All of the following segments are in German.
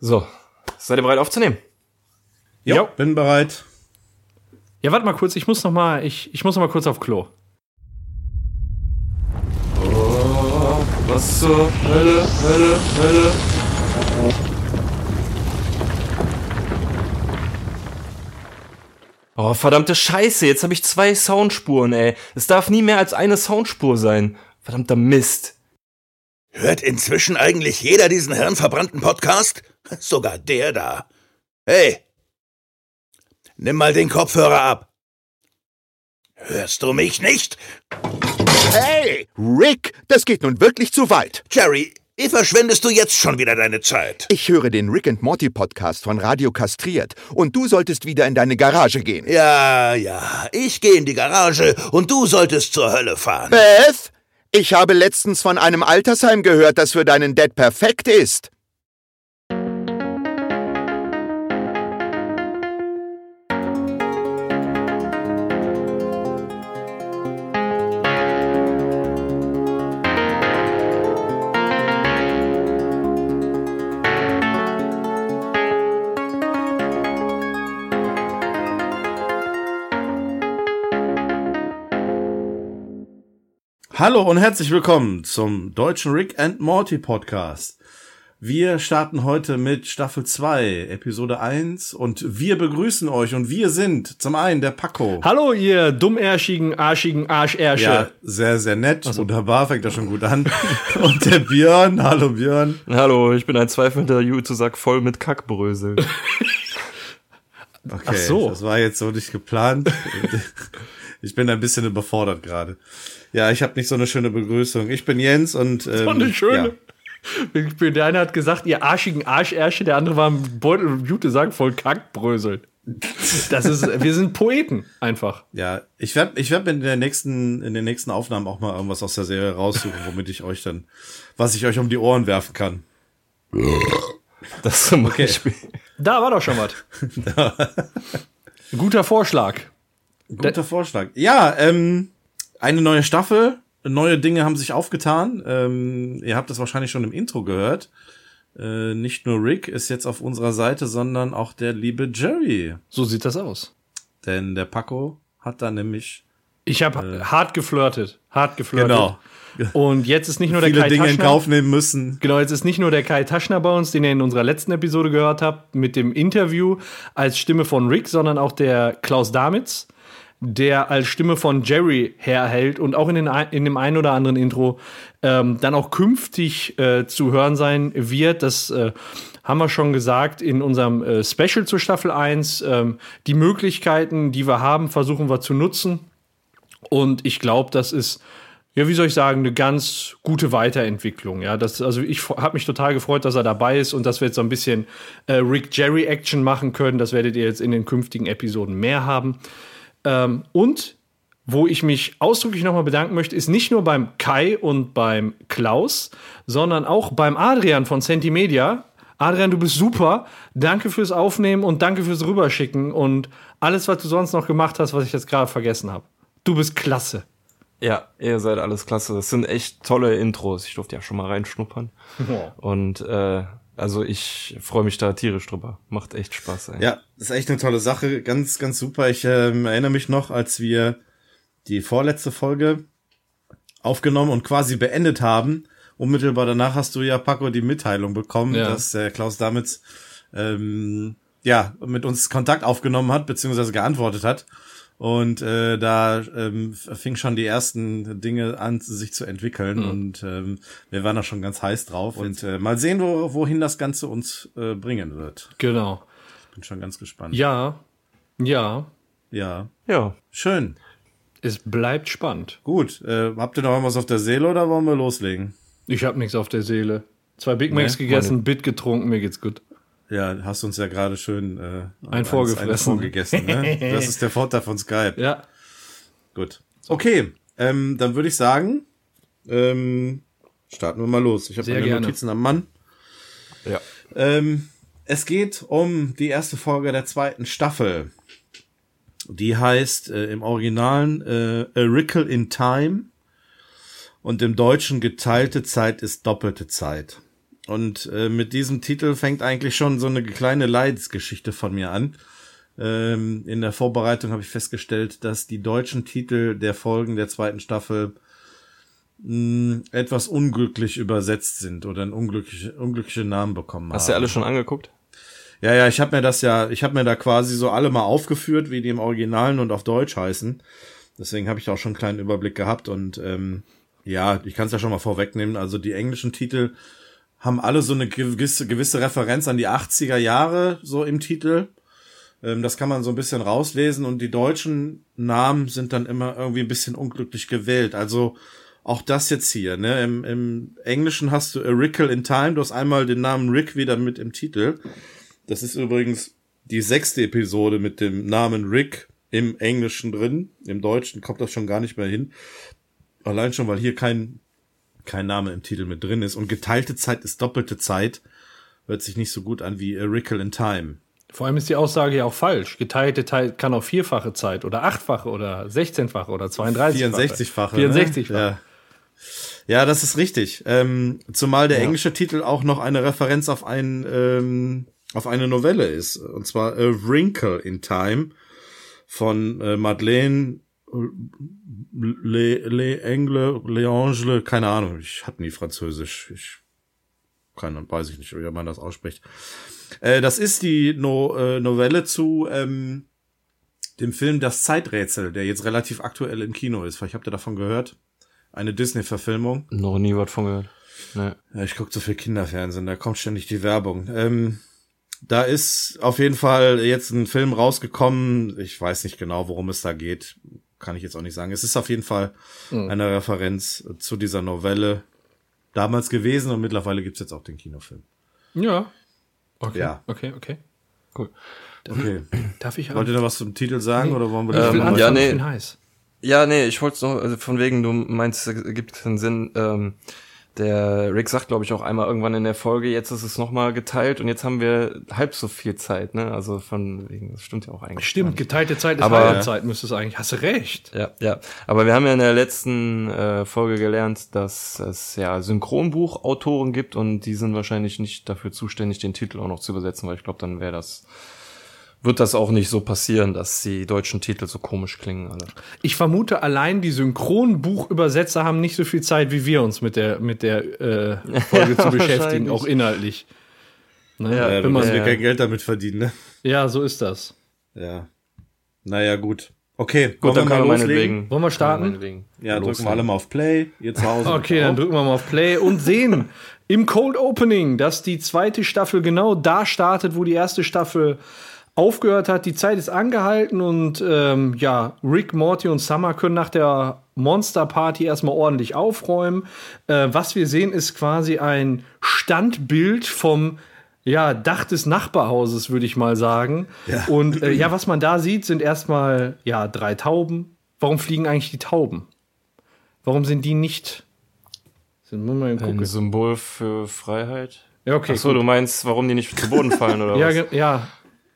So, seid ihr bereit aufzunehmen? Jo. bin bereit. Ja, warte mal kurz, ich muss noch mal, ich, ich muss noch mal kurz auf Klo. Oh, was zur Hölle, Hölle, Hölle. Oh, verdammte Scheiße, jetzt habe ich zwei Soundspuren, ey. Es darf nie mehr als eine Soundspur sein. Verdammter Mist. Hört inzwischen eigentlich jeder diesen hirnverbrannten Podcast? Sogar der da. Hey, nimm mal den Kopfhörer ab. Hörst du mich nicht? Hey, Rick, das geht nun wirklich zu weit. Jerry, wie verschwendest du jetzt schon wieder deine Zeit? Ich höre den Rick and Morty Podcast von Radio Kastriert und du solltest wieder in deine Garage gehen. Ja, ja, ich gehe in die Garage und du solltest zur Hölle fahren. Beth, ich habe letztens von einem Altersheim gehört, das für deinen Dad perfekt ist. Hallo und herzlich willkommen zum deutschen Rick and Morty Podcast. Wir starten heute mit Staffel 2, Episode 1 und wir begrüßen euch und wir sind zum einen der Paco. Hallo ihr dummärschigen, arschigen Arschersche. Ja, sehr, sehr nett. Also. Wunderbar, fängt das schon gut an. und der Björn. Hallo Björn. Hallo, ich bin ein zweifelnder Jutesack voll mit Kackbrösel. okay, Ach so. das war jetzt so nicht geplant. ich bin ein bisschen überfordert gerade. Ja, ich habe nicht so eine schöne Begrüßung. Ich bin Jens und. Ähm, so eine schöne. Ja. Der eine hat gesagt, ihr arschigen Arschersche, der andere war ein Beutel, Jute sagen, voll Kackbrösel. Das ist, wir sind Poeten, einfach. Ja, ich werde ich werd in der nächsten, in den nächsten Aufnahmen auch mal irgendwas aus der Serie raussuchen, womit ich euch dann, was ich euch um die Ohren werfen kann. Das zum Beispiel. Okay. Da war doch schon was. Guter Vorschlag. Guter da Vorschlag. Ja, ähm, eine neue Staffel, neue Dinge haben sich aufgetan. Ähm, ihr habt das wahrscheinlich schon im Intro gehört. Äh, nicht nur Rick ist jetzt auf unserer Seite, sondern auch der liebe Jerry. So sieht das aus. Denn der Paco hat da nämlich. Ich habe äh, hart geflirtet, hart geflirtet. Genau. Und jetzt ist nicht nur der Viele Kai Dinge Taschner, in Kauf nehmen müssen. Genau, jetzt ist nicht nur der Kai Taschner bei uns, den ihr in unserer letzten Episode gehört habt, mit dem Interview als Stimme von Rick, sondern auch der Klaus Damitz der als Stimme von Jerry herhält und auch in, den, in dem einen oder anderen Intro ähm, dann auch künftig äh, zu hören sein wird. Das äh, haben wir schon gesagt in unserem äh, Special zur Staffel 1. Ähm, die Möglichkeiten, die wir haben, versuchen wir zu nutzen. Und ich glaube, das ist ja, wie soll ich sagen, eine ganz gute Weiterentwicklung. Ja, das, also ich habe mich total gefreut, dass er dabei ist und dass wir jetzt so ein bisschen äh, Rick Jerry Action machen können. Das werdet ihr jetzt in den künftigen Episoden mehr haben. Ähm, und wo ich mich ausdrücklich nochmal bedanken möchte, ist nicht nur beim Kai und beim Klaus, sondern auch beim Adrian von Centimedia. Adrian, du bist super. Danke fürs Aufnehmen und danke fürs Rüberschicken und alles, was du sonst noch gemacht hast, was ich jetzt gerade vergessen habe. Du bist klasse. Ja, ihr seid alles klasse. Das sind echt tolle Intros. Ich durfte ja schon mal reinschnuppern. Ja. Und äh, also ich freue mich da tierisch drüber. Macht echt Spaß. Ey. Ja, ist echt eine tolle Sache. Ganz, ganz super. Ich ähm, erinnere mich noch, als wir die vorletzte Folge aufgenommen und quasi beendet haben. Unmittelbar danach hast du ja, Paco, die Mitteilung bekommen, ja. dass äh, Klaus Damitz ähm, ja, mit uns Kontakt aufgenommen hat, beziehungsweise geantwortet hat. Und äh, da ähm, fing schon die ersten Dinge an, sich zu entwickeln. Mhm. Und ähm, wir waren da schon ganz heiß drauf. Und äh, mal sehen, wo, wohin das Ganze uns äh, bringen wird. Genau. Ich bin schon ganz gespannt. Ja. Ja. Ja. Ja. Schön. Es bleibt spannend. Gut. Äh, habt ihr noch irgendwas auf der Seele oder wollen wir loslegen? Ich habe nichts auf der Seele. Zwei Big Macs nee, gegessen, Bit getrunken, mir geht's gut. Ja, hast uns ja gerade schön äh, ein vorgefressen. vorgegessen. Ne? Das ist der Vorteil von Skype. Ja. Gut. Okay, ähm, dann würde ich sagen, ähm, starten wir mal los. Ich habe meine gerne. Notizen am Mann. Ja. Ähm, es geht um die erste Folge der zweiten Staffel. Die heißt äh, im Originalen äh, A Rickle in Time und im Deutschen geteilte Zeit ist doppelte Zeit. Und äh, mit diesem Titel fängt eigentlich schon so eine kleine Leidensgeschichte von mir an. Ähm, in der Vorbereitung habe ich festgestellt, dass die deutschen Titel der Folgen der zweiten Staffel mh, etwas unglücklich übersetzt sind oder einen unglückliche, unglückliche Namen bekommen Hast du haben. alle schon angeguckt? Ja, ja, ich habe mir das ja, ich habe mir da quasi so alle mal aufgeführt, wie die im Originalen und auf Deutsch heißen. Deswegen habe ich da auch schon einen kleinen Überblick gehabt und ähm, ja, ich kann es ja schon mal vorwegnehmen. Also die englischen Titel haben alle so eine gewisse, gewisse Referenz an die 80er Jahre so im Titel. Ähm, das kann man so ein bisschen rauslesen und die deutschen Namen sind dann immer irgendwie ein bisschen unglücklich gewählt. Also auch das jetzt hier, ne? Im, im Englischen hast du A Rickle in Time, du hast einmal den Namen Rick wieder mit im Titel. Das ist übrigens die sechste Episode mit dem Namen Rick im Englischen drin. Im Deutschen kommt das schon gar nicht mehr hin. Allein schon, weil hier kein, kein Name im Titel mit drin ist. Und geteilte Zeit ist doppelte Zeit. Hört sich nicht so gut an wie A Rickle in Time. Vor allem ist die Aussage ja auch falsch. Geteilte Zeit kann auch vierfache Zeit oder achtfache oder 16-fache oder 32-fache. 64-fache. 64-fache. Ne? Ja. ja, das ist richtig. Ähm, zumal der Ja. englische Titel auch noch eine Referenz auf ein, ähm, auf eine Novelle ist. Und zwar A Wrinkle in Time von äh, Madeleine Le, Le Engle, Leangle, keine Ahnung, ich hatte nie Französisch. Ich keine, weiß ich nicht, wie man das ausspricht. Äh, das ist die no äh, Novelle zu ähm, dem Film Das Zeiträtsel, der jetzt relativ aktuell im Kino ist. Vielleicht habt ihr davon gehört. Eine Disney-Verfilmung. Noch nie was von gehört. Nee. Ja, ich gucke so viel Kinderfernsehen, da kommt ständig die Werbung. Ähm, da ist auf jeden Fall jetzt ein Film rausgekommen. Ich weiß nicht genau, worum es da geht. Kann ich jetzt auch nicht sagen. Es ist auf jeden Fall eine Referenz zu dieser Novelle damals gewesen und mittlerweile gibt's jetzt auch den Kinofilm. Ja. Okay. Ja. Okay, okay. Cool. Okay. Darf ich Wollt ihr noch was zum Titel sagen Nee. oder wollen wir Ähm, anfangen, ja, nee. heiß. Ja, nee, ich wollte noch, also von wegen, du meinst, es gibt keinen Sinn. Ähm, der Rick sagt, glaube ich, auch einmal irgendwann in der Folge, jetzt ist es nochmal geteilt und jetzt haben wir halb so viel Zeit, ne? Also von wegen, das stimmt ja auch eigentlich. Stimmt, geteilte Zeit ist Aber- halbe Zeit, müsste es eigentlich. Hast du recht. Ja, ja. Aber wir haben ja in der letzten äh, Folge gelernt, dass es ja Synchronbuchautoren gibt und die sind wahrscheinlich nicht dafür zuständig, den Titel auch noch zu übersetzen, weil ich glaube, dann wäre das, wird das auch nicht so passieren, dass die deutschen Titel so komisch klingen alle. Ich vermute, allein die Synchronbuchübersetzer haben nicht so viel Zeit, wie wir uns mit der, mit der äh, Folge zu beschäftigen, auch inhaltlich. Ne? Ja, Ja, Wenn man, Ja. kein Geld damit verdienen, ne? ja, so ist das. Ja. Naja, gut. Okay, Gut, dann wollen können wir wir mal loslegen? meinetwegen. Wollen wir starten? Wir Ja, drücken wir alle mal auf Play. Ihr zu Hause. Okay, dann drücken wir mal auf Play und sehen im Cold Opening, dass die zweite Staffel genau da startet, wo die erste Staffel aufgehört hat. Die Zeit ist angehalten und ähm, ja, Rick, Morty und Summer können nach der Monster Party erstmal ordentlich aufräumen. Äh, was wir sehen, ist quasi ein Standbild vom ja, Dach des Nachbarhauses, würde ich mal sagen. Und äh, ja, was man da sieht, sind erstmal ja drei Tauben. Warum fliegen eigentlich die Tauben? Warum sind die nicht? Sind wir mal Ein gucken. Symbol für Freiheit. Ja, okay. Ach so, gut. du meinst, warum die nicht zu Boden fallen oder ja, was? ja.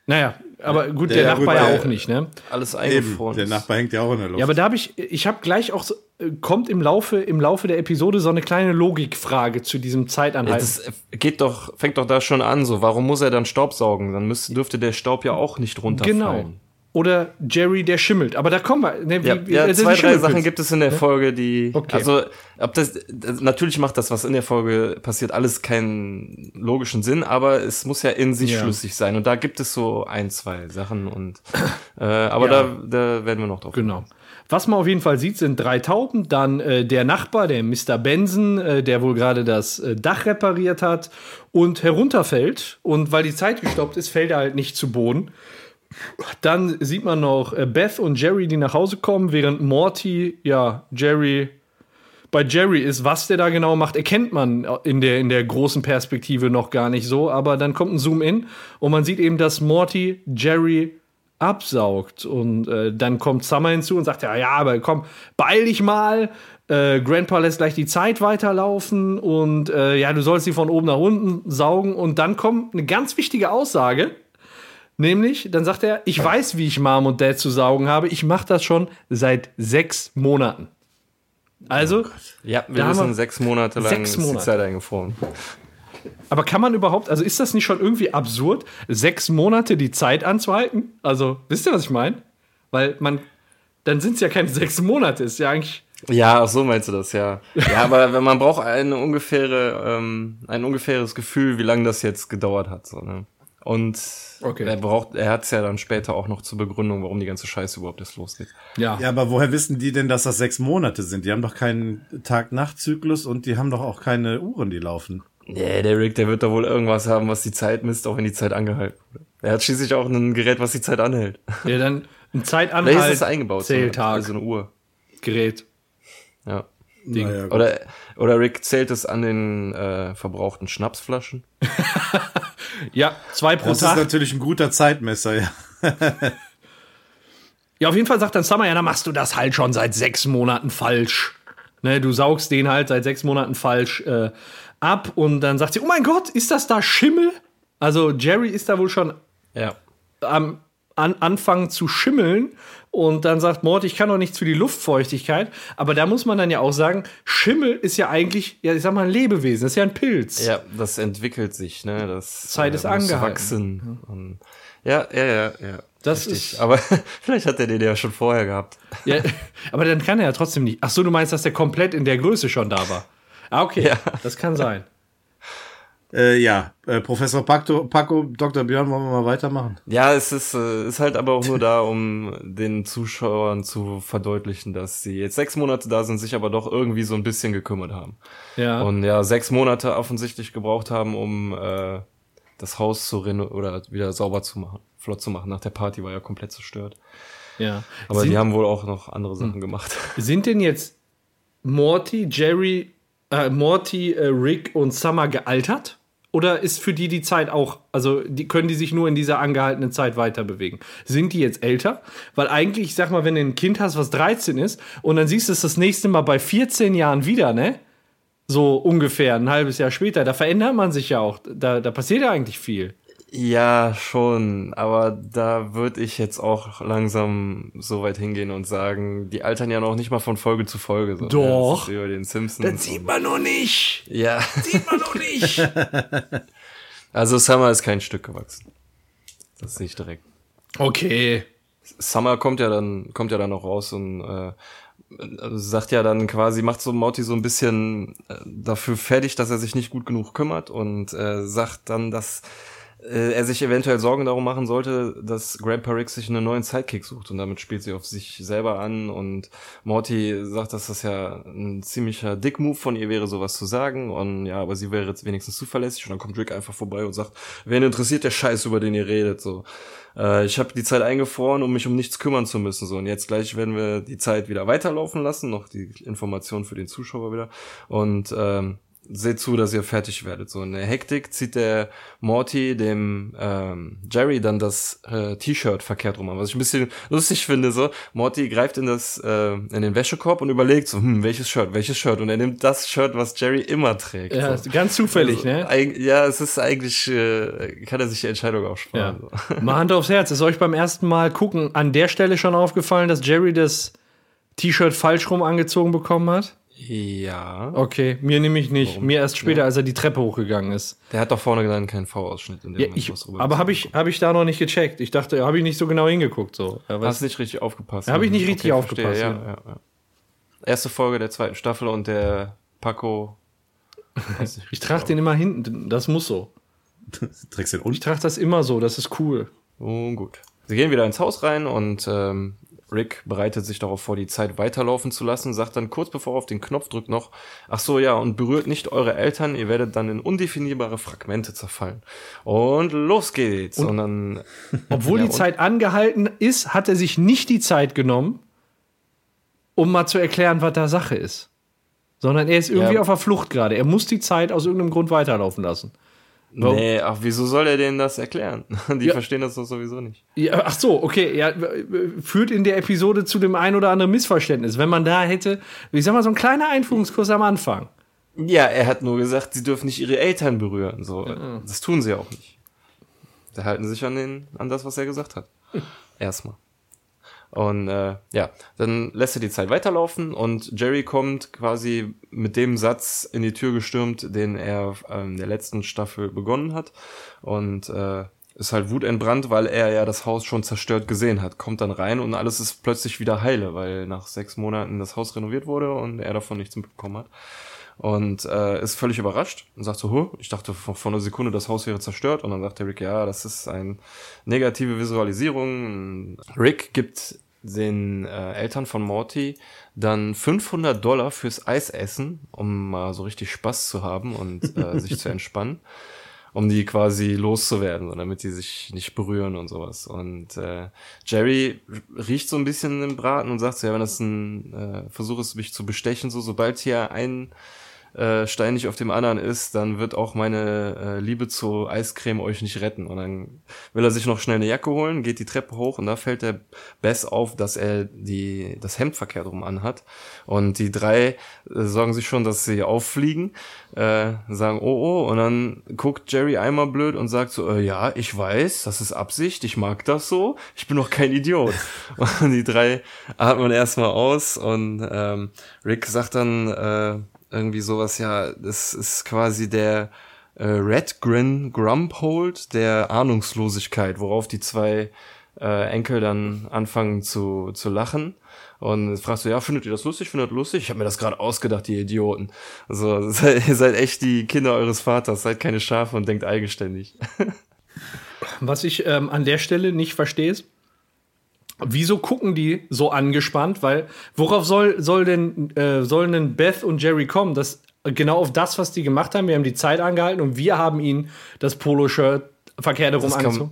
Naja, aber gut, Der- der, ja, Nachbar ja auch nicht, ne? Alles Eben, eingefroren. der. Nachbar hängt ja auch in der Luft. Ja, aber da habe ich, ich habe gleich auch, so, äh, kommt im Laufe, im Laufe der Episode so eine kleine Logikfrage zu diesem Ja, Zeitanhalten. das geht doch, fängt doch da schon an, so. Warum muss er dann Staub saugen? Dann müsste, dürfte der Staub ja auch nicht runterfallen. genau. Oder Jerry, der schimmelt. Aber da kommen wir. Ne, Ja, wie- ja zwei, drei Sachen gibt es in der Folge, die. Okay. Also, ob das. Natürlich macht das, was in der Folge passiert, alles keinen logischen Sinn, aber es muss ja in sich Ja. schlüssig sein. Und da gibt es so ein, zwei Sachen und. Äh, aber Ja. da, da werden wir noch drauf. Genau. Was man auf jeden Fall sieht, sind drei Tauben. Dann äh, der Nachbar, der Mr. Benson, äh, der wohl gerade das äh, Dach repariert hat und herunterfällt. Und weil die Zeit gestoppt ist, fällt er halt nicht zu Boden. Dann sieht man noch äh, Beth und Jerry, die nach Hause kommen, während Morty, ja, Jerry bei Jerry ist, was der da genau macht, erkennt man in der, in der großen Perspektive noch gar nicht so. Aber dann kommt ein Zoom-In und man sieht eben, dass Morty Jerry absaugt. Und äh, dann kommt Summer hinzu und sagt, ja, ja, aber komm, beeil dich mal. Äh, Grandpa lässt gleich die Zeit weiterlaufen und äh, ja, du sollst sie von oben nach unten saugen. Und dann kommt eine ganz wichtige Aussage. Nämlich, dann sagt er, ich weiß, wie ich Mom und Dad zu saugen habe. Ich mache das schon seit sechs Monaten. Also, Ja, wir wir sechs Monate lang sechs ist die Monate. Zeit eingefroren. Aber kann man überhaupt, also ist das nicht schon irgendwie absurd, sechs Monate die Zeit anzuhalten? Also, wisst ihr, was ich meine? Weil man, dann sind es ja keine sechs Monate, ist ja eigentlich. Ja, ach so meinst du das, ja. Ja, aber man braucht eine ungefähre, ähm, ein ungefähres Gefühl, wie lange das jetzt gedauert hat. So, ne? Und Okay. er braucht, er hat es ja dann später auch noch zur Begründung, warum die ganze Scheiße überhaupt erst losgeht. Ja. Ja, aber woher wissen die denn, dass das sechs Monate sind? Die haben doch keinen Tag-Nacht-Zyklus und die haben doch auch keine Uhren, die laufen. Nee, der Rick, der wird da wohl irgendwas haben, was die Zeit misst, auch wenn die Zeit angehalten wurde. Er hat schließlich auch ein Gerät, was die Zeit anhält. Ja, dann ein Vielleicht ist Zeitanhalt, es eingebaut. Zähltag, Also eine Uhr. Gerät. Ja. Ding. Naja. Oder, oder Rick zählt es an den äh, verbrauchten Schnapsflaschen. Ja, zwei pro das ist Tag. natürlich ein guter Zeitmesser, ja. Ja, auf jeden Fall sagt dann Summer, ja, dann machst du das halt schon seit sechs Monaten falsch. Ne, du saugst den halt seit sechs Monaten falsch äh, ab und dann sagt sie, oh mein Gott, ist das da Schimmel? Also Jerry ist da wohl schon Ja. am an, anfangen zu schimmeln und dann sagt Mord, ich kann doch nichts für die Luftfeuchtigkeit. Aber da muss man dann ja auch sagen, Schimmel ist ja eigentlich, ja, ich sag mal, ein Lebewesen, das ist ja ein Pilz. Ja, das entwickelt sich, ne? Das Zeit ist muss angehalten. wachsen. Und, ja, ja, ja, ja. Das Richtig. ist- Aber vielleicht hat er den ja schon vorher gehabt. Ja, aber dann kann er ja trotzdem nicht. Ach so, du meinst, dass der komplett in der Größe schon da war? Ah, okay. Ja. Das kann sein. Äh, ja, äh, Professor Paco, Paco, Dr. Björn, wollen wir mal weitermachen? Ja, es ist, äh, ist halt aber auch nur da, um den Zuschauern zu verdeutlichen, dass sie jetzt sechs Monate da sind, sich aber doch irgendwie so ein bisschen gekümmert haben. Ja. Und ja, sechs Monate offensichtlich gebraucht haben, um äh, das Haus zu reno oder wieder sauber zu machen, flott zu machen. Nach der Party war ja komplett zerstört. ja. Aber sind, die haben wohl auch noch andere Sachen gemacht. sind denn jetzt Morty, Jerry, äh, Morty, äh, Rick und Summer gealtert? Oder ist für die die Zeit auch, also die, können die sich nur in dieser angehaltenen Zeit weiter bewegen? Sind die jetzt älter? Weil eigentlich, ich sag mal, wenn du ein Kind hast, was 13 ist, und dann siehst du es das nächste Mal bei 14 Jahren wieder, ne? So ungefähr ein halbes Jahr später, da verändert man sich ja auch. Da, da passiert ja eigentlich viel. Ja, schon, aber da würde ich jetzt auch langsam so weit hingehen und sagen, die altern ja noch nicht mal von Folge zu Folge. So, Doch. Ja, das über den Simpsons. und- man noch nicht. ja, Sieht man noch nicht. also Summer ist kein Stück gewachsen. Das sehe ich direkt. Okay. Summer kommt ja dann, kommt ja dann auch raus und äh, also sagt ja dann quasi, macht so Morty so ein bisschen äh, dafür fertig, dass er sich nicht gut genug kümmert und äh, sagt dann, dass äh, er sich eventuell Sorgen darum machen sollte, dass Grandpa Rick sich einen neuen Sidekick sucht und damit spielt sie auf sich selber an und Morty sagt, dass das ja ein ziemlicher Dick-Move von ihr wäre, sowas zu sagen und ja, aber sie wäre jetzt wenigstens zuverlässig und dann kommt Rick einfach vorbei und sagt, wen interessiert der Scheiß, über den ihr redet, so. Äh, ich habe die Zeit eingefroren, um mich um nichts kümmern zu müssen, so und jetzt gleich werden wir die Zeit wieder weiterlaufen lassen, noch die Information für den Zuschauer wieder und ähm, seht zu, dass ihr fertig werdet. So in der Hektik zieht der Morty dem ähm, Jerry dann das äh, T-Shirt verkehrt rum an, was ich ein bisschen lustig finde. So Morty greift in das äh, in den Wäschekorb und überlegt so, hm, welches Shirt, welches Shirt und er nimmt das Shirt, was Jerry immer trägt. Ja, so. ganz zufällig, Also, ne? eig- Ja, es ist eigentlich, äh, kann er sich die Entscheidung auch Ja. sparen. So. Mal Hand aufs Herz. Ist euch beim ersten Mal gucken an der Stelle schon aufgefallen, dass Jerry das T-Shirt falsch rum angezogen bekommen hat? Ja. Okay, mir nämlich nicht. Mir erst später, als er die Treppe hochgegangen ist. Der hat doch vorne dann keinen V-Ausschnitt in dem Ja, Moment, ich, was rüber aber habe ich, hab ich da noch nicht gecheckt. Ich dachte, habe ich nicht so genau hingeguckt. So. Ja, was- Hast nicht richtig aufgepasst. Hab ich nicht richtig verstehe, aufgepasst, Ja, ja. ja. Ja, Erste Folge der zweiten Staffel und der Paco. ich trage den immer hinten. Das muss so. Trägst den Ich unten? trage das immer so. Das ist cool. Oh, gut. Sie gehen wieder ins Haus rein und ähm, Rick bereitet sich darauf vor, die Zeit weiterlaufen zu lassen, sagt dann kurz bevor er auf den Knopf drückt noch, ach so, ja, und berührt nicht eure Eltern, ihr werdet dann in undefinierbare Fragmente zerfallen. Und los geht's. Und, dann, Obwohl Ja, die und? Zeit angehalten ist, hat er sich nicht die Zeit genommen, um mal zu erklären, was da Sache ist. Sondern er ist irgendwie Ja. auf der Flucht gerade. Er muss die Zeit aus irgendeinem Grund weiterlaufen lassen. Warum? nee, ach, wieso soll er denen das erklären? Die Ja. verstehen das doch sowieso nicht. Ja, ach so, okay, ja, führt in der Episode zu dem ein oder anderen Missverständnis. Wenn man da hätte, ich sag mal, so ein kleiner Einführungskurs am Anfang. Ja, er hat nur gesagt, sie dürfen nicht ihre Eltern berühren. So, das tun sie auch nicht. Da halten sie sich an den, an das, was er gesagt hat. Erstmal. Und äh, ja, dann lässt er die Zeit weiterlaufen und Jerry kommt quasi mit dem Satz in die Tür gestürmt, den er ähm, der letzten Staffel begonnen hat. Und äh, ist halt wutentbrannt, weil er ja das Haus schon zerstört gesehen hat. Kommt dann rein und alles ist plötzlich wieder heile, weil nach sechs Monaten das Haus renoviert wurde und er davon nichts mitbekommen hat. Und äh, ist völlig überrascht und sagt so, huh, ich dachte vor, vor einer Sekunde, das Haus wäre zerstört. Und dann sagt der Rick, ja, das ist eine negative Visualisierung. Rick gibt den äh, Eltern von Morty dann 500 Dollar fürs Eisessen, um mal so richtig Spaß zu haben und äh, sich zu entspannen um die quasi loszuwerden, so, damit die sich nicht berühren und sowas. Und äh, Jerry riecht so ein bisschen im Braten und sagt so, ja, wenn das ein äh, Versuch ist, mich zu bestechen, so sobald hier ein äh, Stein nicht auf dem anderen ist, dann wird auch meine äh, Liebe zu Eiscreme euch nicht retten. Und dann will er sich noch schnell eine Jacke holen, geht die Treppe hoch und da fällt der Bess auf, dass er die, das Hemd verkehrt rum anhat. Und die drei äh, sorgen sich schon, dass sie auffliegen, äh, sagen, oh, oh, und dann guckt Jerry einmal blöd und sagt so, äh, ja, ich weiß, das ist Absicht, ich mag das so, ich bin doch kein Idiot. und die drei atmen erstmal aus und ähm, Rick sagt dann, äh, irgendwie sowas, ja, das ist quasi der äh, Red Grin Grumphold der Ahnungslosigkeit, worauf die zwei äh, Enkel dann anfangen zu, zu lachen. Und fragst du, ja, findet ihr das lustig? Findet ihr das lustig? Ich habe mir das gerade ausgedacht, ihr Idioten. Also seid, ihr seid echt die Kinder eures Vaters, seid keine Schafe und denkt eigenständig. Was ich ähm, an der Stelle nicht verstehe, ist, Wieso gucken die so angespannt? Weil worauf soll, soll denn äh, sollen denn Beth und Jerry kommen? Das genau auf das, was die gemacht haben. Wir haben die Zeit angehalten und wir haben ihnen das Poloshirt verkehrt herum angezogen.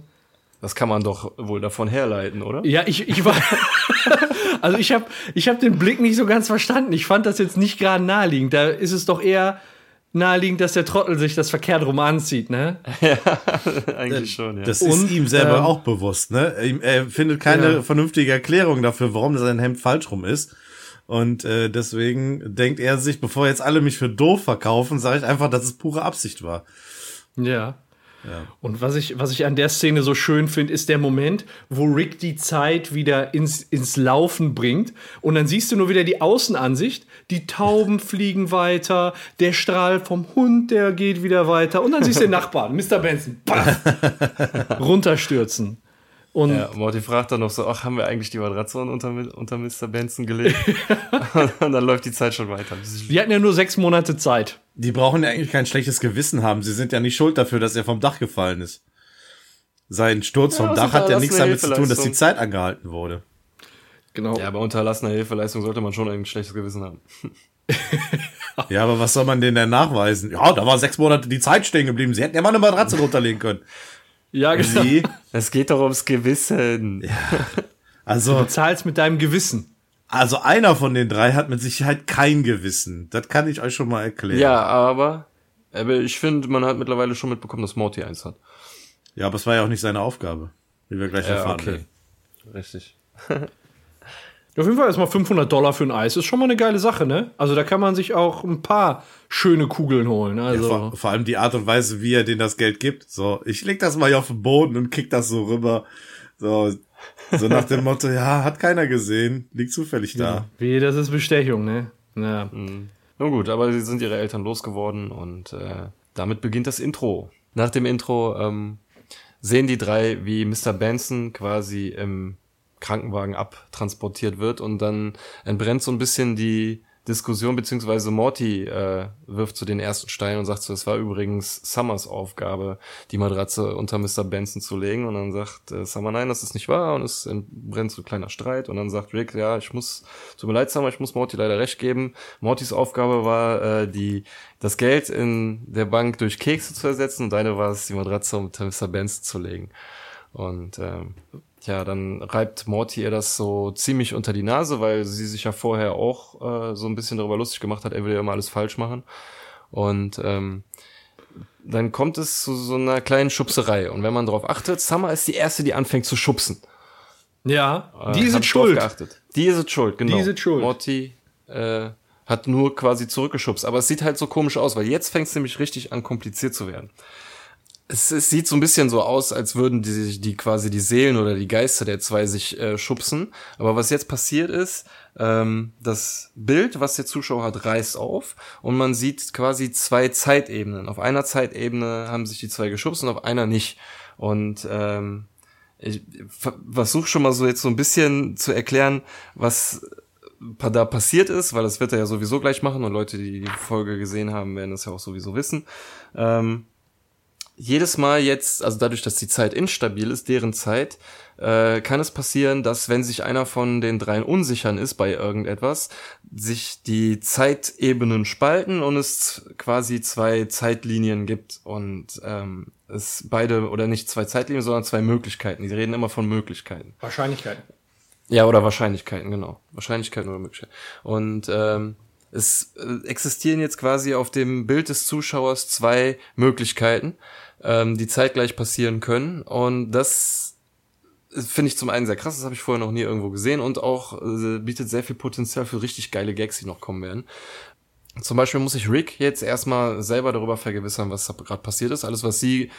Das kann man doch wohl davon herleiten, oder? Ja, ich, ich war. also ich habe ich hab den Blick nicht so ganz verstanden. Ich fand das jetzt nicht gerade naheliegend. Da ist es doch eher naheliegend, dass der Trottel sich das verkehrt rum anzieht, ne? ja, eigentlich schon, ja. Das ist ihm selber ähm, auch bewusst, ne? Er findet keine ja. vernünftige Erklärung dafür, warum sein Hemd falsch rum ist. Und äh, deswegen denkt er sich, bevor jetzt alle mich für doof verkaufen, sage ich einfach, dass es pure Absicht war. Ja. Ja. Und was ich, was ich an der Szene so schön finde, ist der Moment, wo Rick die Zeit wieder ins, ins Laufen bringt. Und dann siehst du nur wieder die Außenansicht. Die Tauben fliegen weiter, der Strahl vom Hund, der geht wieder weiter. Und dann siehst du den Nachbarn, Mr. Benson, runterstürzen. Und ja, Morty fragt dann noch so, ach, haben wir eigentlich die Matratze unter, unter Mr. Benson gelegt? und dann läuft die Zeit schon weiter. Die hatten ja nur sechs Monate Zeit. Die brauchen ja eigentlich kein schlechtes Gewissen haben. Sie sind ja nicht schuld dafür, dass er vom Dach gefallen ist. Sein Sturz ja, vom Dach hat ja nichts damit zu tun, dass die Zeit angehalten wurde. Genau. Ja, bei unterlassener Hilfeleistung sollte man schon ein schlechtes Gewissen haben. ja, aber was soll man denen denn nachweisen? Ja, da war sechs Monate die Zeit stehen geblieben. Sie hätten ja mal eine Matratze runterlegen können. Ja, genau. Sie? Es geht doch ums Gewissen. Ja. Also, du zahlst mit deinem Gewissen. Also einer von den drei hat mit Sicherheit kein Gewissen. Das kann ich euch schon mal erklären. Ja, aber, aber ich finde, man hat mittlerweile schon mitbekommen, dass Morty eins hat. Ja, aber es war ja auch nicht seine Aufgabe, wie wir gleich ja, erfahren okay. werden. Richtig. Auf jeden Fall erstmal 500 Dollar für ein Eis ist schon mal eine geile Sache, ne? Also da kann man sich auch ein paar schöne Kugeln holen. Also. Ja, vor, vor, allem die Art und Weise, wie er denen das Geld gibt. So, ich leg das mal hier auf den Boden und kick das so rüber. So, so nach dem Motto, ja, hat keiner gesehen, liegt zufällig da. Ja, wie, das ist Bestechung, ne? Ja. Mhm. Nun gut, aber sie sind ihre Eltern losgeworden und äh, damit beginnt das Intro. Nach dem Intro ähm, sehen die drei, wie Mr. Benson quasi im Krankenwagen abtransportiert wird und dann entbrennt so ein bisschen die Diskussion, beziehungsweise Morty äh, wirft zu so den ersten Stein und sagt so, es war übrigens Summers Aufgabe, die Matratze unter Mr. Benson zu legen. Und dann sagt äh, Summer, nein, das ist nicht wahr. Und es entbrennt so ein kleiner Streit. Und dann sagt Rick, ja, ich muss, tut mir leid, Summer, ich muss Morty leider recht geben. Mortys Aufgabe war, äh, die, das Geld in der Bank durch Kekse zu ersetzen. Und deine war es, die Matratze unter Mr. Benson zu legen. Und ähm, ja, dann reibt Morty ihr das so ziemlich unter die Nase, weil sie sich ja vorher auch äh, so ein bisschen darüber lustig gemacht hat, er will ja immer alles falsch machen. Und ähm, dann kommt es zu so einer kleinen Schubserei. Und wenn man darauf achtet, Summer ist die erste, die anfängt zu schubsen. Ja, äh, die ist schuld. Geachtet. Die ist schuld, genau. Die ist schuld. Morty äh, hat nur quasi zurückgeschubst. Aber es sieht halt so komisch aus, weil jetzt fängt es nämlich richtig an, kompliziert zu werden. Es, es sieht so ein bisschen so aus, als würden die sich die quasi die Seelen oder die Geister der zwei sich äh, schubsen. Aber was jetzt passiert ist, ähm, das Bild, was der Zuschauer hat, reißt auf und man sieht quasi zwei Zeitebenen. Auf einer Zeitebene haben sich die zwei geschubst und auf einer nicht. Und ähm, ich versuche schon mal so jetzt so ein bisschen zu erklären, was da passiert ist, weil das wird er ja sowieso gleich machen und Leute, die die Folge gesehen haben, werden das ja auch sowieso wissen. Ähm, jedes Mal jetzt, also dadurch, dass die Zeit instabil ist, deren Zeit, äh, kann es passieren, dass wenn sich einer von den dreien unsichern ist bei irgendetwas, sich die Zeitebenen spalten und es quasi zwei Zeitlinien gibt und ähm, es beide oder nicht zwei Zeitlinien, sondern zwei Möglichkeiten. Die reden immer von Möglichkeiten. Wahrscheinlichkeiten. Ja, oder Wahrscheinlichkeiten, genau. Wahrscheinlichkeiten oder Möglichkeiten. Und ähm, es äh, existieren jetzt quasi auf dem Bild des Zuschauers zwei Möglichkeiten ähm, die zeitgleich passieren können. Und das finde ich zum einen sehr krass, das habe ich vorher noch nie irgendwo gesehen und auch äh, bietet sehr viel Potenzial für richtig geile Gags, die noch kommen werden. Zum Beispiel muss sich Rick jetzt erstmal selber darüber vergewissern, was gerade passiert ist. Alles, was sie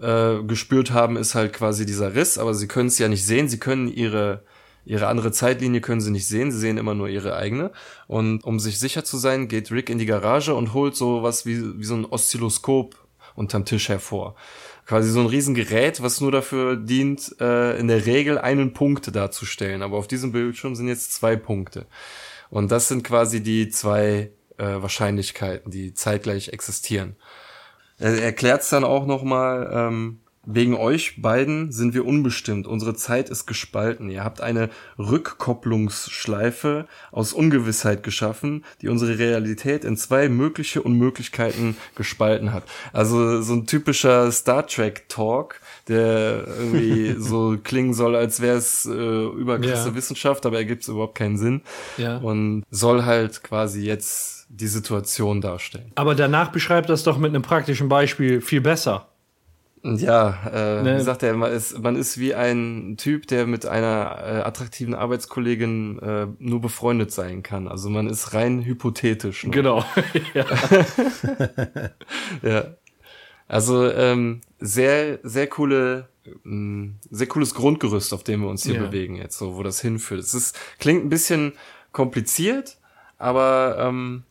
äh, gespürt haben, ist halt quasi dieser Riss, aber sie können es ja nicht sehen. Sie können ihre ihre andere Zeitlinie können sie nicht sehen, sie sehen immer nur ihre eigene. Und um sich sicher zu sein, geht Rick in die Garage und holt so was wie, wie so ein Oszilloskop unterm Tisch hervor. Quasi so ein Riesengerät, was nur dafür dient, äh, in der Regel einen Punkt darzustellen. Aber auf diesem Bildschirm sind jetzt zwei Punkte. Und das sind quasi die zwei äh, Wahrscheinlichkeiten, die zeitgleich existieren. Er erklärt es dann auch nochmal, ähm, Wegen euch beiden sind wir unbestimmt. Unsere Zeit ist gespalten. Ihr habt eine Rückkopplungsschleife aus Ungewissheit geschaffen, die unsere Realität in zwei mögliche Unmöglichkeiten gespalten hat. Also so ein typischer Star Trek Talk, der irgendwie so klingen soll, als wäre es äh, überkrasse ja. Wissenschaft, aber ergibt überhaupt keinen Sinn. Ja. Und soll halt quasi jetzt die Situation darstellen. Aber danach beschreibt das doch mit einem praktischen Beispiel viel besser. Ja, äh, ne? wie sagt er, man ist, man ist wie ein Typ, der mit einer äh, attraktiven Arbeitskollegin äh, nur befreundet sein kann. Also man ist rein hypothetisch. Ne? Genau. ja. ja. Also ähm, sehr, sehr coole, mh, mm, sehr cooles Grundgerüst, auf dem wir uns hier ja. bewegen jetzt, so wo das hinführt. Es ist, klingt ein bisschen kompliziert, aber ähm,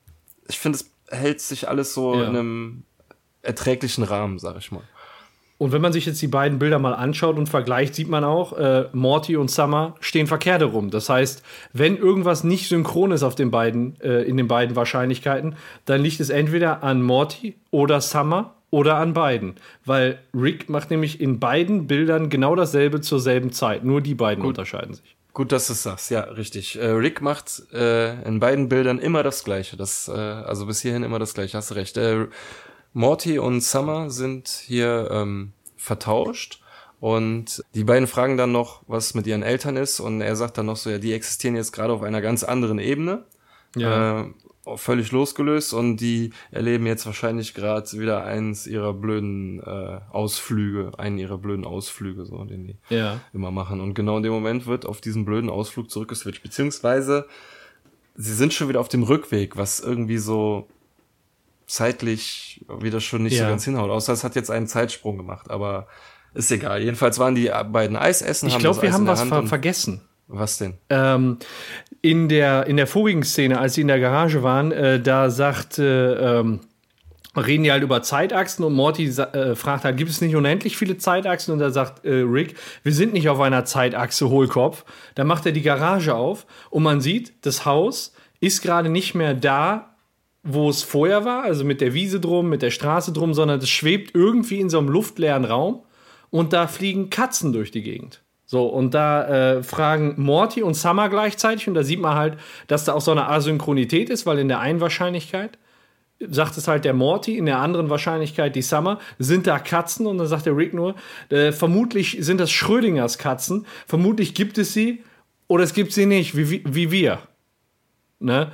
ich finde, es hält sich alles so ja. in einem erträglichen Rahmen, sag ich mal. Und wenn man sich jetzt die beiden Bilder mal anschaut und vergleicht, sieht man auch, äh, Morty und Summer stehen verkehrt herum. Das heißt, wenn irgendwas nicht synchron ist auf den beiden, äh, in den beiden Wahrscheinlichkeiten, dann liegt es entweder an Morty oder Summer oder an beiden. Weil Rick macht nämlich in beiden Bildern genau dasselbe zur selben Zeit. Nur die beiden Gut. unterscheiden sich. Gut, dass du es sagst, ja, richtig. Äh, Rick macht äh, in beiden Bildern immer das Gleiche. Das, äh, also bis hierhin immer das Gleiche, hast du recht. Morty und Summer sind hier ähm, vertauscht. Und die beiden fragen dann noch, was mit ihren Eltern ist. Und er sagt dann noch so, ja, die existieren jetzt gerade auf einer ganz anderen Ebene. Ja. Äh, völlig losgelöst und die erleben jetzt wahrscheinlich gerade wieder eins ihrer blöden äh, Ausflüge, einen ihrer blöden Ausflüge, so, den die ja. immer machen. Und genau in dem Moment wird auf diesen blöden Ausflug zurückgeswitcht. Beziehungsweise sie sind schon wieder auf dem Rückweg, was irgendwie so zeitlich wieder schon nicht ja. so ganz hinhaut. Außer es hat jetzt einen Zeitsprung gemacht, aber ist egal. Jedenfalls waren die beiden Eisessen. Ich glaube, wir haben was ver vergessen. Was denn? Ähm, in der in der vorigen Szene, als sie in der Garage waren, äh, da sagt äh, ähm, reden die halt über Zeitachsen und Morty äh, fragt halt, gibt es nicht unendlich viele Zeitachsen? Und da sagt äh, Rick, wir sind nicht auf einer Zeitachse Hohlkopf. Dann macht er die Garage auf und man sieht, das Haus ist gerade nicht mehr da, wo es vorher war, also mit der Wiese drum, mit der Straße drum, sondern es schwebt irgendwie in so einem luftleeren Raum und da fliegen Katzen durch die Gegend. So, und da äh, fragen Morty und Summer gleichzeitig und da sieht man halt, dass da auch so eine Asynchronität ist, weil in der einen Wahrscheinlichkeit sagt es halt der Morty, in der anderen Wahrscheinlichkeit die Summer, sind da Katzen und dann sagt der Rick nur, äh, vermutlich sind das Schrödingers Katzen, vermutlich gibt es sie oder es gibt sie nicht, wie, wie wir. Ne?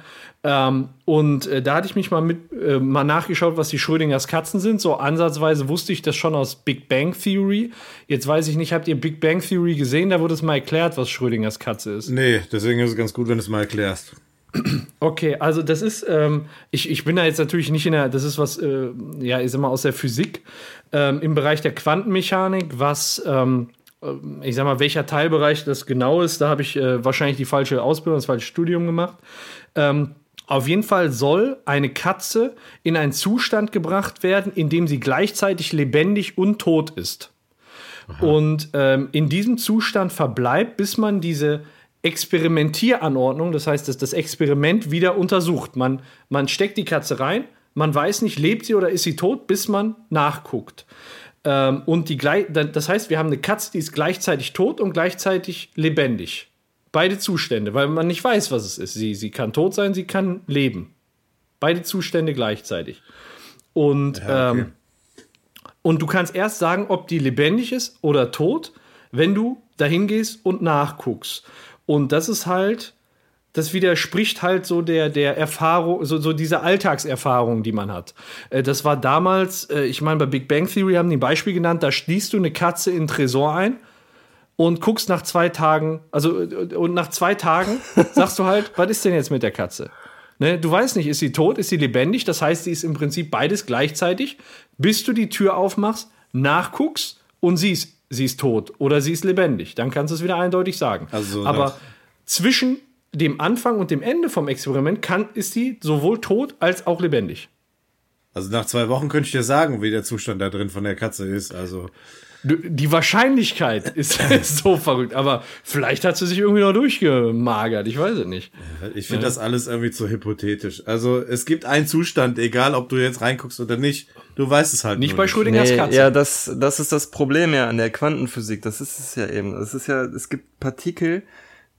Ähm, und äh, da hatte ich mich mal mit äh, mal nachgeschaut, was die Schrödingers Katzen sind. So ansatzweise wusste ich das schon aus Big Bang Theory. Jetzt weiß ich nicht, habt ihr Big Bang Theory gesehen? Da wurde es mal erklärt, was Schrödingers Katze ist. Nee, deswegen ist es ganz gut, wenn du es mal erklärst. Okay, also das ist, ähm, ich, ich bin da jetzt natürlich nicht in der, das ist was, äh, ja, ich sag mal aus der Physik, ähm, im Bereich der Quantenmechanik, was, ähm, äh, ich sag mal, welcher Teilbereich das genau ist, da habe ich äh, wahrscheinlich die falsche Ausbildung, das falsche Studium gemacht. Ähm, auf jeden Fall soll eine Katze in einen Zustand gebracht werden, in dem sie gleichzeitig lebendig und tot ist. Und ähm, in diesem Zustand verbleibt, bis man diese Experimentieranordnung, das heißt, dass das Experiment wieder untersucht. Man, man steckt die Katze rein, man weiß nicht, lebt sie oder ist sie tot, bis man nachguckt. Ähm, und die, das heißt, wir haben eine Katze, die ist gleichzeitig tot und gleichzeitig lebendig. Beide Zustände, weil man nicht weiß, was es ist. Sie, sie kann tot sein, sie kann leben. Beide Zustände gleichzeitig. Und, ja, okay. ähm, und du kannst erst sagen, ob die lebendig ist oder tot, wenn du dahin gehst und nachguckst. Und das ist halt, das widerspricht halt so der, der Erfahrung, so, so diese Alltagserfahrung, die man hat. Äh, das war damals, äh, ich meine, bei Big Bang Theory haben die ein Beispiel genannt, da schließt du eine Katze in den Tresor ein und guckst nach zwei Tagen, also und nach zwei Tagen sagst du halt, was ist denn jetzt mit der Katze? Ne, du weißt nicht, ist sie tot, ist sie lebendig? Das heißt, sie ist im Prinzip beides gleichzeitig, bis du die Tür aufmachst, nachguckst und siehst, sie ist tot oder sie ist lebendig. Dann kannst du es wieder eindeutig sagen. Also Aber zwischen dem Anfang und dem Ende vom Experiment kann, ist sie sowohl tot als auch lebendig. Also nach zwei Wochen könnte ich dir sagen, wie der Zustand da drin von der Katze ist. Also die Wahrscheinlichkeit ist, so verrückt, aber vielleicht hat sie sich irgendwie noch durchgemagert, ich weiß es nicht. Ich finde ja. das alles irgendwie zu hypothetisch. Also es gibt einen Zustand, egal ob du jetzt reinguckst oder nicht, du weißt es halt nicht. bei Schrödingers nee, Katze. Ja, das, das ist das Problem ja an der Quantenphysik, das ist es ja eben. Es ist ja, es gibt Partikel,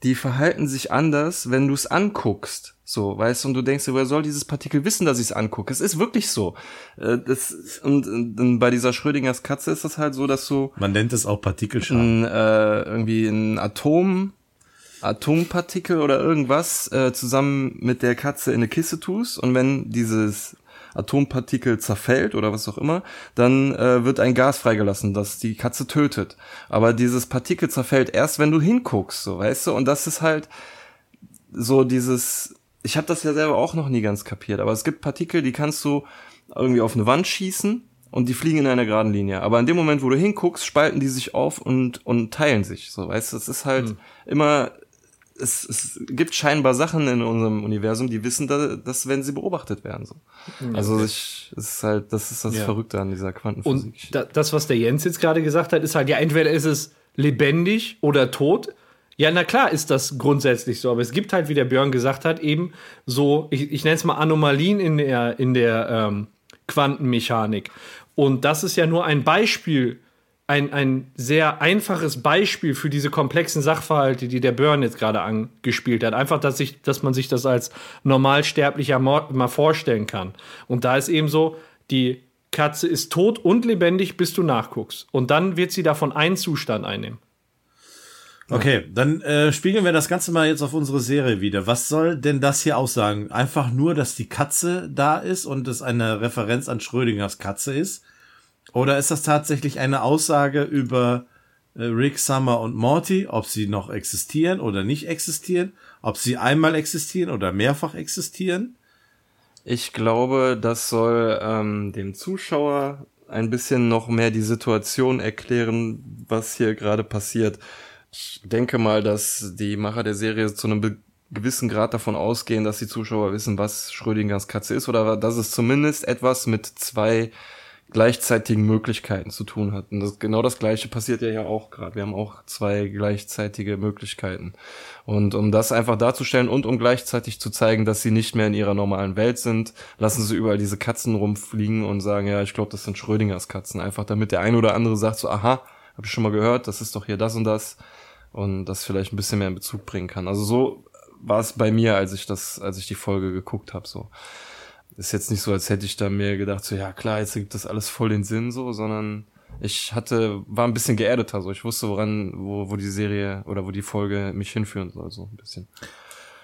die verhalten sich anders, wenn du es anguckst. So, weißt du, und du denkst dir, woher soll dieses Partikel wissen, dass ich es angucke? Es ist wirklich so. Äh, das, und, und bei dieser Schrödingers Katze ist das halt so, dass du. Man nennt es auch Partikelschaden. Äh, irgendwie ein Atom, Atompartikel oder irgendwas äh, zusammen mit der Katze in eine Kiste tust und wenn dieses Atompartikel zerfällt oder was auch immer, dann äh, wird ein Gas freigelassen, das die Katze tötet. Aber dieses Partikel zerfällt erst, wenn du hinguckst, so weißt du. Und das ist halt so dieses. Ich habe das ja selber auch noch nie ganz kapiert, aber es gibt Partikel, die kannst du irgendwie auf eine Wand schießen und die fliegen in einer geraden Linie. Aber in dem Moment, wo du hinguckst, spalten die sich auf und, und teilen sich. So, weißt du, es ist halt hm. immer es, es gibt scheinbar Sachen in unserem Universum, die wissen, dass, dass wenn sie beobachtet werden. So. Also ich, es ist halt, das ist das ja. Verrückte an dieser Quantenphysik. Und da, das, was der Jens jetzt gerade gesagt hat, ist halt, ja, entweder ist es lebendig oder tot. Ja, na klar ist das grundsätzlich so, aber es gibt halt, wie der Björn gesagt hat, eben so, ich, ich nenne es mal Anomalien in der, in der ähm, Quantenmechanik. Und das ist ja nur ein Beispiel ein, ein sehr einfaches Beispiel für diese komplexen Sachverhalte, die der Burn jetzt gerade angespielt hat. Einfach, dass, ich, dass man sich das als normalsterblicher mal vorstellen kann. Und da ist eben so, die Katze ist tot und lebendig, bis du nachguckst. Und dann wird sie davon einen Zustand einnehmen. Okay, dann äh, spiegeln wir das Ganze mal jetzt auf unsere Serie wieder. Was soll denn das hier aussagen? Einfach nur, dass die Katze da ist und es eine Referenz an Schrödingers Katze ist? Oder ist das tatsächlich eine Aussage über äh, Rick, Summer und Morty, ob sie noch existieren oder nicht existieren, ob sie einmal existieren oder mehrfach existieren? Ich glaube, das soll ähm, dem Zuschauer ein bisschen noch mehr die Situation erklären, was hier gerade passiert. Ich denke mal, dass die Macher der Serie zu einem gewissen Grad davon ausgehen, dass die Zuschauer wissen, was Schrödingers Katze ist oder dass es zumindest etwas mit zwei gleichzeitigen Möglichkeiten zu tun hat. Und das, genau das Gleiche passiert ja ja auch gerade. Wir haben auch zwei gleichzeitige Möglichkeiten. Und um das einfach darzustellen und um gleichzeitig zu zeigen, dass sie nicht mehr in ihrer normalen Welt sind, lassen sie überall diese Katzen rumfliegen und sagen, ja, ich glaube, das sind Schrödingers Katzen. Einfach damit der eine oder andere sagt so, aha, habe ich schon mal gehört, das ist doch hier das und das. Und das vielleicht ein bisschen mehr in Bezug bringen kann. Also so war es bei mir, als ich das, als ich die Folge geguckt habe. So ist jetzt nicht so, als hätte ich da mir gedacht, so ja klar, jetzt gibt das alles voll den Sinn so, sondern ich hatte, war ein bisschen geerdeter, so ich wusste, woran, wo, wo die Serie oder wo die Folge mich hinführen soll, so ein bisschen.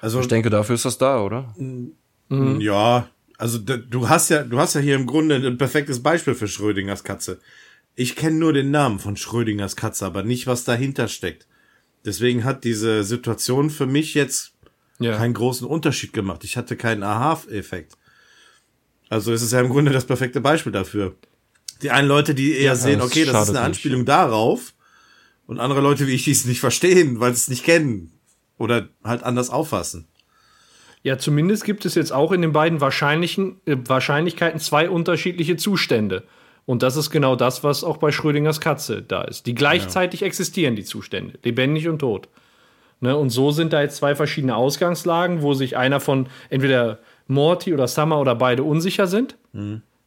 Also ich denke, dafür ist das da, oder? Mhm. Ja, also du hast ja, du hast ja hier im Grunde ein perfektes Beispiel für Schrödingers Katze. Ich kenne nur den Namen von Schrödingers Katze, aber nicht, was dahinter steckt. Deswegen hat diese Situation für mich jetzt Ja. keinen großen Unterschied gemacht. Ich hatte keinen Aha-Effekt. Also es ist ja im Grunde das perfekte Beispiel dafür. Die einen Leute, die eher sehen, das okay, das ist eine nicht. Anspielung darauf, und andere Leute wie ich, die es nicht verstehen, weil sie es nicht kennen oder halt anders auffassen. Ja, zumindest gibt es jetzt auch in den beiden wahrscheinlichen, äh, Wahrscheinlichkeiten zwei unterschiedliche Zustände. Und das ist genau das, was auch bei Schrödingers Katze da ist. Die gleichzeitig existieren, die Zustände, lebendig und tot. Ne? Und so sind da jetzt zwei verschiedene Ausgangslagen, wo sich einer von entweder Morty oder Summer oder beide unsicher sind.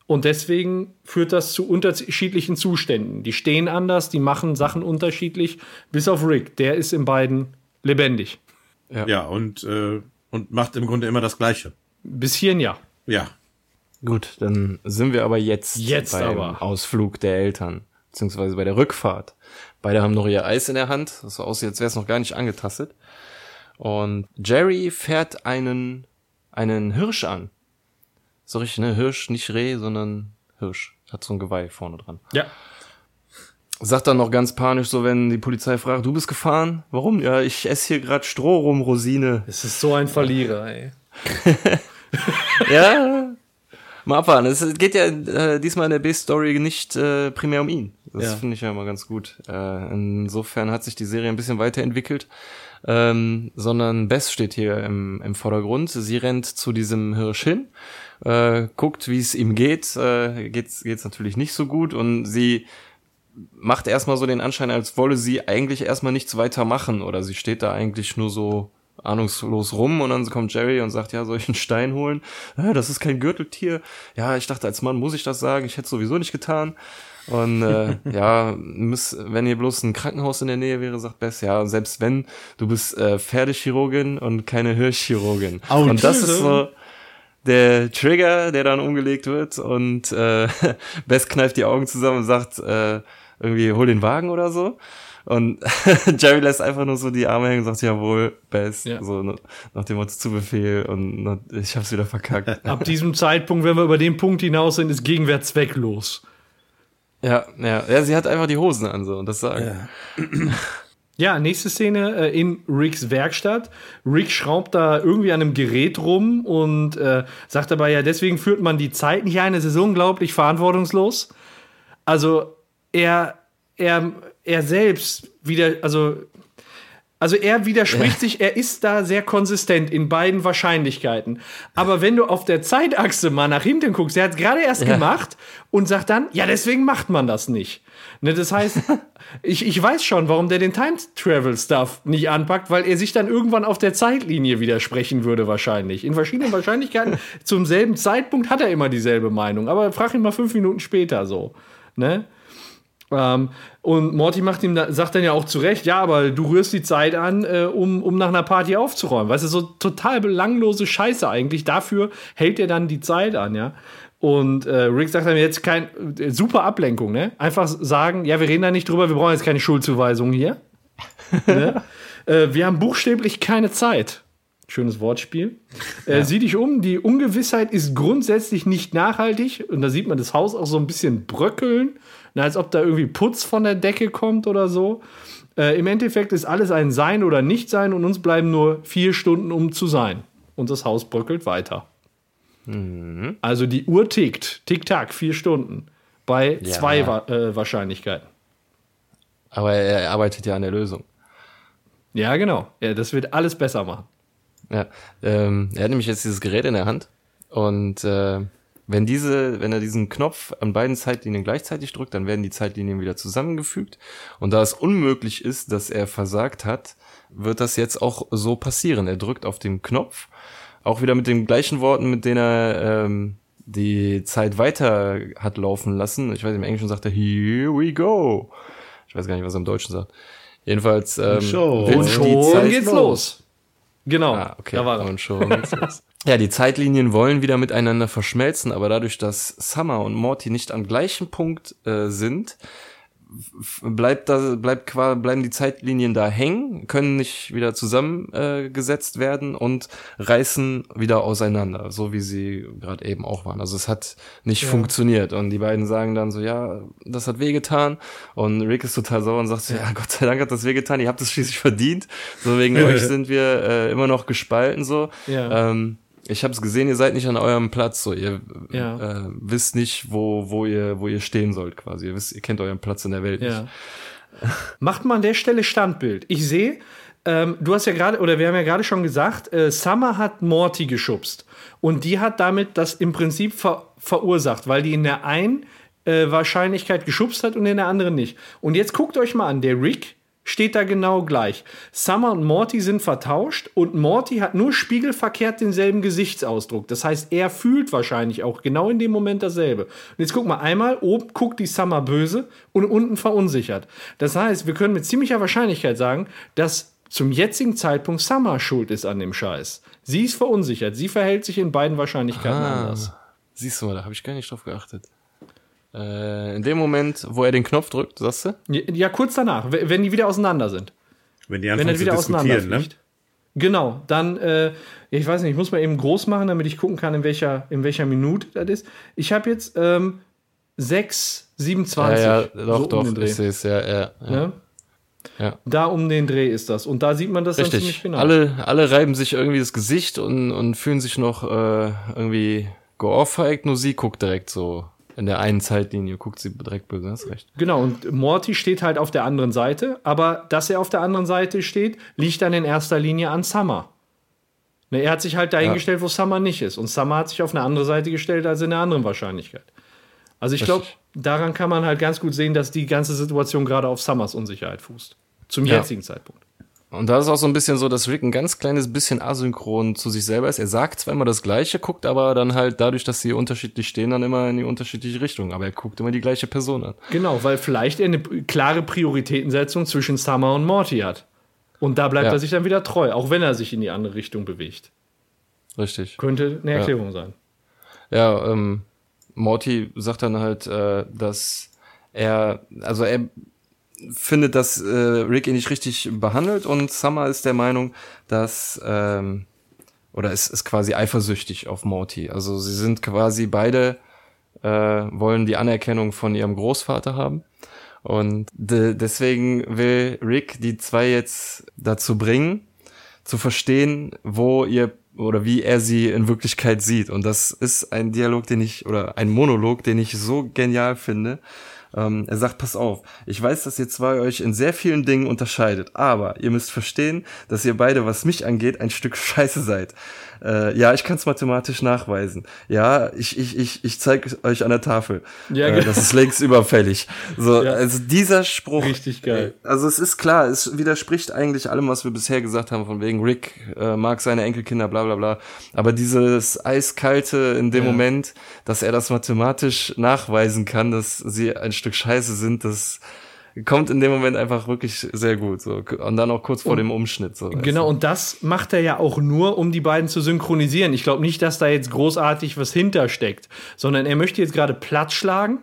Und deswegen führt das zu unterschiedlichen Zuständen. Die stehen anders, die machen Sachen unterschiedlich, bis auf Rick. Der ist in beiden lebendig. Ja, und, äh, und macht im Grunde immer das Gleiche. Bis hierhin ja. Ja. Gut, dann sind wir aber jetzt, Jetzt beim aber. Ausflug der Eltern, beziehungsweise bei der Rückfahrt. Beide haben noch ihr Eis in der Hand, das so aussieht, als wäre es noch gar nicht angetastet. Und Jerry fährt einen, einen Hirsch an. So richtig, ne? Hirsch, nicht Reh, sondern Hirsch. Hat so ein Geweih vorne dran. Ja. Sagt dann noch ganz panisch so, wenn die Polizei fragt, du bist gefahren? Warum? Ja, ich esse hier gerade Stroh rum, Rosine. Es ist so ein Verlierer, ey. Ja, mal abwarten. Es geht ja äh, diesmal in der B-Story nicht äh, primär um ihn. Das Ja. finde ich ja immer ganz gut. Äh, insofern hat sich die Serie ein bisschen weiterentwickelt. Ähm, sondern Bess steht hier im, im Vordergrund. Sie rennt zu diesem Hirsch hin, äh, guckt, wie es ihm geht. Äh, geht's, geht's natürlich nicht so gut und sie macht erstmal so den Anschein, als wolle sie eigentlich erstmal nichts weiter machen oder sie steht da eigentlich nur so ahnungslos rum und dann kommt Jerry und sagt, ja, soll ich einen Stein holen? Ja, das ist kein Gürteltier. Ja, ich dachte, als Mann muss ich das sagen, ich hätte sowieso nicht getan. Und äh, ja, müß, wenn hier bloß ein Krankenhaus in der Nähe wäre, sagt Bess, ja, selbst wenn, du bist äh, Pferdechirurgin und keine Hirschchirurgin. Autsch. Und das ist so der Trigger, der dann umgelegt wird und äh, Bess kneift die Augen zusammen und sagt, äh, irgendwie hol den Wagen oder so. Und Jerry lässt einfach nur so die Arme hängen und sagt, jawohl, Bess, Ja. so nach dem Motto zu Befehl und ich hab's wieder verkackt. Ab diesem Zeitpunkt, wenn wir über den Punkt hinaus sind, ist Gegenwehr zwecklos. Ja, ja, ja, sie hat einfach die Hosen an so und das sagen. Ja, nächste Szene äh, in Ricks Werkstatt. Rick schraubt da irgendwie an einem Gerät rum und äh, sagt dabei, ja, deswegen führt man die Zeit nicht ein. Es ist unglaublich verantwortungslos. Also er, er, er selbst wieder, also, also er widerspricht sich, er ist da sehr konsistent in beiden Wahrscheinlichkeiten. Aber wenn du auf der Zeitachse mal nach hinten guckst, er hat es gerade erst Ja. gemacht und sagt dann, ja, deswegen macht man das nicht. Ne, das heißt, ich, ich weiß schon, warum der den Time Travel Stuff nicht anpackt, weil er sich dann irgendwann auf der Zeitlinie widersprechen würde, wahrscheinlich. In verschiedenen Wahrscheinlichkeiten zum selben Zeitpunkt hat er immer dieselbe Meinung, aber frag ihn mal fünf Minuten später so. Ne? Ähm, und Morty macht ihm da, sagt dann ja auch zu Recht, ja, aber du rührst die Zeit an, äh, um, um nach einer Party aufzuräumen. Weißt du, so total belanglose Scheiße eigentlich. Dafür hält er dann die Zeit an, ja. Und äh, Rick sagt dann jetzt kein äh, super Ablenkung, ne? Einfach sagen, ja, wir reden da nicht drüber, wir brauchen jetzt keine Schuldzuweisung hier. ne? äh, wir haben buchstäblich keine Zeit. Schönes Wortspiel. Äh, sieh dich um, die Ungewissheit ist grundsätzlich nicht nachhaltig. Und da sieht man das Haus auch so ein bisschen bröckeln, na, als ob da irgendwie Putz von der Decke kommt oder so. Äh, Im Endeffekt ist alles ein Sein oder Nicht-Sein und uns bleiben nur vier Stunden, um zu sein. Und das Haus bröckelt weiter. Also die Uhr tickt. Tick-Tack, vier Stunden. Bei Ja. zwei äh, Wahrscheinlichkeiten. Aber er arbeitet ja an der Lösung. Ja, genau. Ja, das wird alles besser machen. Ja, ähm, er hat nämlich jetzt dieses Gerät in der Hand und äh, wenn diese, wenn er diesen Knopf an beiden Zeitlinien gleichzeitig drückt, dann werden die Zeitlinien wieder zusammengefügt. Und da es unmöglich ist, dass er versagt hat, wird das jetzt auch so passieren. Er drückt auf den Knopf, auch wieder mit den gleichen Worten, mit denen er ähm, die Zeit weiter hat laufen lassen. Ich weiß, im Englischen sagt er Here we go. Ich weiß gar nicht, was er im Deutschen sagt. Jedenfalls ähm, schon. will Schon die Zeit geht's los. Genau. Ah, okay. Da war er. Und schon geht's los. Ja, die Zeitlinien wollen wieder miteinander verschmelzen, aber dadurch, dass Summer und Morty nicht am gleichen Punkt äh, sind, bleibt da, bleibt bleiben die Zeitlinien da hängen, können nicht wieder zusammengesetzt äh, werden und reißen wieder auseinander, so wie sie gerade eben auch waren. Also es hat nicht funktioniert und die beiden sagen dann so, ja, das hat wehgetan und Rick ist total sauer und sagt so, ja, Gott sei Dank hat das wehgetan, ihr habt es schließlich verdient, so wegen euch sind wir äh, immer noch gespalten so. Ja. Ähm, ich habe es gesehen, ihr seid nicht an eurem Platz, so ihr Ja. äh, wisst nicht, wo wo ihr wo ihr stehen sollt quasi. Ihr wisst, ihr kennt euren Platz in der Welt Ja. nicht. Macht mal an der Stelle Standbild. Ich sehe, ähm, du hast ja gerade, oder wir haben ja gerade schon gesagt, äh, Summer hat Morty geschubst. Und die hat damit das im Prinzip ver verursacht, weil die in der einen äh, Wahrscheinlichkeit geschubst hat und in der anderen nicht. Und jetzt guckt euch mal an, der Rick steht da genau gleich. Summer und Morty sind vertauscht und Morty hat nur spiegelverkehrt denselben Gesichtsausdruck. Das heißt, er fühlt wahrscheinlich auch genau in dem Moment dasselbe. Und jetzt guck mal, einmal oben guckt die Summer böse und unten verunsichert. Das heißt, wir können mit ziemlicher Wahrscheinlichkeit sagen, dass zum jetzigen Zeitpunkt Summer schuld ist an dem Scheiß. Sie ist verunsichert. Sie verhält sich in beiden Wahrscheinlichkeiten anders. Siehst du mal, da habe ich gar nicht drauf geachtet. Äh, in dem Moment, wo er den Knopf drückt, sagst du? Ja, ja, kurz danach, wenn die wieder auseinander sind. Wenn die wenn anfangen er zu wieder diskutieren, ne? auseinanderfliegt. Genau, dann, äh, ich weiß nicht, ich muss mal eben groß machen, damit ich gucken kann, in welcher, in welcher Minute das ist. Ich habe jetzt ähm, 6, 27. ja, ja, doch, so um doch, den Dreh. ich sehe es, ja, ja. ja. Ne? Ja. Da um den Dreh ist das. Und da sieht man das dann ziemlich Richtig. genau. Alle, alle reiben sich irgendwie das Gesicht und, und fühlen sich noch äh, irgendwie geohrfeigt, nur sie guckt direkt so in der einen Zeitlinie, guckt sie direkt böse, hast recht. Genau, und Morty steht halt auf der anderen Seite, aber dass er auf der anderen Seite steht, liegt dann in erster Linie an Summer. Ne, er hat sich halt dahingestellt, wo Summer nicht ist. Und Summer hat sich auf eine andere Seite gestellt als in der anderen Wahrscheinlichkeit. Also ich glaube, daran kann man halt ganz gut sehen, dass die ganze Situation gerade auf Summers Unsicherheit fußt. Zum Ja. jetzigen Zeitpunkt. Und da ist auch so ein bisschen so, dass Rick ein ganz kleines bisschen asynchron zu sich selber ist. Er sagt zwar immer das Gleiche, guckt aber dann halt dadurch, dass sie unterschiedlich stehen, dann immer in die unterschiedliche Richtung. Aber er guckt immer die gleiche Person an. Genau, weil vielleicht er eine klare Prioritätensetzung zwischen Summer und Morty hat. Und da bleibt Ja. er sich dann wieder treu, auch wenn er sich in die andere Richtung bewegt. Richtig. Könnte eine Erklärung sein. Ja, ähm, Morty sagt dann halt, äh, dass er, also er findet, dass äh, Rick ihn nicht richtig behandelt und Summer ist der Meinung, dass ähm, oder ist, ist quasi eifersüchtig auf Morty. Also sie sind quasi beide äh, wollen die Anerkennung von ihrem Großvater haben. Und de deswegen will Rick die zwei jetzt dazu bringen, zu verstehen, wo ihr oder wie er sie in Wirklichkeit sieht. Und das ist ein Dialog, den ich, oder ein Monolog, den ich so genial finde. Ähm, er sagt, pass auf, ich weiß, dass ihr zwei euch in sehr vielen Dingen unterscheidet, aber ihr müsst verstehen, dass ihr beide, was mich angeht, ein Stück Scheiße seid. Äh, ja, ich kann es mathematisch nachweisen. Ja, ich, ich, ich, ich zeige euch an der Tafel. Ja, äh, genau. das ist längst überfällig. So, Ja. also dieser Spruch. Richtig geil. Also es ist klar, es widerspricht eigentlich allem, was wir bisher gesagt haben, von wegen Rick äh, mag seine Enkelkinder, bla bla bla. Aber dieses eiskalte in dem Ja. Moment, dass er das mathematisch nachweisen kann, dass sie ein Stück Scheiße sind, das kommt in dem Moment einfach wirklich sehr gut. So. Und dann auch kurz vor dem Umschnitt. So, Genau, du. und das macht er ja auch nur, um die beiden zu synchronisieren. Ich glaube nicht, dass da jetzt großartig was hintersteckt, sondern er möchte jetzt gerade Platz schlagen,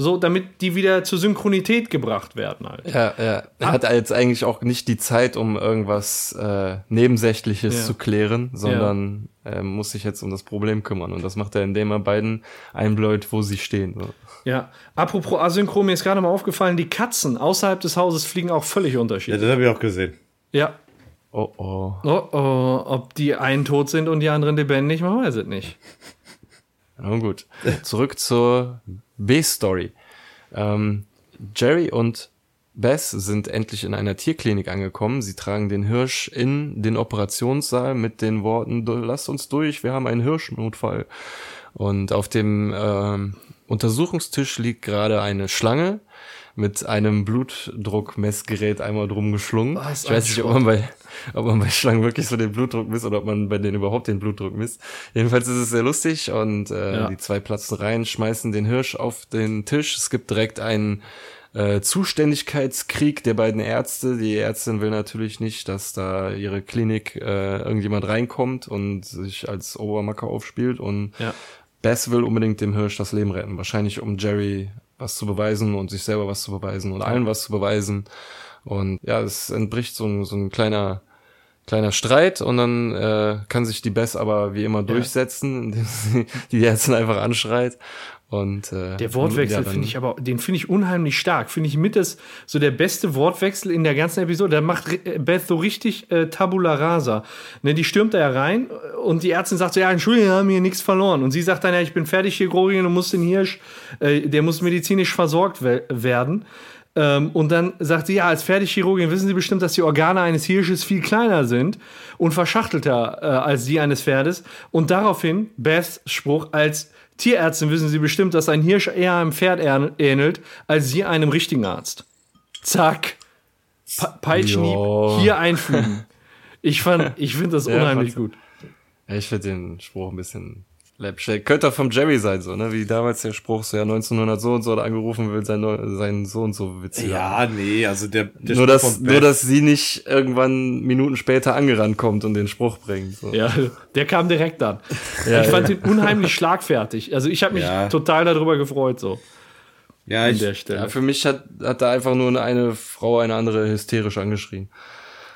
so damit die wieder zur Synchronität gebracht werden halt. Ja, ja. Er hat jetzt eigentlich auch nicht die Zeit, um irgendwas äh, Nebensächliches Ja. zu klären, sondern er muss sich jetzt um das Problem kümmern. Und das macht er, indem er beiden einbläut, wo sie stehen. So. Ja, apropos Asynchron, mir ist gerade mal aufgefallen, die Katzen außerhalb des Hauses fliegen auch völlig Ja, unterschiedlich. das habe ich auch gesehen. Ja. Oh oh. Oh, oh, ob die einen tot sind und die anderen lebendig, man weiß es nicht. Na gut. Zurück zur B-Story. Ähm, Jerry und Bess sind endlich in einer Tierklinik angekommen. Sie tragen den Hirsch in den Operationssaal mit den Worten, "Du- lasst uns durch, wir haben einen Hirschnotfall. Und auf dem ähm, Untersuchungstisch liegt gerade eine Schlange mit einem Blutdruckmessgerät einmal drum geschlungen. Was ich weiß nicht, ob man, bei, ob man bei Schlangen wirklich so den Blutdruck misst oder ob man bei denen überhaupt den Blutdruck misst. Jedenfalls ist es sehr lustig und äh, Ja. die zwei platzen rein, schmeißen den Hirsch auf den Tisch. Es gibt direkt einen äh, Zuständigkeitskrieg der beiden Ärzte. Die Ärztin will natürlich nicht, dass da ihre Klinik äh, irgendjemand reinkommt und sich als Obermacker aufspielt und Ja. Bess will unbedingt dem Hirsch das Leben retten. Wahrscheinlich um Jerry was zu beweisen und sich selber was zu beweisen und allen was zu beweisen. Und ja, es entbricht so ein, so ein kleiner kleiner Streit und dann äh, kann sich die Bess aber wie immer durchsetzen, indem sie die Ärztin einfach anschreit. Und äh, Der Wortwechsel ja, finde ich aber, den finde ich unheimlich stark. Finde ich mit das so der beste Wortwechsel in der ganzen Episode. Da macht äh, Beth so richtig äh, Tabula Rasa. Ne, die stürmt da ja rein und die Ärztin sagt so, ja, Entschuldigung, wir haben hier nichts verloren. Und sie sagt dann, ja, ich bin fertig hier, Gorien, du musst den Hirsch, äh, der muss medizinisch versorgt we werden. Ähm, und dann sagt sie, ja, als Fertigchirurgin wissen Sie bestimmt, dass die Organe eines Hirsches viel kleiner sind und verschachtelter äh, als die eines Pferdes. Und daraufhin, Beths Spruch, als Tierärztin wissen Sie bestimmt, dass ein Hirsch eher einem Pferd ähn- ähnelt, als Sie einem richtigen Arzt. Zack. Pa Peitschenhieb Ja. hier einfügen. Ich fand, ich finde das Ja, unheimlich fand's- gut. Ja, ich finde den Spruch ein bisschen läppsch. Könnte auch vom Jerry sein, so, ne? Wie damals der Spruch, so ja 1900 so und so hat angerufen will, sein, Neu- sein so und so Witz. hören. Ja, nee, also der, der nur, Spruch dass, nur, dass sie nicht irgendwann Minuten später angerannt kommt und den Spruch bringt. So. Ja, der kam direkt an. Ja, ich fand ja. ihn unheimlich schlagfertig. Also ich habe mich Ja. total darüber gefreut, so ja, an ich, der Stelle. Ja, für mich hat, hat da einfach nur eine Frau eine andere hysterisch angeschrien.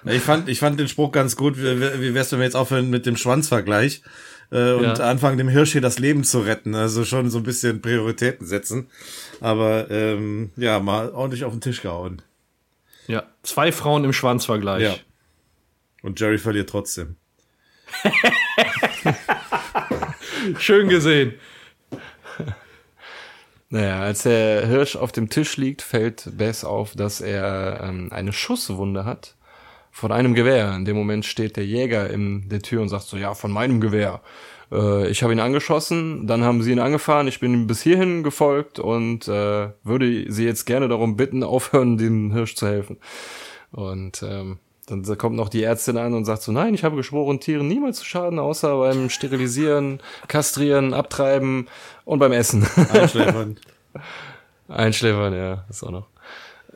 ich fand, ich fand den Spruch ganz gut. Wie, wie wär's, wenn wir jetzt aufhören mit dem Schwanzvergleich äh, und Ja. anfangen, dem Hirsch hier das Leben zu retten? Also schon so ein bisschen Prioritäten setzen. Aber ähm, ja, mal ordentlich auf den Tisch gehauen. Ja, zwei Frauen im Schwanzvergleich. Ja. Und Jerry verliert trotzdem. Schön gesehen. Naja, als der Hirsch auf dem Tisch liegt, fällt Bess auf, dass er ähm, eine Schusswunde hat von einem Gewehr. In dem Moment steht der Jäger in der Tür und sagt so, ja, von meinem Gewehr. Äh, ich habe ihn angeschossen, dann haben sie ihn angefahren, ich bin ihm bis hierhin gefolgt und äh, würde sie jetzt gerne darum bitten, aufhören, dem Hirsch zu helfen. Und ähm, dann kommt noch die Ärztin an und sagt so, nein, ich habe geschworen, Tieren niemals zu schaden, außer beim Sterilisieren, Kastrieren, Abtreiben und beim Essen. Einschläfern. Einschläfern, ja, ist auch noch.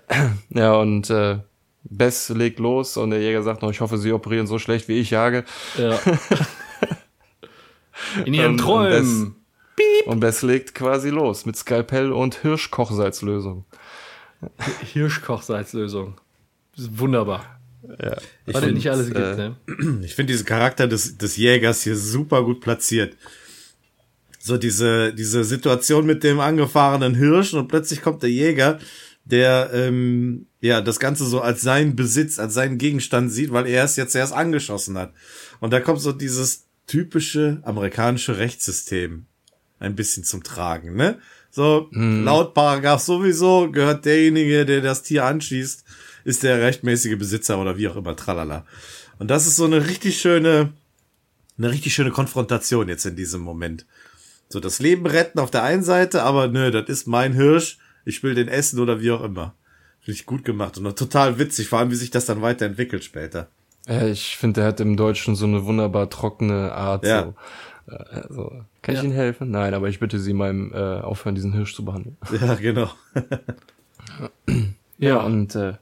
Ja, und äh, Bess legt los und der Jäger sagt noch, ich hoffe, sie operieren so schlecht, wie ich jage. Ja. In ihren Und- und Träumen. Und Bess legt quasi los mit Skalpell und Hirschkochsalzlösung. Hirschkochsalzlösung. Wunderbar. Ja. Was es nicht alles gibt, äh, ne? Ich finde diesen Charakter des, des Jägers hier super gut platziert. So diese, diese Situation mit dem angefahrenen Hirsch und plötzlich kommt der Jäger, der ähm, ja das Ganze so als seinen Besitz, als seinen Gegenstand sieht, weil er es jetzt erst angeschossen hat. Und da kommt so dieses typische amerikanische Rechtssystem ein bisschen zum Tragen, ne? So, laut Paragraph sowieso gehört derjenige, der das Tier anschießt, ist der rechtmäßige Besitzer oder wie auch immer, tralala. Und das ist so eine richtig schöne, eine richtig schöne Konfrontation jetzt in diesem Moment. So, das Leben retten auf der einen Seite, aber nö, das ist mein Hirsch, ich will den essen oder wie auch immer. Finde ich gut gemacht und total witzig, vor allem wie sich das dann weiterentwickelt später. Ja, ich finde, der hat im Deutschen so eine wunderbar trockene Art. Ja. So. Also, kann ich Ihnen helfen? Nein, aber ich bitte Sie mal äh, aufhören, diesen Hirsch zu behandeln. Ja, genau. Ja, und äh,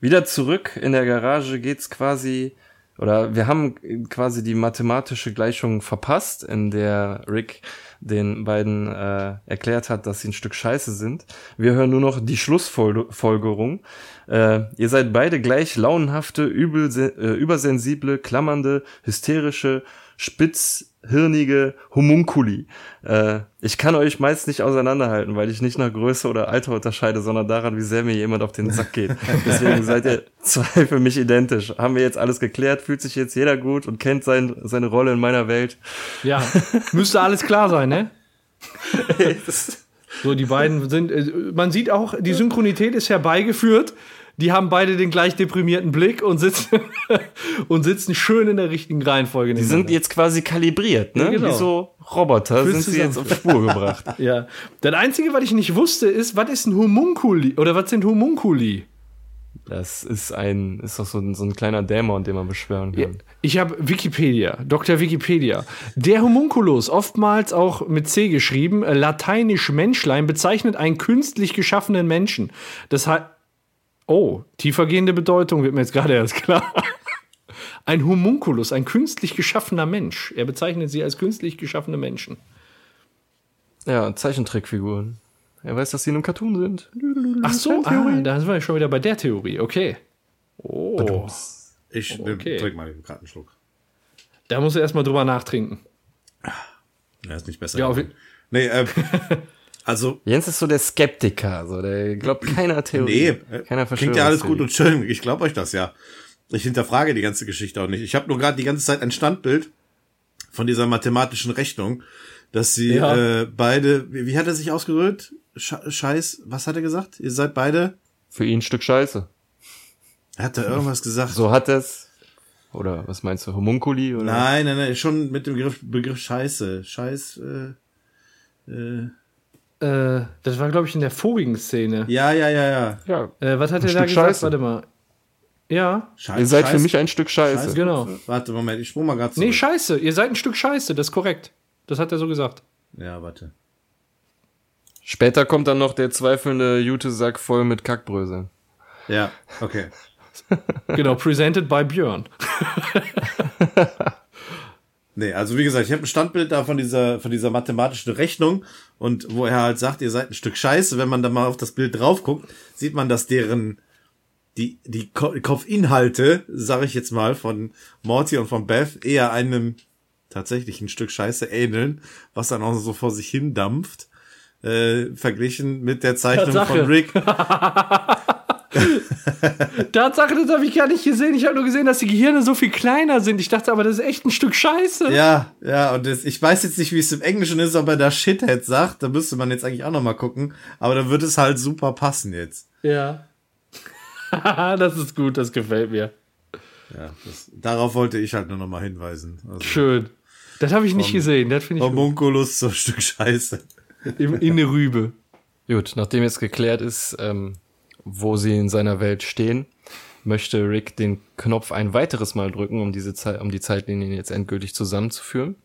wieder zurück in der Garage geht's quasi, oder wir haben quasi die mathematische Gleichung verpasst, in der Rick den beiden äh, erklärt hat, dass sie ein Stück Scheiße sind. Wir hören nur noch die Schlussfolgerung. Äh, ihr seid beide gleich launenhafte, übel, äh, übersensible, klammernde, hysterische, spitzhirnige Homunkuli. Äh, ich kann euch meist nicht auseinanderhalten, weil ich nicht nach Größe oder Alter unterscheide, sondern daran, wie sehr mir jemand auf den Sack geht. Deswegen seid ihr zwei für mich identisch. Haben wir jetzt alles geklärt? Fühlt sich jetzt jeder gut und kennt sein, seine Rolle in meiner Welt? Ja, müsste alles klar sein, ne? So, die beiden sind, äh, man sieht auch, die Synchronität ist herbeigeführt. Die haben beide den gleich deprimierten Blick und sitzen, und sitzen schön in der richtigen Reihenfolge. Die sind jetzt quasi kalibriert, ne? Ja, genau. Wie so Roboter Fürs sind sie jetzt auf Spur gebracht. Ja. Das Einzige, was ich nicht wusste, ist, was ist ein Homunkuli? Oder was sind Homunkuli? Das ist ein, ist doch so ein, so ein kleiner Dämon, den man beschwören kann. Ich habe Wikipedia, Dr. Wikipedia. Der Homunculus, oftmals auch mit C geschrieben, äh, lateinisch Menschlein, bezeichnet einen künstlich geschaffenen Menschen. Das heißt, oh, tiefergehende Bedeutung wird mir jetzt gerade erst klar. Ein Homunculus, ein künstlich geschaffener Mensch. Er bezeichnet sie als künstlich geschaffene Menschen. Ja, Zeichentrickfiguren. Er weiß, dass sie in einem Cartoon sind. Ach so, ah, da sind wir schon wieder bei der Theorie. Okay. Oh, Ich Okay. äh, trink mal gerade einen Schluck. da musst du erstmal drüber nachtrinken. Ja, ist nicht besser. Ja, auf nee, äh, also, Jens ist so der Skeptiker, so der glaubt keiner Theorie. nee, keiner klingt ja alles gut und schön. Ich glaube euch das ja. Ich hinterfrage die ganze Geschichte auch nicht. Ich habe nur gerade die ganze Zeit ein Standbild von dieser mathematischen Rechnung, dass sie Ja. äh, beide, wie, wie hat er sich ausgedrückt? Sche- Scheiß, was hat er gesagt? Ihr seid beide? Für ihn ein Stück Scheiße. Hat er irgendwas gesagt? So hat es. Oder was meinst du, Homunculi? Oder? Nein, nein, nein, schon mit dem Begriff, Begriff Scheiße. Scheiß, äh, äh, Äh, das war, glaube ich, in der vorigen Szene. ja, ja, ja, ja. Ja. Äh, was hat Ein er da Stück gesagt? Scheiße. Warte mal. Ja. Scheiß, Ihr seid für Scheiß- mich ein Stück Scheiße. Scheiß- Genau. Warte, Moment, ich sprung mal gerade Nee, zurück. Scheiße. Ihr seid ein Stück Scheiße. Das ist korrekt. Das hat er so gesagt. ja, warte. Später kommt dann noch der zweifelnde Jutesack voll mit Kackbröseln. Ja, okay. Genau, presented by Björn. Nee, also wie gesagt, ich habe ein Standbild da von dieser, von dieser mathematischen Rechnung und wo er halt sagt, ihr seid ein Stück Scheiße. Wenn man da mal auf das Bild drauf guckt, sieht man, dass deren die, die Ko Kopfinhalte, sage ich jetzt mal, von Morty und von Beth eher einem tatsächlich ein Stück Scheiße ähneln, was dann auch so vor sich hin dampft, äh, verglichen mit der Zeichnung Tatsache. von Rick. Tatsache, das habe ich gar nicht gesehen. Ich habe nur gesehen, dass die Gehirne so viel kleiner sind. Ich dachte aber, das ist echt ein Stück Scheiße. Ja, ja, und das, ich weiß jetzt nicht, wie es im Englischen ist, ob er da Shithead sagt. Da müsste man jetzt eigentlich auch noch mal gucken. Aber da wird es halt super passen jetzt. Ja. das ist gut, das gefällt mir. Ja, das, darauf wollte ich halt nur noch mal hinweisen. Also, Schön. Das habe ich nicht gesehen. Das finde ich. Homunculus so ein Stück Scheiße. Im, in der Rübe. Gut, nachdem jetzt geklärt ist, ähm, wo sie in seiner Welt stehen, möchte Rick den Knopf ein weiteres Mal drücken, um diese Zeit, um die Zeitlinien jetzt endgültig zusammenzuführen.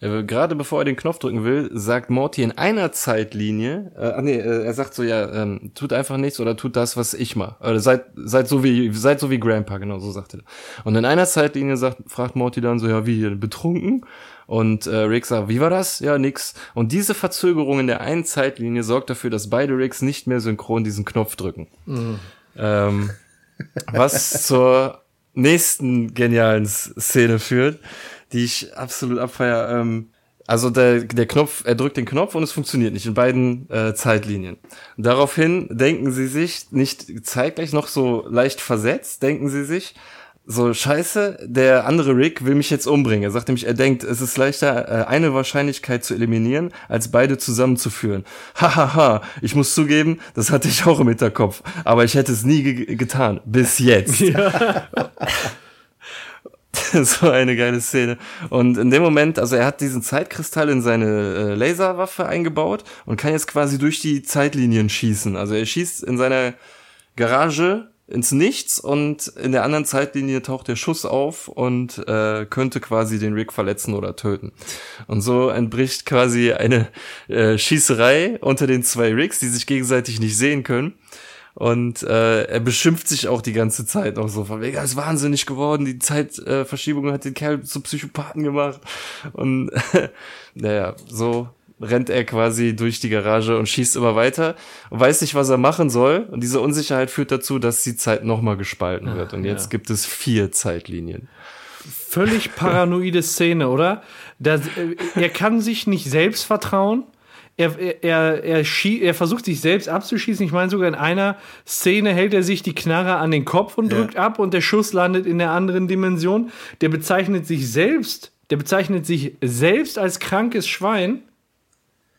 Äh, gerade bevor er den Knopf drücken will, sagt Morty in einer Zeitlinie, äh, nee, äh, er sagt so, ja, ähm, tut einfach nichts oder tut das, was ich mache. Oder seid, seid so wie, seid so wie Grandpa, genau so sagt er. Und in einer Zeitlinie sagt, fragt Morty dann so, ja, wie, betrunken? Und äh, Rick sagt, wie war das? Ja, nix. Und diese Verzögerung in der einen Zeitlinie sorgt dafür, dass beide Ricks nicht mehr synchron diesen Knopf drücken. Ähm, was zur nächsten genialen Szene führt, die ich absolut abfeier. Ähm, also der, der Knopf, er drückt den Knopf und es funktioniert nicht in beiden äh, Zeitlinien. Daraufhin denken sie sich, nicht zeitgleich noch so leicht versetzt, denken sie sich, so scheiße, der andere Rick will mich jetzt umbringen. Er sagt nämlich, er denkt, es ist leichter, äh, eine Wahrscheinlichkeit zu eliminieren, als beide zusammenzuführen. Hahaha, ich muss zugeben, das hatte ich auch im Hinterkopf, aber ich hätte es nie ge getan, bis jetzt. so eine geile Szene. Und in dem Moment, also er hat diesen Zeitkristall in seine äh, Laserwaffe eingebaut und kann jetzt quasi durch die Zeitlinien schießen. Also er schießt in seiner Garage ins Nichts und in der anderen Zeitlinie taucht der Schuss auf und äh, könnte quasi den Rick verletzen oder töten. Und so entbricht quasi eine äh, Schießerei unter den zwei Ricks, die sich gegenseitig nicht sehen können. Und äh, er beschimpft sich auch die ganze Zeit noch so von wegen, ist wahnsinnig geworden, die Zeitverschiebung äh, hat den Kerl zum Psychopathen gemacht. Und naja, so rennt er quasi durch die Garage und schießt immer weiter und weiß nicht, was er machen soll. Und diese Unsicherheit führt dazu, dass die Zeit nochmal gespalten wird. Und jetzt gibt es vier Zeitlinien. Völlig paranoide Szene, oder? Das, äh, er kann sich nicht selbst vertrauen. Er, er, er, er, er versucht sich selbst abzuschießen. Ich meine, sogar in einer Szene hält er sich die Knarre an den Kopf und Ja. drückt ab und der Schuss landet in der anderen Dimension. Der bezeichnet sich selbst, der bezeichnet sich selbst als krankes Schwein.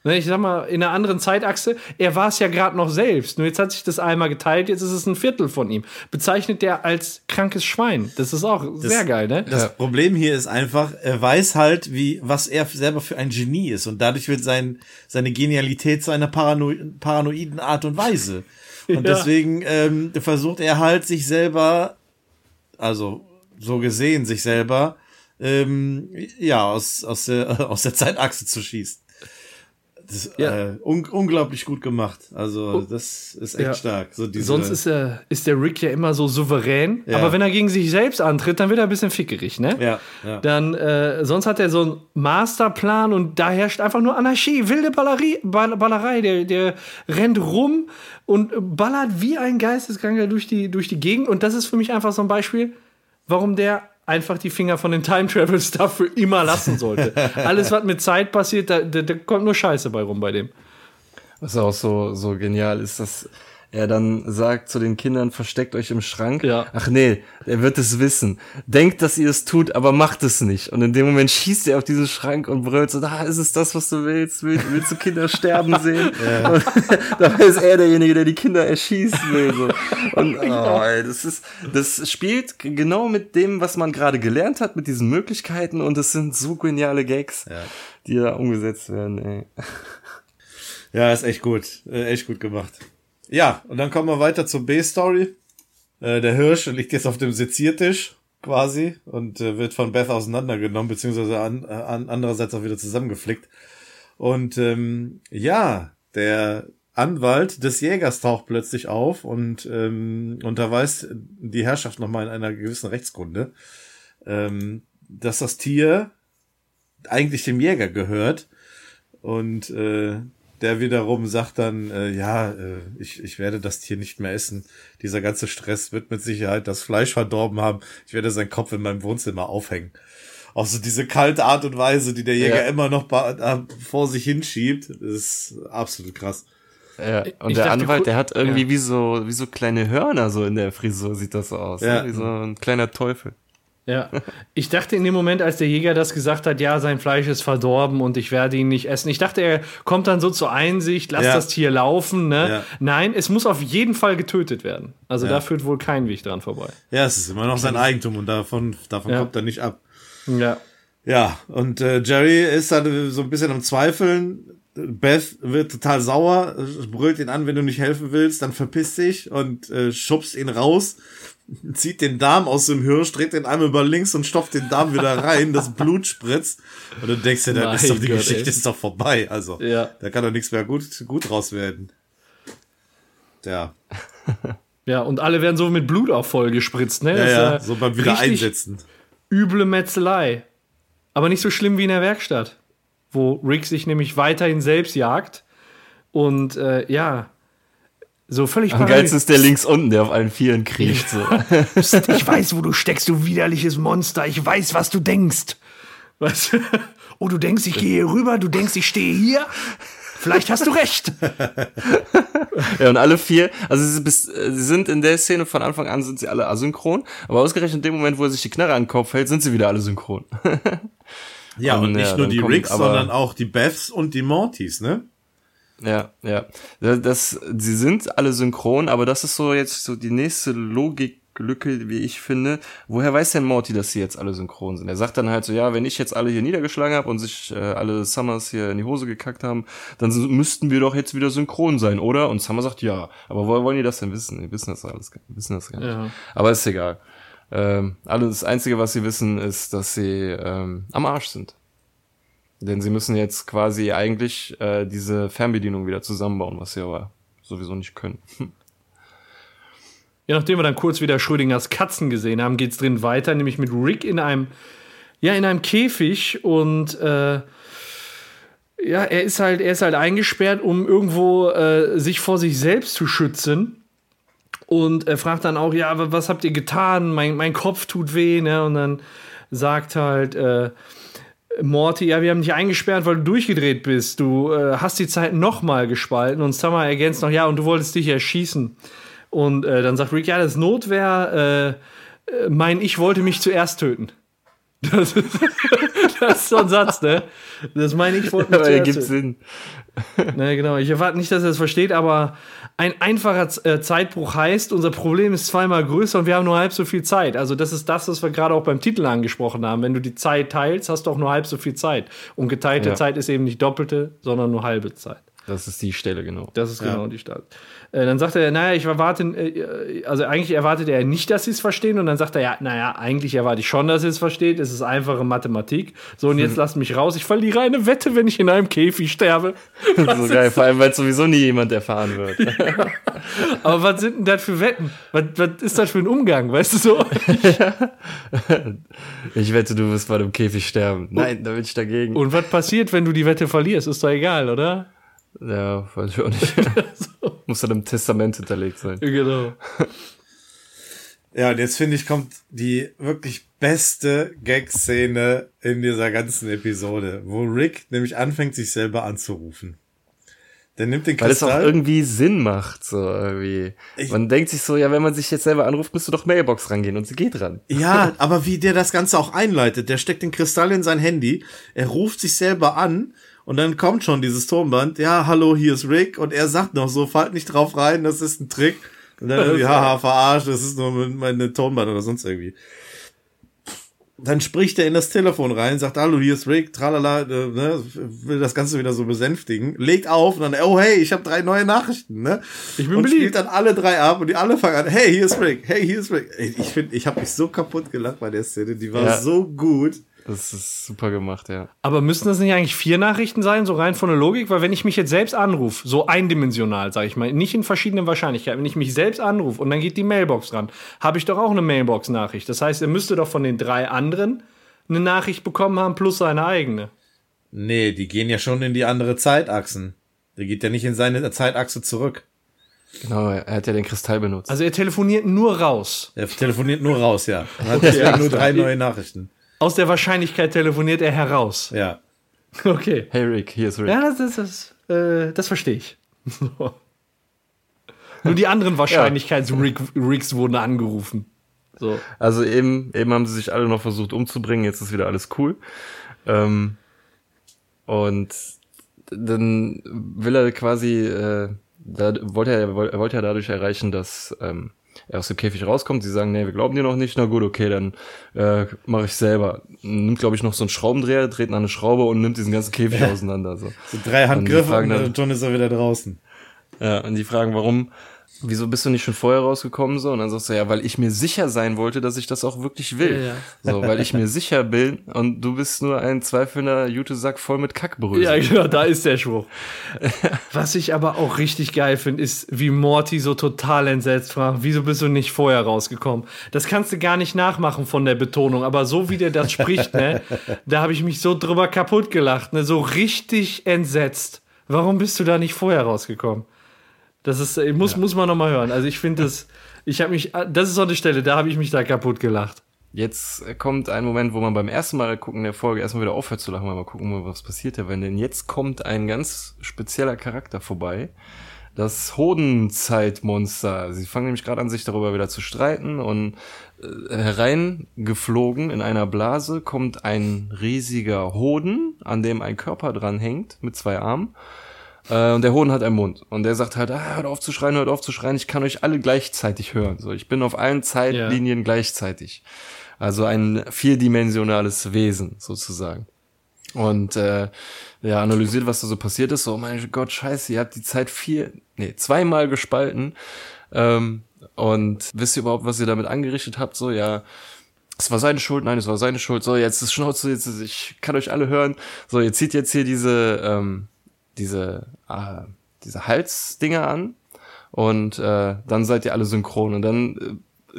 Ne, Ich sag mal, in einer anderen Zeitachse, er war es ja gerade noch selbst. Nur jetzt hat sich das einmal geteilt, jetzt ist es ein Viertel von ihm. Bezeichnet der als krankes Schwein. Das ist auch sehr geil, ne? Das Problem hier ist einfach, er weiß halt, wie, was er selber für ein Genie ist. Und dadurch wird sein, seine Genialität zu einer Parano paranoiden Art und Weise. Und Ja. deswegen ähm, versucht er halt, sich selber, also so gesehen, sich selber, ähm, ja, aus, aus, der, aus der Zeitachse zu schießen. Das, Ja. äh, un unglaublich gut gemacht. Also, das ist echt Ja. stark. So diese, Sonst ist, er, ist der Rick ja immer so souverän. Ja. Aber wenn er gegen sich selbst antritt, dann wird er ein bisschen fickerig, ne? Ja, ja. Dann, äh, sonst hat er so einen Masterplan und da herrscht einfach nur Anarchie, wilde Ballerie, Ball, Ballerei. Der, der rennt rum und ballert wie ein Geisteskranker durch die, durch die Gegend. Und das ist für mich einfach so ein Beispiel, warum der einfach die Finger von den Time Travel Stuff für immer lassen sollte. Alles, was mit Zeit passiert, da, da, da kommt nur Scheiße bei rum bei dem. Was auch so, so genial ist, dass er dann sagt zu den Kindern, versteckt euch im Schrank. Ja. Ach nee, er wird es wissen. Denkt, dass ihr es tut, aber macht es nicht. Und in dem Moment schießt er auf diesen Schrank und brüllt so, da ist es das, was du willst. Willst, willst du Kinder sterben sehen? Und dabei ist er derjenige, der die Kinder erschießen will. So. Und oh, ey, das ist, das spielt genau mit dem, was man gerade gelernt hat, mit diesen Möglichkeiten. Und es sind so geniale Gags, die da umgesetzt werden, ey. Ja, ist echt gut. Äh, echt gut gemacht. Ja, und dann kommen wir weiter zur B-Story. Äh, der Hirsch liegt jetzt auf dem Seziertisch quasi und äh, wird von Beth auseinandergenommen, beziehungsweise an, äh, an, andererseits auch wieder zusammengeflickt. Und ähm, ja, der Anwalt des Jägers taucht plötzlich auf und ähm, unterweist die Herrschaft nochmal in einer gewissen Rechtskunde, ähm, dass das Tier eigentlich dem Jäger gehört und äh, der wiederum sagt dann, äh, ja, äh, ich, ich werde das Tier nicht mehr essen. Dieser ganze Stress wird mit Sicherheit das Fleisch verdorben haben. Ich werde seinen Kopf in meinem Wohnzimmer aufhängen. Auch so diese kalte Art und Weise, die der Jäger Ja. immer noch äh, vor sich hinschiebt, ist absolut krass. Ja, und Ich der dachte, Anwalt, der hat irgendwie ja. wie so, wie so kleine Hörner so in der Frisur, sieht das so aus. Ja. Ne? Wie so ein kleiner Teufel. Ja, ich dachte in dem Moment, als der Jäger das gesagt hat, ja, sein Fleisch ist verdorben und ich werde ihn nicht essen. Ich dachte, er kommt dann so zur Einsicht, lass Ja. das Tier laufen. Ne? Ja. Nein, es muss auf jeden Fall getötet werden. Also Ja. da führt wohl kein Weg dran vorbei. Ja, es ist immer noch sein Eigentum und davon, davon kommt er nicht ab. Ja. Ja, und äh, Jerry ist dann so ein bisschen am Zweifeln. Beth wird total sauer, brüllt ihn an, wenn du nicht helfen willst, dann verpiss dich und äh, schubst ihn raus, zieht den Darm aus dem Hirsch, dreht den Arm über links und stopft den Darm wieder rein, das Blut spritzt. Und du denkst dir, dann ist doch die Gott, Geschichte ey. ist doch vorbei. Also, Ja. da kann doch nichts mehr gut, gut raus werden. Ja, Ja, und alle werden so mit Blut auch voll gespritzt, ne? ja, ja äh, so beim Wiedereinsetzen. Üble Metzelei. Aber nicht so schlimm wie in der Werkstatt, wo Rick sich nämlich weiterhin selbst jagt. Und äh, ja, so völlig Am geilsten ist der links unten, der auf allen Vieren kriecht. So. Psst, ich weiß, wo du steckst, du widerliches Monster. Ich weiß, was du denkst. Was? Oh, du denkst, ich gehe hier rüber, du denkst, ich stehe hier? Vielleicht hast du recht. Ja, und alle vier, also sie, bis, sie sind in der Szene von Anfang an sind sie alle asynchron, aber ausgerechnet in dem Moment, wo er sich die Knarre an den Kopf hält, sind sie wieder alle synchron. Ja, und Und, nicht ja, nur die kommt Ricks, aber- sondern auch die Beths und die Mortys, ne? Ja, ja. Das, sie sind alle synchron, aber das ist so jetzt so die nächste Logiklücke, wie ich finde. Woher weiß denn Morty, dass sie jetzt alle synchron sind? Er sagt dann halt so, ja, wenn ich jetzt alle hier niedergeschlagen habe und sich äh, alle Summers hier in die Hose gekackt haben, dann müssten wir doch jetzt wieder synchron sein, oder? Und Summer sagt ja. Aber woher wollen die das denn wissen? Die wissen das alles, gar- wissen das gar nicht. Ja. Aber ist egal. Ähm, alles, das Einzige, was sie wissen, ist, dass sie ähm, am Arsch sind. Denn sie müssen jetzt quasi eigentlich äh, diese Fernbedienung wieder zusammenbauen, was sie aber sowieso nicht können. Ja, nachdem wir dann kurz wieder Schrödingers Katzen gesehen haben, geht's drin weiter, nämlich mit Rick in einem, ja, in einem Käfig und äh, ja, er ist halt, er ist halt eingesperrt, um irgendwo äh, sich vor sich selbst zu schützen. Und er fragt dann auch, ja, aber was habt ihr getan? Mein, mein Kopf tut weh, ne? Und dann sagt halt äh, Morty, ja, wir haben dich eingesperrt, weil du durchgedreht bist. Du äh, hast die Zeit nochmal gespalten. Und Summer ergänzt noch, ja, und du wolltest dich erschießen. Und äh, dann sagt Rick, ja, das ist Notwehr. Äh, äh, mein Ich wollte mich zuerst töten. Das ist, das ist so ein Satz, ne? Das meine ich wollte mich Aber zuerst ergibt töten. Sinn. Ne, genau. Ich erwarte nicht, dass er es versteht, aber ein einfacher äh, Zeitbruch heißt, unser Problem ist zweimal größer und wir haben nur halb so viel Zeit. Also das ist das, was wir gerade auch beim Titel angesprochen haben. Wenn du die Zeit teilst, hast du auch nur halb so viel Zeit. Und geteilte Ja. Zeit ist eben nicht doppelte, sondern nur halbe Zeit. Das ist die Stelle, genau. Das ist Ja. genau die Stadt. Äh, dann sagt er, naja, ich erwarte, äh, also eigentlich erwartet er nicht, dass sie es verstehen. Und dann sagt er, ja, naja, eigentlich erwarte ich schon, dass sie es versteht. Es ist einfache Mathematik. So, und jetzt lasst mich raus. Ich verliere eine Wette, wenn ich in einem Käfig sterbe. so geil, vor allem, weil es sowieso nie jemand erfahren wird. Aber was sind denn das für Wetten? Was, was ist das für ein Umgang, weißt du so? Ich wette, du wirst bei dem Käfig sterben. Nein, da bin ich dagegen. Und was passiert, wenn du die Wette verlierst? Ist doch egal, oder? Ja, weiß ich auch nicht. Muss dann im Testament hinterlegt sein. Genau. Ja, und jetzt finde ich, kommt die wirklich beste Gag-Szene in dieser ganzen Episode, wo Rick nämlich anfängt, sich selber anzurufen. Der nimmt den Weil es auch Kristall. irgendwie Sinn macht, so irgendwie. Ich- man denkt sich so, ja, wenn man sich jetzt selber anruft, müsste doch Mailbox rangehen und sie geht ran. Ja, aber wie der das Ganze auch einleitet, der steckt den Kristall in sein Handy, er ruft sich selber an und dann kommt schon dieses Tonband, ja, hallo, hier ist Rick und er sagt noch so, fallt nicht drauf rein, das ist ein Trick. Und dann irgendwie, haha, verarscht, das ist nur meine Tonband oder sonst irgendwie. Dann spricht er in das Telefon rein, sagt, hallo, hier ist Rick, tralala, äh, ne, will das Ganze wieder so besänftigen, legt auf und dann, oh hey, ich habe drei neue Nachrichten, ne? Ich bin und beliebt. spielt dann alle drei ab und die alle fangen an, hey, hier ist Rick, hey, hier ist Rick. Ich finde, ich habe mich so kaputt gelacht bei der Szene, die war Ja. so gut. Das ist super gemacht, ja. Aber müssten das nicht eigentlich vier Nachrichten sein, so rein von der Logik? Weil wenn ich mich jetzt selbst anrufe, so eindimensional, sag ich mal, nicht in verschiedenen Wahrscheinlichkeiten, wenn ich mich selbst anrufe und dann geht die Mailbox ran, habe ich doch auch eine Mailbox-Nachricht. Das heißt, er müsste doch von den drei anderen eine Nachricht bekommen haben, plus seine eigene. Nee, die gehen ja schon in die andere Zeitachsen. Der geht ja nicht in seine Zeitachse zurück. Genau, er hat ja den Kristall benutzt. Also er telefoniert nur raus. Er telefoniert nur raus, ja. Und hat deswegen nur drei neue Nachrichten. Aus der Wahrscheinlichkeit telefoniert er heraus. Ja. Okay. hey Rick, hier ist Rick. Ja, das, das, das, äh, das verstehe ich. So. Nur die anderen Wahrscheinlichkeits-Rigs wurden angerufen. So. Also eben, eben haben sie sich alle noch versucht umzubringen, jetzt ist wieder alles cool. Ähm, und dann will er quasi, äh, da wollte er, er wollte ja dadurch erreichen, dass ähm, er aus dem Käfig rauskommt. Sie sagen, nee, wir glauben dir noch nicht. Na gut, okay, dann äh, mache ich selber. Nimmt, glaube ich, noch so einen Schraubendreher, dreht eine Schraube und nimmt diesen ganzen Käfig auseinander. So. So drei Handgriffe und dann- schon ist er wieder draußen. Ja, und die fragen, warum, wieso bist du nicht schon vorher rausgekommen so? Und dann sagst du, ja, weil ich mir sicher sein wollte, dass ich das auch wirklich will. Ja, So, weil ich mir sicher bin und du bist nur ein zweifelnder Jutesack voll mit Kackbrösel. Ja, genau, da ist der Spruch. Was ich aber auch richtig geil finde, ist, wie Morty so total entsetzt fragt, wieso bist du nicht vorher rausgekommen? Das kannst du gar nicht nachmachen von der Betonung, aber so wie der das spricht, ne, da habe ich mich so drüber kaputt gelacht, ne, so richtig entsetzt. Warum bist du da nicht vorher rausgekommen? Das ist, äh, muss, muss man noch mal hören. Also ich finde das, ich habe mich, das ist so eine Stelle, da habe ich mich da kaputt gelacht. Jetzt kommt ein Moment, wo man beim ersten Mal gucken der Folge erstmal wieder aufhört zu lachen, weil mal gucken, was passiert da, wenn denn jetzt kommt ein ganz spezieller Charakter vorbei. Das Hodenzeitmonster. Sie fangen nämlich gerade an, sich darüber wieder zu streiten und äh, hereingeflogen in einer Blase kommt ein riesiger Hoden, an dem ein Körper dran hängt mit zwei Armen. Äh, und der Hoden hat einen Mund. Und der sagt halt, ah, hört auf zu schreien, hört auf zu schreien, ich kann euch alle gleichzeitig hören. So, ich bin auf allen Zeitlinien gleichzeitig. Also ein vierdimensionales Wesen sozusagen. Und äh, ja, analysiert, was da so passiert ist. So, oh mein Gott, scheiße, ihr habt die Zeit vier, nee, zweimal gespalten. Ähm, und wisst ihr überhaupt, was ihr damit angerichtet habt? So, ja, es war seine Schuld, nein, es war seine Schuld. So, jetzt ist Schnauze, jetzt ist, ich kann euch alle hören. So, ihr zieht jetzt hier diese, ähm, diese, äh, diese Halsdinger an und äh, dann seid ihr alle synchron und dann äh,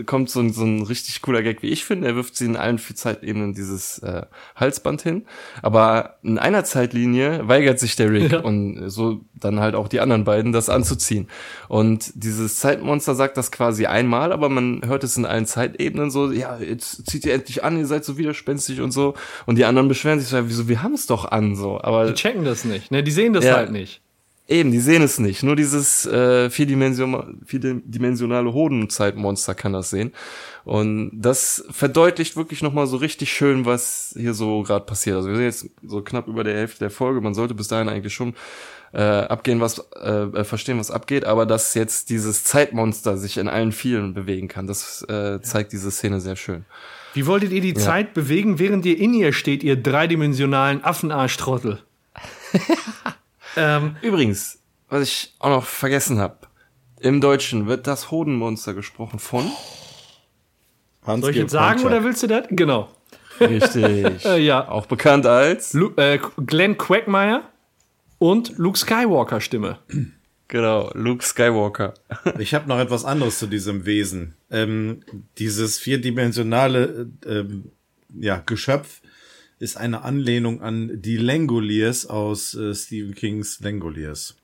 kommt so ein, so ein richtig cooler Gag, wie ich finde. Er wirft sie in allen vier Zeitebenen dieses äh, Halsband hin, aber in einer Zeitlinie weigert sich der Rick Ja. und so dann halt auch die anderen beiden, das anzuziehen. Und dieses Zeitmonster sagt das quasi einmal, aber man hört es in allen Zeitebenen so, ja, jetzt zieht ihr endlich an, ihr seid so widerspenstig und so. Und die anderen beschweren sich so, ja, wieso, wir haben es doch an, so. Aber Die checken das nicht, ne, die sehen das Ja. halt nicht. Eben, die sehen es nicht. Nur dieses äh, vierdimension vierdimensionale Hodenzeitmonster kann das sehen. Und das verdeutlicht wirklich nochmal so richtig schön, was hier so gerade passiert. Also wir sind jetzt so knapp über der Hälfte der Folge. Man sollte bis dahin eigentlich schon äh, abgehen, was äh, äh, verstehen, was abgeht. Aber dass jetzt dieses Zeitmonster sich in allen vielen bewegen kann, das äh, zeigt diese Szene sehr schön. Wie wolltet ihr die Zeit bewegen, während ihr in ihr steht, ihr dreidimensionalen Affenarschtrottel? Ähm, Übrigens, was ich auch noch vergessen habe. Im Deutschen wird das Hodenmonster gesprochen von. Hans soll ich jetzt sagen oder willst du das? Genau. Richtig. Äh, ja. Auch bekannt als. Lu äh, Glenn Quagmire und Luke Skywalker Stimme. Genau, Luke Skywalker. Ich habe noch etwas anderes zu diesem Wesen. Ähm, dieses vierdimensionale äh, ähm, ja, Geschöpf ist eine Anlehnung an die Langoliers aus äh, Stephen Kings Langoliers.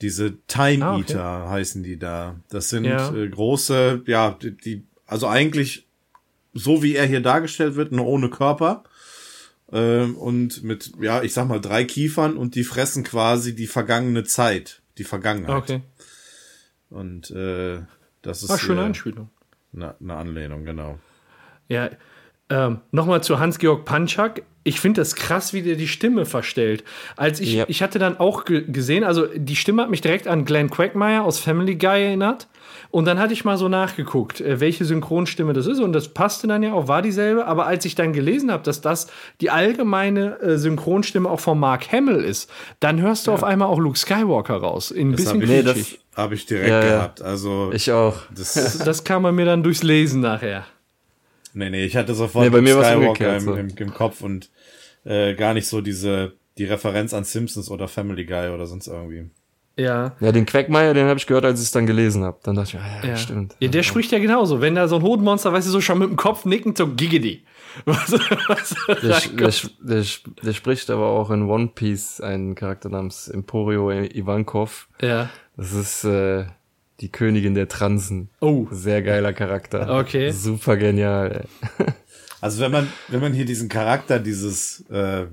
Diese Time Ah, okay. Eater heißen die da. Das sind Ja. äh, große, ja, die, die, also eigentlich so wie er hier dargestellt wird, nur ohne Körper. Ähm, und mit, ja, ich sag mal, drei Kiefern und die fressen quasi die vergangene Zeit, die Vergangenheit. Okay. Und äh, das ist War schöne äh, Anspielung. eine, eine Anlehnung, genau. Ja, ähm, nochmal zu Hans-Georg Panchak. Ich finde das krass, wie der die Stimme verstellt. Als ich, Ja. ich hatte dann auch ge gesehen, also die Stimme hat mich direkt an Glenn Quagmire aus Family Guy erinnert. Und dann hatte ich mal so nachgeguckt, äh, welche Synchronstimme das ist. Und das passte dann ja auch, war dieselbe. Aber als ich dann gelesen habe, dass das die allgemeine äh, Synchronstimme auch von Mark Hamill ist, dann hörst du auf einmal auch Luke Skywalker raus. In ein Das bisschen habe ich, Nee, quietschig. hab ich direkt Ja, ja. gehabt. Also Ich auch. das, Das kam bei mir dann durchs Lesen nachher. Nee, nee, ich hatte sofort Nee, bei mir Skywalker im, so. im, im Kopf und äh, gar nicht so diese die Referenz an Simpsons oder Family Guy oder sonst irgendwie. Ja. Ja, den Quackmeier, den habe ich gehört, als ich es dann gelesen habe. Dann dachte ich, ah, ja, Ja. stimmt. Ja, der spricht ja genauso. Wenn da so ein Hodenmonster, weißt du, so schon mit dem Kopf nickend, so giggity. Was, was Der, der, der, der spricht aber auch in One Piece einen Charakter namens Emporio Ivankov. ja. Das ist äh, die Königin der Transen. Oh. Sehr geiler Charakter. Okay. Super genial. Also wenn man wenn man hier diesen Charakter dieses äh,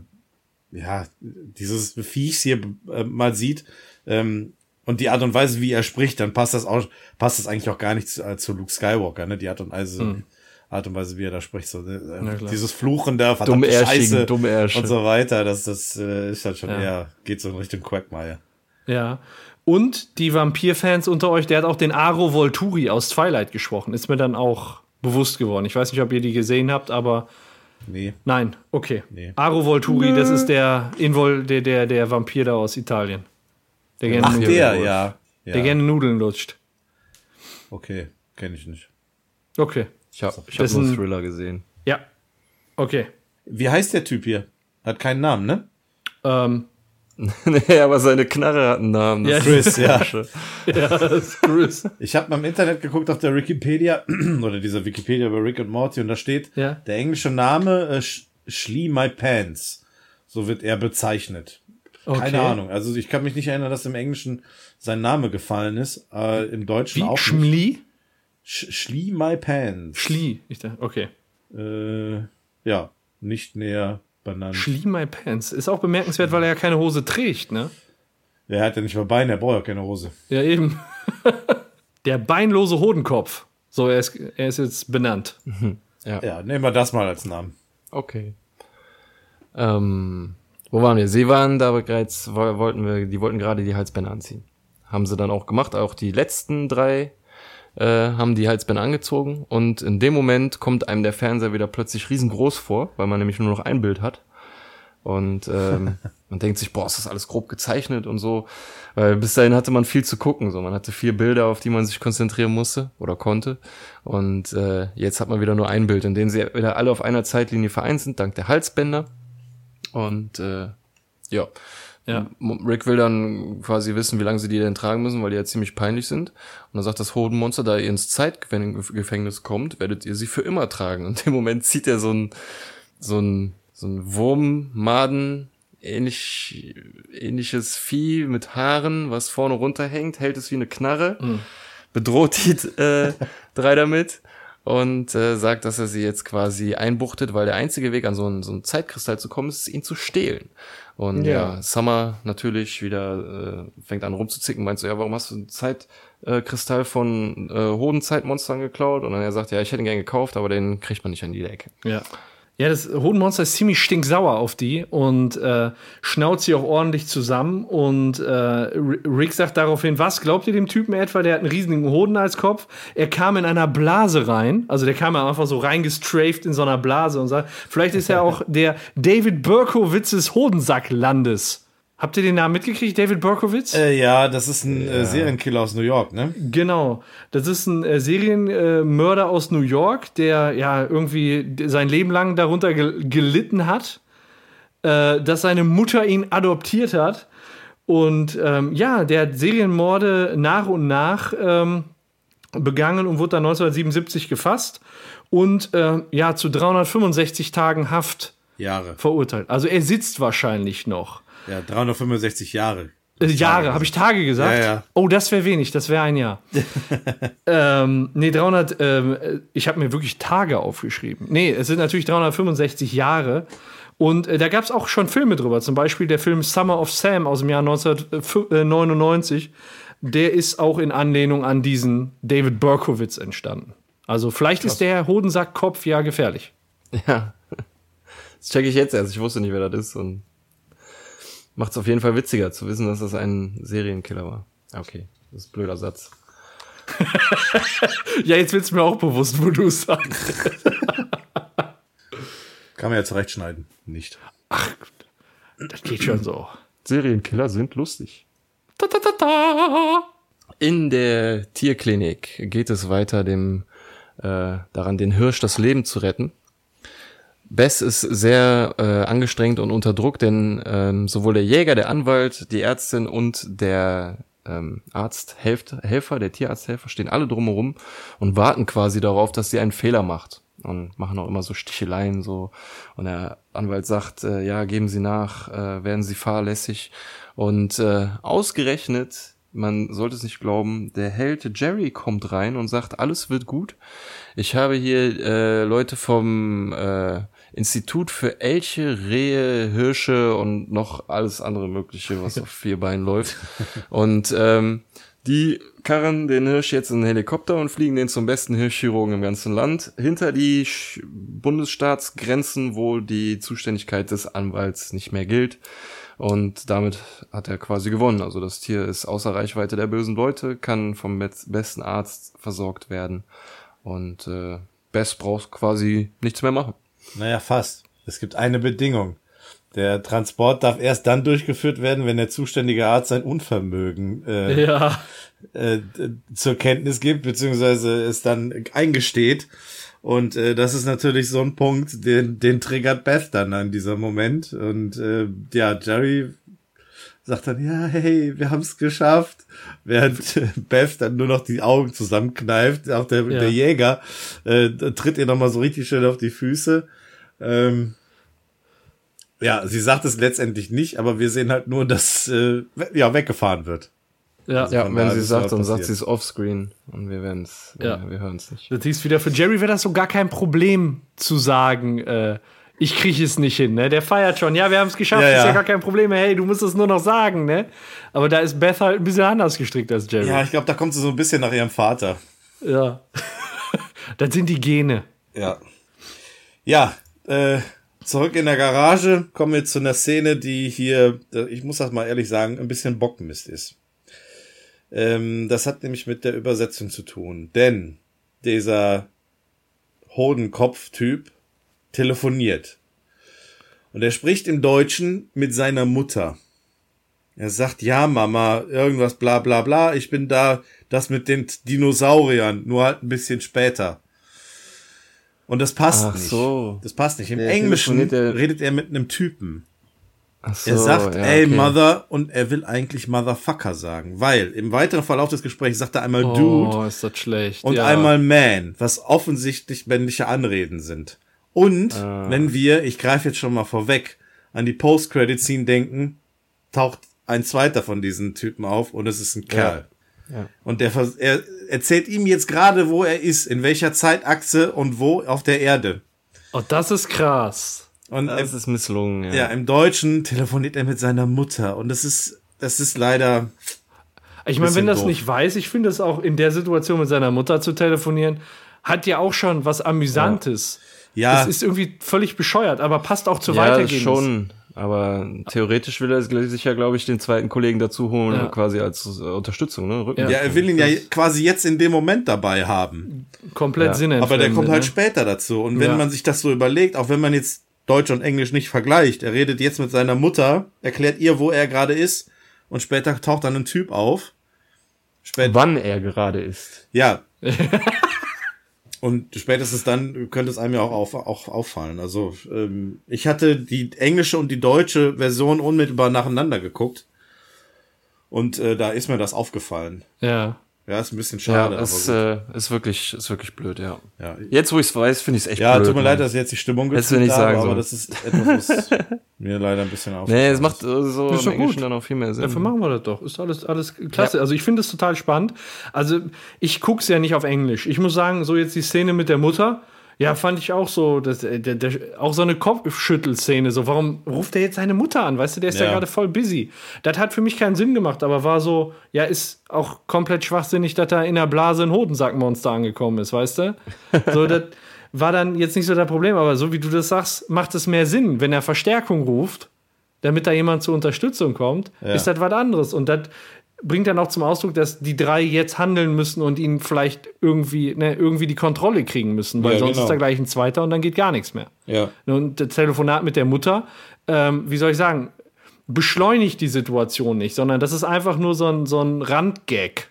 ja dieses Viechs hier äh, mal sieht ähm, und die Art und Weise, wie er spricht, dann passt das auch passt das eigentlich auch gar nicht zu, äh, zu Luke Skywalker, ne? Die Art und Weise Art und Weise, wie er da spricht, so äh, klar. dieses Fluchen da, verdammte Dummärschigen, Scheiße Dummärsche. und so weiter, das das äh, ist halt schon Ja. eher geht so in Richtung Quagmire. Ja. Und die Vampir-Fans unter euch, der hat auch den Aro Volturi aus Twilight gesprochen. Ist mir dann auch bewusst geworden. Ich weiß nicht, ob ihr die gesehen habt, aber Nee, nein, okay. Nee. Aro Volturi, das ist der, Invol, der, der, der Vampir da aus Italien. Der gerne, ach Nudeln, der, ja. ja. der gerne Nudeln lutscht. Okay, kenne ich nicht. Okay. Ich habe ich hab Das ist nur ein- Thriller gesehen. Ja. Okay. Wie heißt der Typ hier? Hat keinen Namen, ne? Ähm, nee, aber seine Knarre hat einen Namen. Das Ja. Chris, ja. ja, das ist Chris. Ich habe mal im Internet geguckt auf der Wikipedia oder dieser Wikipedia über Rick und Morty und da steht Ja. der englische Name äh, Sch- Schlee My Pants. So wird er bezeichnet. Keine Okay. Ahnung. Also ich kann mich nicht erinnern, dass im Englischen sein Name gefallen ist. Äh, Im Deutschen Wie? auch. Schmli? Sch Schlee My Pants. Schli. Ich dachte, okay. Äh, ja, nicht näher benannt. Schli My Pants. Ist auch bemerkenswert, weil er ja keine Hose trägt, ne? Er hat ja nicht mal Beine, er braucht ja keine Hose. Ja, eben. Der beinlose Hodenkopf. So, er ist, er ist jetzt benannt. Ja, nehmen wir das mal als Namen. Okay. Ähm, wo waren wir? Sie waren da bereits, wo- wollten wir, die wollten gerade die Halsbänder anziehen. Haben sie dann auch gemacht. Auch die letzten drei äh, haben die Halsbänder angezogen. Und in dem Moment kommt einem der Fernseher wieder plötzlich riesengroß vor, weil man nämlich nur noch ein Bild hat. Und ähm, man denkt sich, boah, ist das alles grob gezeichnet und so. Weil bis dahin hatte man viel zu gucken. So, man hatte vier Bilder, auf die man sich konzentrieren musste oder konnte. Und äh, jetzt hat man wieder nur ein Bild, in dem sie wieder alle auf einer Zeitlinie vereint sind, dank der Halsbänder. Und äh, ja. Ja. Rick will dann quasi wissen, wie lange sie die denn tragen müssen, weil die ja ziemlich peinlich sind. Und dann sagt das Hodenmonster, da ihr ins Zeitgefängnis kommt, werdet ihr sie für immer tragen. Und in dem Moment zieht er so ein, so ein, so ein Wurm, Maden, ähnlich, ähnliches Vieh mit Haaren, was vorne runterhängt, hält es wie eine Knarre, bedroht die äh, drei damit und äh, sagt, dass er sie jetzt quasi einbuchtet, weil der einzige Weg an so einen, so einen Zeitkristall zu kommen, ist, ihn zu stehlen. Und ja, Ja. Summer natürlich wieder äh, fängt an rumzuzicken, meinst du, ja, warum hast du einen Zeitkristall äh, Kristall von äh, Hodenzeitmonstern geklaut? Und dann er sagt, ja, ich hätte ihn gern gekauft, aber den kriegt man nicht an jede Ecke. Ja. Ja, das Hodenmonster ist ziemlich stinksauer auf die und äh, schnauzt sie auch ordentlich zusammen. Und äh, Rick sagt daraufhin, was glaubt ihr dem Typen etwa? Der hat einen riesigen Hoden als Kopf. Er kam in einer Blase rein. Also der kam ja einfach so reingestrafed in so einer Blase und sagt, vielleicht ist er auch der David Berkowitz des Hodensacklandes. Habt ihr den Namen mitgekriegt? David Berkowitz? Äh, ja, das ist ein äh, Serienkiller aus New York, ne? Genau. Das ist ein äh, Serienmörder aus New York, der ja irgendwie sein Leben lang darunter gel gelitten hat, äh, dass seine Mutter ihn adoptiert hat. Und ähm, ja, der hat Serienmorde nach und nach ähm, begangen und wurde dann 1977 gefasst und äh, ja zu 365 Tagen Haft Jahre. verurteilt. Also er sitzt wahrscheinlich noch. Ja, 365 Jahre. Äh, Jahre, habe ich Tage gesagt? Ja, ja. Oh, das wäre wenig, das wäre ein Jahr. ähm, nee, 300, ähm, äh, ich habe mir wirklich Tage aufgeschrieben. Nee, es sind natürlich 365 Jahre. Und äh, da gab es auch schon Filme drüber, zum Beispiel der Film Summer of Sam aus dem Jahr 1999. Der ist auch in Anlehnung an diesen David Berkowitz entstanden. Also vielleicht ist der Hodensackkopf ja gefährlich. Ja. Das checke ich jetzt erst. Ich wusste nicht, wer das ist und macht es auf jeden Fall witziger zu wissen, dass das ein Serienkiller war. Okay, das ist ein blöder Satz. Ja, jetzt wird's mir auch bewusst, wo du es sagst. Kann man ja zurechtschneiden. Nicht. Das geht schon so. Serienkiller sind lustig. Ta, ta, ta, ta. In der Tierklinik geht es weiter, dem äh, daran, den Hirsch das Leben zu retten. Bess ist sehr äh, angestrengt und unter Druck, denn ähm, sowohl der Jäger, der Anwalt, die Ärztin und der ähm, Arzt, Helfer, Helfer, der Tierarzthelfer stehen alle drumherum und warten quasi darauf, dass sie einen Fehler macht und machen auch immer so Sticheleien so und der Anwalt sagt, äh, ja geben Sie nach, äh, werden Sie fahrlässig und äh, ausgerechnet man sollte es nicht glauben, der Held Jerry kommt rein und sagt, alles wird gut. Ich habe hier äh, Leute vom äh, Institut für Elche, Rehe, Hirsche und noch alles andere Mögliche, was auf vier Beinen läuft. Und ähm, die karren den Hirsch jetzt in den Helikopter und fliegen den zum besten Hirschchirurgen im ganzen Land hinter die Bundesstaatsgrenzen, wo die Zuständigkeit des Anwalts nicht mehr gilt. Und damit hat er quasi gewonnen. Also das Tier ist außer Reichweite der bösen Leute, kann vom besten Arzt versorgt werden. Und äh, Bess braucht quasi nichts mehr machen. Naja, fast. Es gibt eine Bedingung. Der Transport darf erst dann durchgeführt werden, wenn der zuständige Arzt sein Unvermögen äh, Ja. äh, zur Kenntnis gibt, beziehungsweise es dann eingesteht. Und äh, das ist natürlich so ein Punkt, den, den triggert Beth dann an dieser Moment. Und äh, ja, Jerry sagt dann, ja, hey, wir haben es geschafft. Während äh, Beth dann nur noch die Augen zusammenkneift. Auch der, Ja. der Jäger äh, tritt ihr nochmal so richtig schön auf die Füße. Ähm, ja, sie sagt es letztendlich nicht, aber wir sehen halt nur, dass äh, ja weggefahren wird. Ja. Ja, von wenn sie ist sagt, dann sagt passiert. sie es offscreen und wir werden es, Ja. äh, wir hören es nicht. Das hieß wieder, für Jerry wäre das so gar kein Problem zu sagen, äh, ich kriege es nicht hin, ne? Der feiert schon, ja, wir haben es geschafft, Ja, ist ja ja. gar kein Problem, hey, du musst es nur noch sagen, ne? Aber da ist Beth halt ein bisschen anders gestrickt als Jerry. Ja, ich glaube, da kommt sie so ein bisschen nach ihrem Vater. Ja. das sind die Gene. Ja. Ja, äh, zurück in der Garage kommen wir zu einer Szene, die hier, äh, ich muss das mal ehrlich sagen, ein bisschen Bockmist ist. Ähm, das hat nämlich mit der Übersetzung zu tun, denn dieser Hodenkopf-Typ telefoniert. Und er spricht im Deutschen mit seiner Mutter. Er sagt, ja, Mama, irgendwas bla bla bla, ich bin da, das mit den Dinosauriern, nur halt ein bisschen später. Und das passt Ach nicht. so. Das passt nicht. Im Der Englischen er- redet er mit einem Typen. Ach so, Er sagt, ja, ey, okay. Mother, und er will eigentlich Motherfucker sagen, weil im weiteren Verlauf des Gesprächs sagt er einmal Oh, Dude ist das schlecht. und ja. einmal Man, was offensichtlich männliche Anreden sind. Und Ah. wenn wir, ich greife jetzt schon mal vorweg, an die Post-Credit-Scene denken, taucht ein zweiter von diesen Typen auf und es ist ein Kerl. Ja. Und der vers- er erzählt ihm jetzt gerade, wo er ist, in welcher Zeitachse und wo auf der Erde. Oh, das ist krass. Und Das ist misslungen, ja. ja, im Deutschen telefoniert er mit seiner Mutter und das ist, das ist leider, Ich meine, wenn das doof. nicht weiß, ich finde es auch in der Situation mit seiner Mutter zu telefonieren, hat ja auch schon was Amüsantes. ja, Es ist irgendwie völlig bescheuert, aber passt auch zu ja, weitergehen. schon. Aber theoretisch will er sich ja, glaube ich, den zweiten Kollegen dazu holen, Ja. quasi als äh, Unterstützung, ne? Rücken. Ja. ja, er will ihn ja quasi jetzt in dem Moment dabei haben. Komplett Ja. Sinn Aber der kommt halt ne? später dazu. Und wenn Ja. man sich das so überlegt, auch wenn man jetzt Deutsch und Englisch nicht vergleicht. Er redet jetzt mit seiner Mutter, erklärt ihr, wo er gerade ist und später taucht dann ein Typ auf. Spät Wann er gerade ist. ja. und spätestens dann könnte es einem ja auch, auf, auch auffallen. Also ähm, ich hatte die englische und die deutsche Version unmittelbar nacheinander geguckt. Und äh, da ist mir das aufgefallen. Ja. Ja, ist ein bisschen Ja, schade. ist, aber gut. äh, ist wirklich, ist wirklich blöd, ja. ja, Jetzt, wo ich es weiß, finde ich es echt ja blöd. tut mir Mann. leid, dass ich jetzt die Stimmung nicht habe, sagen aber sollen. das ist etwas, was mir leider ein bisschen aufgefallen Nee, es ist. macht äh, so Ist im Englischen gut. dann auch viel mehr Sinn. Dafür machen wir das doch. Ist alles, alles klasse. Also ich finde es total spannend. Also ich gucke es ja nicht auf Englisch. Ich muss sagen, so jetzt die Szene mit der Mutter, ja, fand ich auch so, dass, äh, der, der, auch so eine Kopfschüttelszene. So, warum ruft er jetzt seine Mutter an? Weißt du, der ist ja, Ja. gerade voll busy. Das hat für mich keinen Sinn gemacht, aber war so, ja, ist auch komplett schwachsinnig, dass da in der Blase ein Hodensackmonster angekommen ist, weißt du? So, das war dann jetzt nicht so das Problem, aber so wie du das sagst, macht es mehr Sinn, wenn er Verstärkung ruft damit da jemand zur Unterstützung kommt, ist das was anderes. Und das bringt dann auch zum Ausdruck, dass die drei jetzt handeln müssen und ihn vielleicht irgendwie, ne, irgendwie die Kontrolle kriegen müssen, weil Ja, sonst genau. ist da gleich ein zweiter und dann geht gar nichts mehr. Ja. Und das Telefonat mit der Mutter, ähm, wie soll ich sagen, beschleunigt die Situation nicht, sondern das ist einfach nur so ein, so ein Randgag.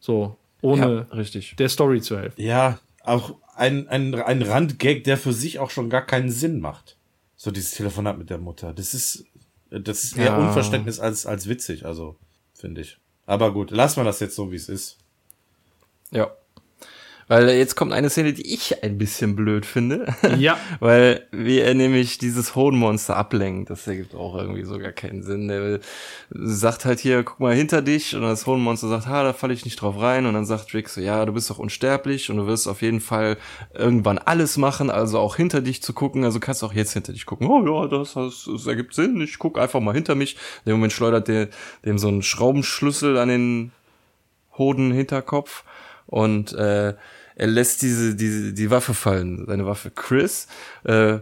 So, ohne ja, richtig. der Story zu helfen. Ja, auch ein, ein, ein Randgag, der für sich auch schon gar keinen Sinn macht. So dieses Telefonat mit der Mutter. Das ist, das ist eher Ja. Unverständnis als, als witzig, also, finde ich. Aber gut, lassen wir das jetzt so, wie es ist. Ja. Weil jetzt kommt eine Szene, die ich ein bisschen blöd finde. Ja. Weil wie er nämlich dieses Hodenmonster ablenkt, das ergibt auch irgendwie so gar keinen Sinn. Der sagt halt hier, guck mal hinter dich und das Hodenmonster sagt, ha, da falle ich nicht drauf rein und dann sagt Rick so, ja, du bist doch unsterblich und du wirst auf jeden Fall irgendwann alles machen, also auch hinter dich zu gucken, also kannst auch jetzt hinter dich gucken. Oh ja, das, das, das ergibt Sinn, ich guck einfach mal hinter mich. In dem Moment schleudert der dem so einen Schraubenschlüssel an den Hoden-Hinterkopf und äh, er lässt diese, diese, die Waffe fallen, seine Waffe. Chris, äh,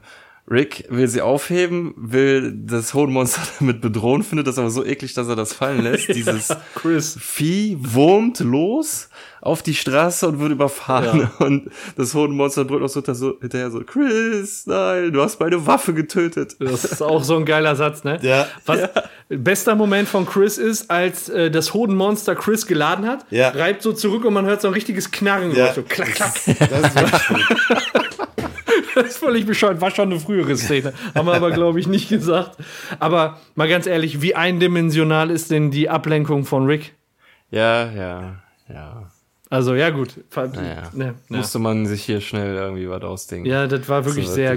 Rick will sie aufheben, will das Hodenmonster damit bedrohen, findet das aber so eklig, dass er das fallen lässt. Dieses Chris. Vieh wurmt los auf die Straße und wird überfahren. Und das Hodenmonster brüllt noch so hinter- so hinterher so, Chris, nein, du hast meine Waffe getötet. Das ist auch so ein geiler Satz, ne? Ja. Was bester Moment von Chris ist, als äh, das Hodenmonster Chris geladen hat, Ja. reibt so zurück und man hört so ein richtiges Knarren. Ja. So klack, klack. Das ist wirklich. Das ist völlig bescheuert. War schon eine frühere Szene. Haben wir aber, glaube ich, nicht gesagt. Aber mal ganz ehrlich, wie eindimensional ist denn die Ablenkung von Rick? Ja, ja, ja. Also, ja, gut. Naja. Ne, ja. Musste man sich hier schnell irgendwie was ausdenken. ja, das war wirklich So sehr.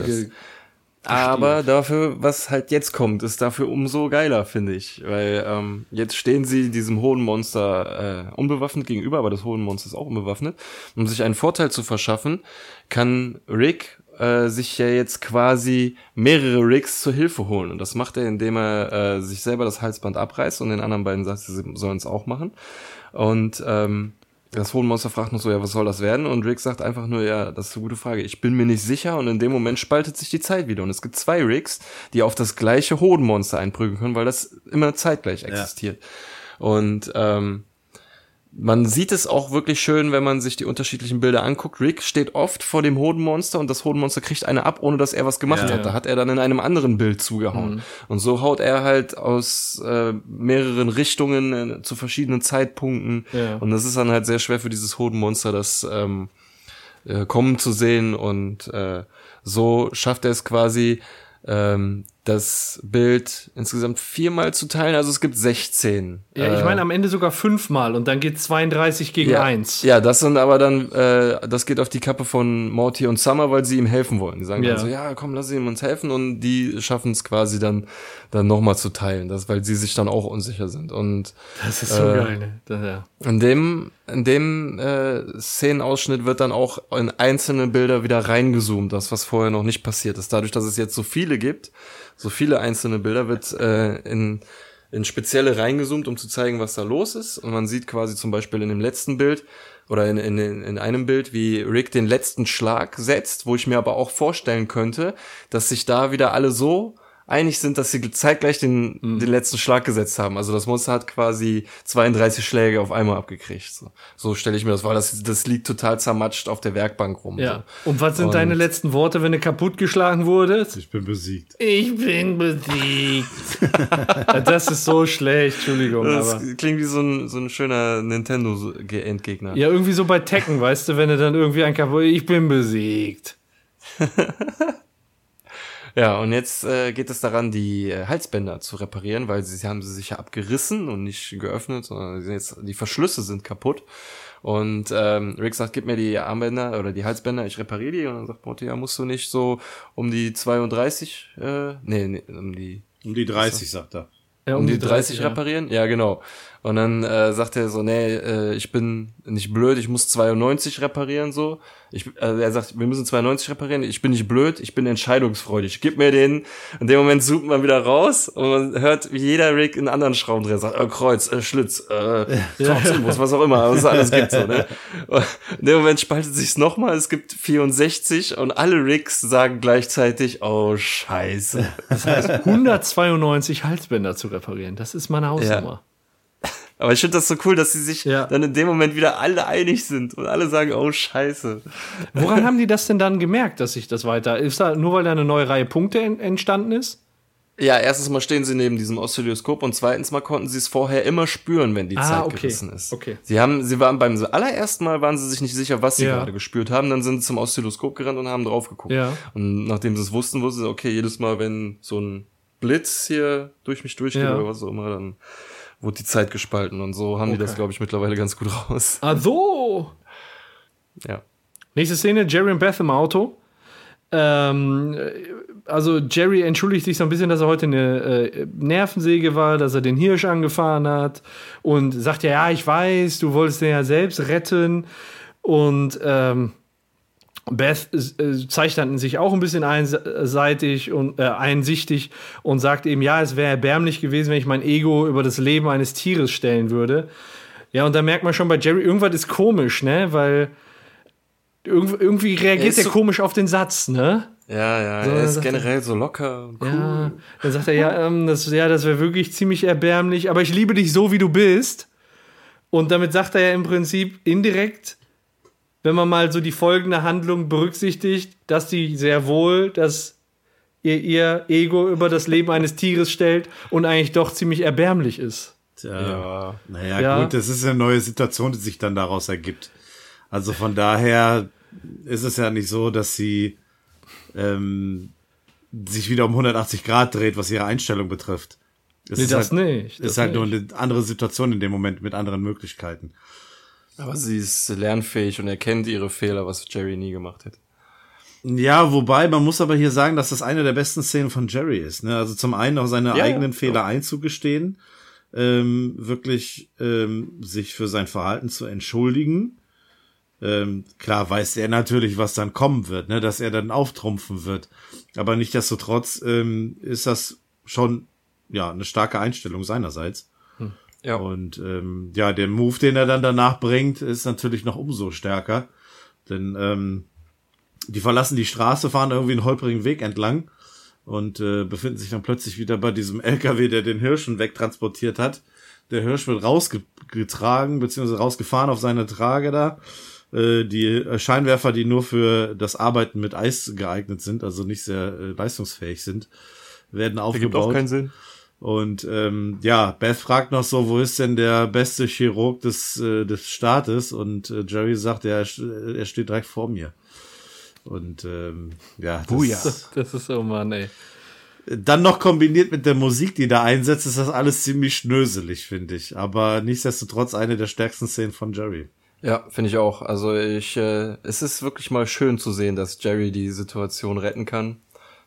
Aber dafür, was halt jetzt kommt, ist dafür umso geiler, finde ich. Weil ähm, jetzt stehen sie diesem hohen Monster äh, unbewaffnet gegenüber, aber das hohen Monster ist auch unbewaffnet. Um sich einen Vorteil zu verschaffen, kann Rick äh, sich ja jetzt quasi mehrere Ricks zur Hilfe holen. Und das macht er, indem er äh, sich selber das Halsband abreißt und den anderen beiden sagt, sie sollen es auch machen. Und ähm, das Hohenmonster fragt noch so, ja, was soll das werden? Und Rick sagt einfach nur, ja, das ist eine gute Frage. Ich bin mir nicht sicher. Und in dem Moment spaltet sich die Zeit wieder. Und es gibt zwei Ricks, die auf das gleiche Hodenmonster einprügeln können, weil das immer zeitgleich existiert. Und ähm, man sieht es auch wirklich schön, wenn man sich die unterschiedlichen Bilder anguckt. Rick steht oft vor dem Hodenmonster und das Hodenmonster kriegt eine ab, ohne dass er was gemacht Ja. hat. Da hat er dann in einem anderen Bild zugehauen. Und so haut er halt aus äh, mehreren Richtungen äh, zu verschiedenen Zeitpunkten. Ja. Und das ist dann halt sehr schwer für dieses Hodenmonster, das ähm, äh, kommen zu sehen. Und äh, so schafft er es quasi, ähm, das Bild insgesamt viermal zu teilen. Also es gibt 16. Ja, ich äh, meine am Ende sogar fünfmal und dann geht 32 gegen ja, 1. Ja, das sind aber dann, äh, das geht auf die Kappe von Morty und Summer, weil sie ihm helfen wollen. Die sagen Ja. dann so, ja, komm, lass ihm uns helfen und die schaffen es quasi dann, dann nochmal zu teilen, das, weil sie sich dann auch unsicher sind. Und Das ist so Äh, geil, ne? Das, ja. in dem, in dem äh, Szenenausschnitt wird dann auch in einzelne Bilder wieder reingezoomt, das, was vorher noch nicht passiert ist. Dadurch, dass es jetzt so viele gibt, so viele einzelne Bilder, wird äh, in, in spezielle reingezoomt, um zu zeigen, was da los ist. Und man sieht quasi zum Beispiel in dem letzten Bild oder in, in, in einem Bild, wie Rick den letzten Schlag setzt, wo ich mir aber auch vorstellen könnte, dass sich da wieder alle so einig sind, dass sie zeitgleich den, Mhm. den letzten Schlag gesetzt haben. Also das Monster hat quasi 32 Schläge auf einmal abgekriegt. So, so stelle ich mir das vor. Das, das liegt total zermatscht auf der Werkbank rum. Ja. Und was sind Und- deine letzten Worte, wenn du kaputtgeschlagen wurdest? Ich bin besiegt. Ich bin besiegt. das ist so schlecht, Entschuldigung. So. Das Aber. klingt wie so ein, so ein schöner Nintendo-Endgegner. Ja, irgendwie so bei Tekken, weißt du, wenn du dann irgendwie ein kaputt, ich bin besiegt. Ja, und jetzt äh, geht es daran, die äh, Halsbänder zu reparieren, weil sie, sie haben sie sich ja abgerissen und nicht geöffnet, sondern sie sind jetzt, die Verschlüsse sind kaputt. Und ähm, Rick sagt, gib mir die Armbänder oder die Halsbänder, ich repariere die. Und dann sagt Morty, ja, musst du nicht so um die 32, äh, nee, nee um die Um die 30, sagt er. Ja, um, die 30, ja. reparieren? Ja, genau. Und dann äh, sagt er so, nee, äh, ich bin nicht blöd, ich muss 92 reparieren so. Ich, äh, er sagt, wir müssen 92 reparieren, ich bin nicht blöd, ich bin entscheidungsfreudig. Gib mir den. In dem Moment zoomt man wieder raus und man hört, wie jeder Rick einen anderen Schraubendreher sagt, äh, Kreuz, äh, Schlitz, äh, Torx-Imbus, was auch immer, was es alles gibt so, ne? Und in dem Moment spaltet sich's nochmal, es gibt 64 und alle Ricks sagen gleichzeitig, oh scheiße. 192 Halsbänder zu reparieren. Das ist meine Hausnummer. Aber ich finde das so cool, dass sie sich Ja. dann in dem Moment wieder alle einig sind und alle sagen, oh scheiße. Woran haben die das denn dann gemerkt, dass sich das weiter. Ist da nur weil da eine neue Reihe Punkte en entstanden ist? Ja, erstens mal stehen sie neben diesem Oszilloskop und zweitens mal konnten sie es vorher immer spüren, wenn die Ah, Zeit okay. gerissen ist. Okay. Sie haben, sie waren beim allerersten Mal waren sie sich nicht sicher, was sie Ja. gerade gespürt haben. Dann sind sie zum Oszilloskop gerannt und haben drauf geguckt. Ja. Und nachdem sie es wussten, wussten sie, okay, jedes Mal, wenn so ein Blitz hier durch mich durchgeht Ja. oder was auch immer, dann wurde die Zeit gespalten. Und so haben die das, Okay. glaube ich, mittlerweile ganz gut raus. Ah, so. Ja. Nächste Szene, Jerry und Beth im Auto. Ähm, äh, also Jerry entschuldigt sich so ein bisschen, dass er heute eine äh, Nervensäge war, dass er den Hirsch angefahren hat und sagt ja, ja, ich weiß, du wolltest den ja selbst retten und ähm, Beth äh, dann sich auch ein bisschen einseitig und äh, einsichtig und sagt eben, ja, es wäre erbärmlich gewesen, wenn ich mein Ego über das Leben eines Tieres stellen würde. Ja, und da merkt man schon bei Jerry, irgendwas ist komisch, ne? Weil irgendwie, irgendwie reagiert ist er so- komisch auf den Satz, ne? Ja, ja, So, er ist sagt er- generell so locker und cool. Ja, dann sagt er, ja, ähm, das, ja, das wäre wirklich ziemlich erbärmlich, aber ich liebe dich so, wie du bist. Und damit sagt er ja im Prinzip indirekt, wenn man mal so die folgende Handlung berücksichtigt, dass die sehr wohl das ihr, ihr Ego über das Leben eines Tieres stellt und eigentlich doch ziemlich erbärmlich ist. Tja. Ja. Naja, Ja. gut, das ist eine neue Situation, die sich dann daraus ergibt. Also von daher ist es ja nicht so, dass sie ähm, sich wieder um 180 Grad dreht, was ihre Einstellung betrifft. Es Nee, ist das halt, nicht. ist das halt nicht. nur eine andere Situation in dem Moment mit anderen Möglichkeiten. Aber sie ist lernfähig und erkennt ihre Fehler, was Jerry nie gemacht hätte. Ja, wobei, man muss aber hier sagen, dass das eine der besten Szenen von Jerry ist. Ne? Also zum einen auch seine Ja, eigenen ja, Fehler einzugestehen, ähm, wirklich ähm, sich für sein Verhalten zu entschuldigen. Ähm, klar weiß er natürlich, was dann kommen wird, ne? dass er dann auftrumpfen wird. Aber nichtsdestotrotz ähm, ist das schon ja eine starke Einstellung seinerseits. Ja. Und ähm, ja, der Move, den er dann danach bringt, ist natürlich noch umso stärker. Denn ähm, die verlassen die Straße, fahren irgendwie einen holprigen Weg entlang und äh, befinden sich dann plötzlich wieder bei diesem LKW, der den Hirschen wegtransportiert hat. Der Hirsch wird rausgetragen, beziehungsweise rausgefahren auf seine Trage da. Äh, die äh, Scheinwerfer, die nur für das Arbeiten mit Eis geeignet sind, also nicht sehr äh, leistungsfähig sind, werden Ergibt auch aufgebaut. keinen Sinn. Und ähm, ja, Beth fragt noch so, wo ist denn der beste Chirurg des, äh, des Staates? Und äh, Jerry sagt, ja, er, er steht direkt vor mir. Und ähm, ja, das, Buja. Das ist so, Mann, ey. dann noch kombiniert mit der Musik, die da einsetzt, ist das alles ziemlich schnöselig, finde ich. Aber nichtsdestotrotz eine der stärksten Szenen von Jerry. Ja, finde ich auch. Also ich, äh, es ist wirklich mal schön zu sehen, dass Jerry die Situation retten kann.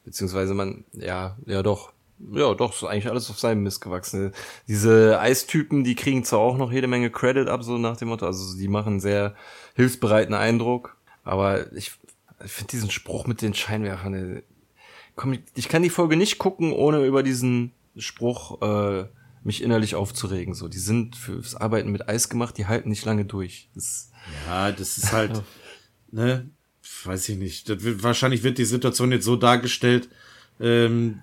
Beziehungsweise man, ja, ja doch. Ja, doch, ist eigentlich alles auf seinem Mist gewachsen. Diese Eistypen, die kriegen zwar auch noch jede Menge Credit ab, so nach dem Motto, also die machen einen sehr hilfsbereiten Eindruck. Aber ich, ich finde diesen Spruch mit den Scheinwerfern, komm, ich- ich kann die Folge nicht gucken, ohne über diesen Spruch äh, mich innerlich aufzuregen. So, die sind fürs Arbeiten mit Eis gemacht, die halten nicht lange durch. Das, Ja, das ist halt, ne, weiß ich nicht. Das wird, wahrscheinlich wird die Situation jetzt so dargestellt, ähm,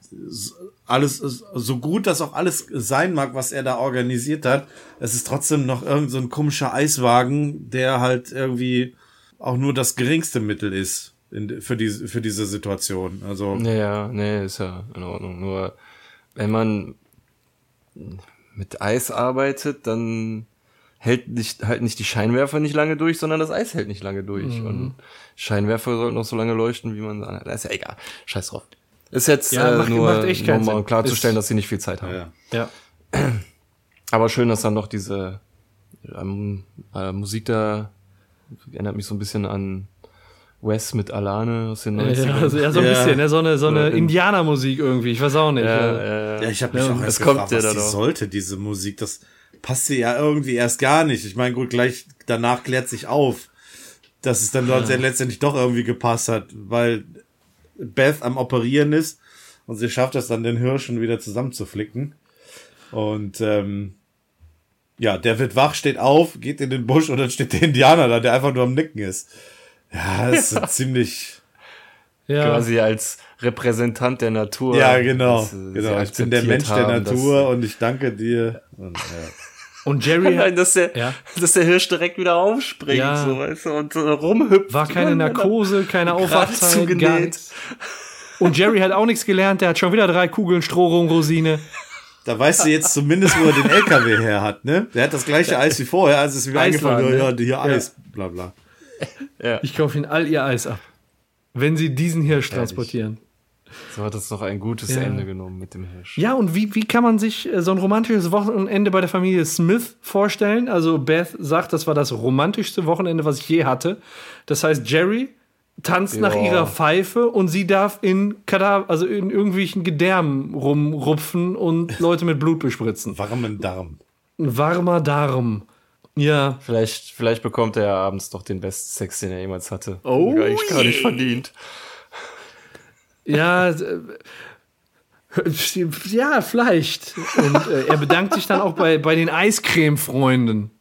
alles so gut das auch alles sein mag, was er da organisiert hat, es ist trotzdem noch irgend so ein komischer Eiswagen, der halt irgendwie auch nur das geringste Mittel ist in, für diese für diese Situation. Also Naja, nee, ist ja in Ordnung. Nur wenn man mit Eis arbeitet, dann hält nicht, halt nicht die Scheinwerfer nicht lange durch, sondern das Eis hält nicht lange durch. Und Scheinwerfer sollten auch so lange leuchten, wie man. Das ist ja egal. Scheiß drauf. Ist jetzt Ja, äh, macht- nur, macht echt nur keinen mal um Sinn. klarzustellen, Ist- dass sie nicht viel Zeit haben. ja. Ja. Aber schön, dass dann noch diese ähm, äh, Musik da erinnert mich so ein bisschen an Wes mit Alane aus den 90ern. Ja, also, ja, so ein Ja. bisschen, ne? so eine, so eine Ja. Indianermusik irgendwie. Ich weiß auch nicht. Ja, Ja, äh, Ja, ich habe mich Ja, auch das erst kommt gefragt, ja was dann die sollte, diese Musik. Das passte ja irgendwie erst gar nicht. Ich meine, gut, gleich danach klärt sich auf, dass es dann dort ja. letztendlich doch irgendwie gepasst hat, weil Beth am Operieren ist und sie schafft es dann, den Hirschen wieder zusammenzuflicken. Und ähm, ja, der wird wach, steht auf, geht in den Busch und dann steht der Indianer da, der einfach nur am Nicken ist. Ja, das ist so ziemlich. ja. quasi als Repräsentant der Natur. Ja, genau. genau. Ich bin der Mensch der haben, Natur und ich danke dir. Und, ja. Und Jerry Dass, dass, der, Ja. dass der Hirsch direkt wieder aufspringt, Ja. so, weißt du, und so rumhüpft. war keine Narkose, keine Aufwachzeit, gar zugenäht. nichts. Und Jerry hat auch nichts gelernt, der hat schon wieder drei Kugeln Strohrum-Rosine. Da weißt du jetzt zumindest, wo er den LKW her hat, ne? Der hat das gleiche Eis wie vorher, als es wieder Eisladen, eingefallen ne? ja, hier Eis, bla bla. Ich kaufe ihnen all ihr Eis ab. Wenn sie diesen Hirsch transportieren. So hat es noch ein gutes Ja. Ende genommen mit dem Hirsch. Ja, und wie, wie kann man sich äh, so ein romantisches Wochenende bei der Familie Smith vorstellen? Also Beth sagt, das war das romantischste Wochenende, was ich je hatte. Das heißt, Jerry tanzt nach Ja. ihrer Pfeife und sie darf in Kadaver, also in irgendwelchen Gedärmen rumrupfen und Leute mit Blut bespritzen. Warmen Darm. Ein warmer Darm. Ja. Vielleicht, vielleicht bekommt er ja abends doch den besten Sex, den er jemals hatte. Oh nicht, gar nicht verdient. Ja, ja, vielleicht. Und äh, er bedankt sich dann auch bei, bei den Eiscreme-Freunden.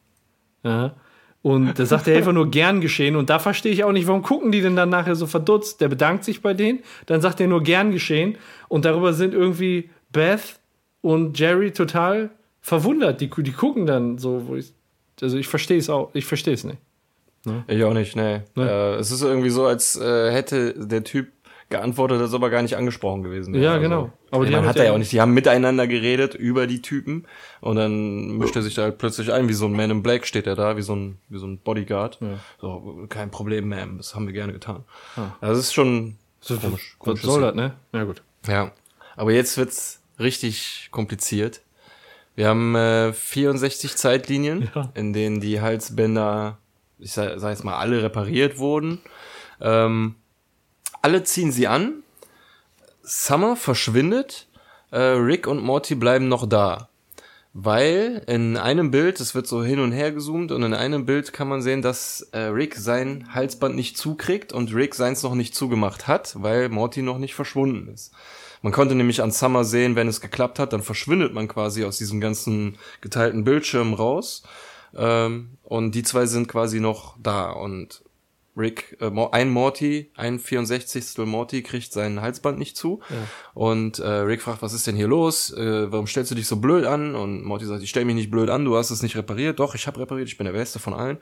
Ja. Und da sagt der Helfer nur gern geschehen. Und da verstehe ich auch nicht, warum gucken die denn dann nachher so verdutzt? Der bedankt sich bei denen, dann sagt er nur gern geschehen. Und darüber sind irgendwie Beth und Jerry total verwundert. Die, die gucken dann so, wo ich. Also ich verstehe es auch, ich verstehe es nicht. Ich auch nicht, nee. Äh, es ist irgendwie so, als äh, hätte der Typ geantwortet, das ist aber gar nicht angesprochen gewesen. wäre. Ja, genau. Aber die man hat ja- er ja auch nicht. Die haben miteinander geredet über die Typen und dann mischt er sich da halt plötzlich ein, wie so ein Man in Black steht er da, wie so ein, wie so ein Bodyguard. So, kein Problem, Ma'am, das haben wir gerne getan. Das ist schon komisch. Was soll das, ne? Ja, gut. Ja, aber jetzt wird's richtig kompliziert. Wir haben äh, 64 Zeitlinien, Ja. in denen die Halsbänder, ich sag, sag jetzt mal, alle repariert wurden. Ähm, alle ziehen sie an. Summer verschwindet. Äh, Rick und Morty bleiben noch da. Weil in einem Bild, es wird so hin und her gezoomt und in einem Bild kann man sehen, dass äh, Rick sein Halsband nicht zukriegt und Rick seins noch nicht zugemacht hat, weil Morty noch nicht verschwunden ist. Man konnte nämlich an Summer sehen, wenn es geklappt hat, dann verschwindet man quasi aus diesem ganzen geteilten Bildschirm raus. Ähm, und die zwei sind quasi noch da und Rick, äh, ein Morty, ein 64. Morty kriegt sein Halsband nicht zu. Und äh, Rick fragt, was ist denn hier los? Äh, warum stellst du dich so blöd an? Und Morty sagt, ich stell mich nicht blöd an, du hast es nicht repariert. Doch, ich habe repariert, ich bin der Beste von allen.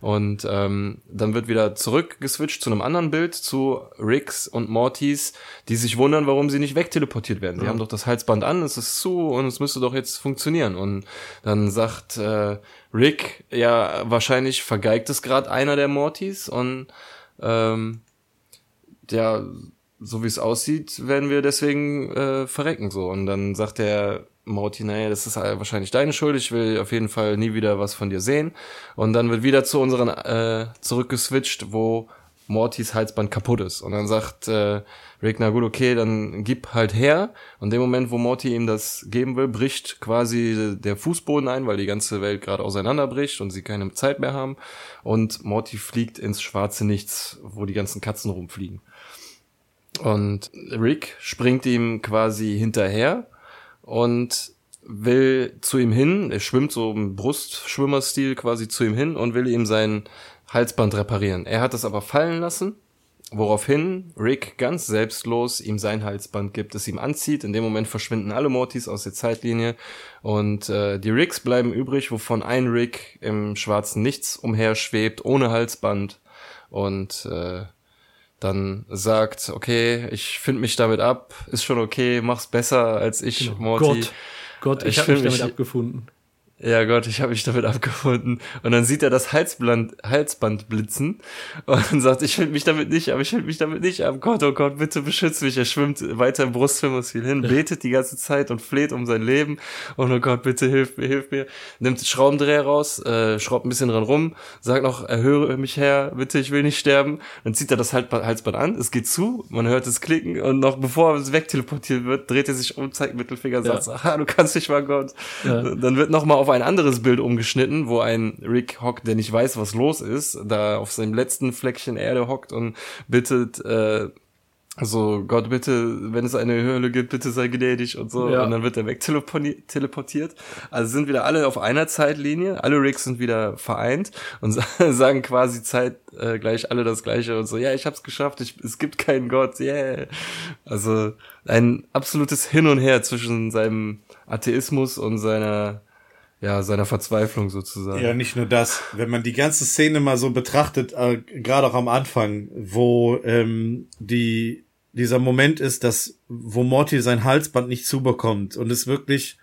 Und ähm, dann wird wieder zurückgeswitcht zu einem anderen Bild, zu Ricks und Mortys, die sich wundern, warum sie nicht wegteleportiert werden. Sie haben doch das Halsband an, es ist zu und es müsste doch jetzt funktionieren. Und dann sagt äh, Rick, ja, wahrscheinlich vergeigt es gerade einer der Mortys und ähm, ja, so wie es aussieht, werden wir deswegen äh, verrecken so. Und dann sagt der Morty, naja, das ist wahrscheinlich deine Schuld, ich will auf jeden Fall nie wieder was von dir sehen. Und dann wird wieder zu unseren äh, zurückgeswitcht, wo Mortys Halsband kaputt ist. Und dann sagt äh, Rick, na gut, okay, dann gib halt her. Und dem Moment, wo Morty ihm das geben will, bricht quasi der Fußboden ein, weil die ganze Welt gerade auseinanderbricht und sie keine Zeit mehr haben. Und Morty fliegt ins schwarze Nichts, wo die ganzen Katzen rumfliegen. Und Rick springt ihm quasi hinterher und will zu ihm hin, er schwimmt so im Brustschwimmerstil quasi zu ihm hin und will ihm sein Halsband reparieren. Er hat es aber fallen lassen woraufhin Rick ganz selbstlos ihm sein Halsband gibt, es ihm anzieht. In dem Moment verschwinden alle Mortys aus der Zeitlinie und äh, die Ricks bleiben übrig, wovon ein Rick im schwarzen Nichts umherschwebt, ohne Halsband und äh, dann sagt, okay, ich finde mich damit ab, ist schon okay, mach's besser als ich, Genau. Morty. Gott, Gott, ich, Ich habe mich damit abgefunden. Ja Gott, ich habe mich damit abgefunden. Und dann sieht er das Halsband, Halsband blitzen und sagt, ich finde mich damit nicht ab, ich finde mich damit nicht ab. Gott, oh Gott, bitte beschütz mich. Er schwimmt weiter im Brustfilmmuskel hin, betet die ganze Zeit und fleht um sein Leben. Und oh Gott, bitte hilf mir, hilf mir. Nimmt den Schraubendreher raus, äh, schraubt ein bisschen dran rum, sagt noch, erhöre mich her, bitte, ich will nicht sterben. Dann zieht er das Halsband, an, es geht zu, man hört es klicken und noch bevor es wegteleportiert wird, dreht er sich um, zeigt Mittelfinger, sagt, Ja. aha, du kannst nicht mal Gott. Ja. Dann wird noch mal auf ein anderes Bild umgeschnitten, wo ein Rick hockt, der nicht weiß, was los ist, da auf seinem letzten Fleckchen Erde hockt und bittet, äh, also Gott bitte, wenn es eine Höhle gibt, bitte sei gnädig und so. Ja. Und dann wird er wegteleportiert. Also sind wieder alle auf einer Zeitlinie, alle Ricks sind wieder vereint und sa- sagen quasi zeitgleich äh, alle das Gleiche und so, ja, ich hab's geschafft, ich, es gibt keinen Gott, yeah. Also ein absolutes Hin und Her zwischen seinem Atheismus und seiner ja, seiner Verzweiflung sozusagen. Ja, nicht nur das. Wenn man die ganze Szene mal so betrachtet, äh, gerade auch am Anfang, wo ähm, die dieser Moment ist, dass wo Morty sein Halsband nicht zubekommt und es wirklich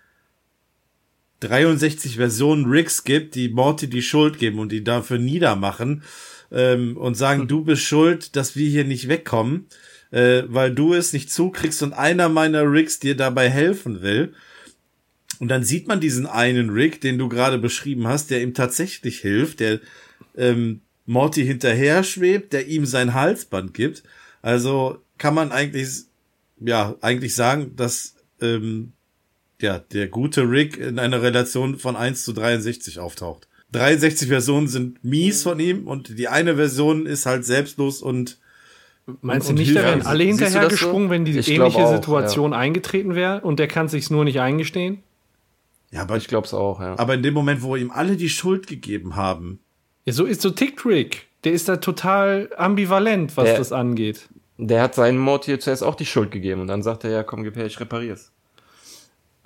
63 Versionen Ricks gibt, die Morty die Schuld geben und die dafür niedermachen ähm, und sagen, du bist schuld, dass wir hier nicht wegkommen, äh, weil du es nicht zukriegst und einer meiner Ricks dir dabei helfen will. Und dann sieht man diesen einen Rick, den du gerade beschrieben hast, der ihm tatsächlich hilft, der ähm, Morty hinterher schwebt, der ihm sein Halsband gibt. Also kann man eigentlich, ja, eigentlich sagen, dass ähm, ja, der gute Rick in einer Relation von 1 zu 63 auftaucht. 63 Versionen sind mies von ihm und die eine Version ist halt selbstlos und Meinst Und du nicht, da wären alle Siehst du hinterher das so? wenn die Ich ähnliche auch, Situation eingetreten wäre und der kann sich's nur nicht eingestehen? Ja, aber, Ich glaub's auch, ja. aber in dem Moment, wo ihm alle die Schuld gegeben haben, Ja, so ist so tickt Rick. Der ist da total ambivalent, was Der- das angeht. Der hat seinen Morty zuerst auch die Schuld gegeben und dann sagt er, ja, komm, gib her, ich reparier's.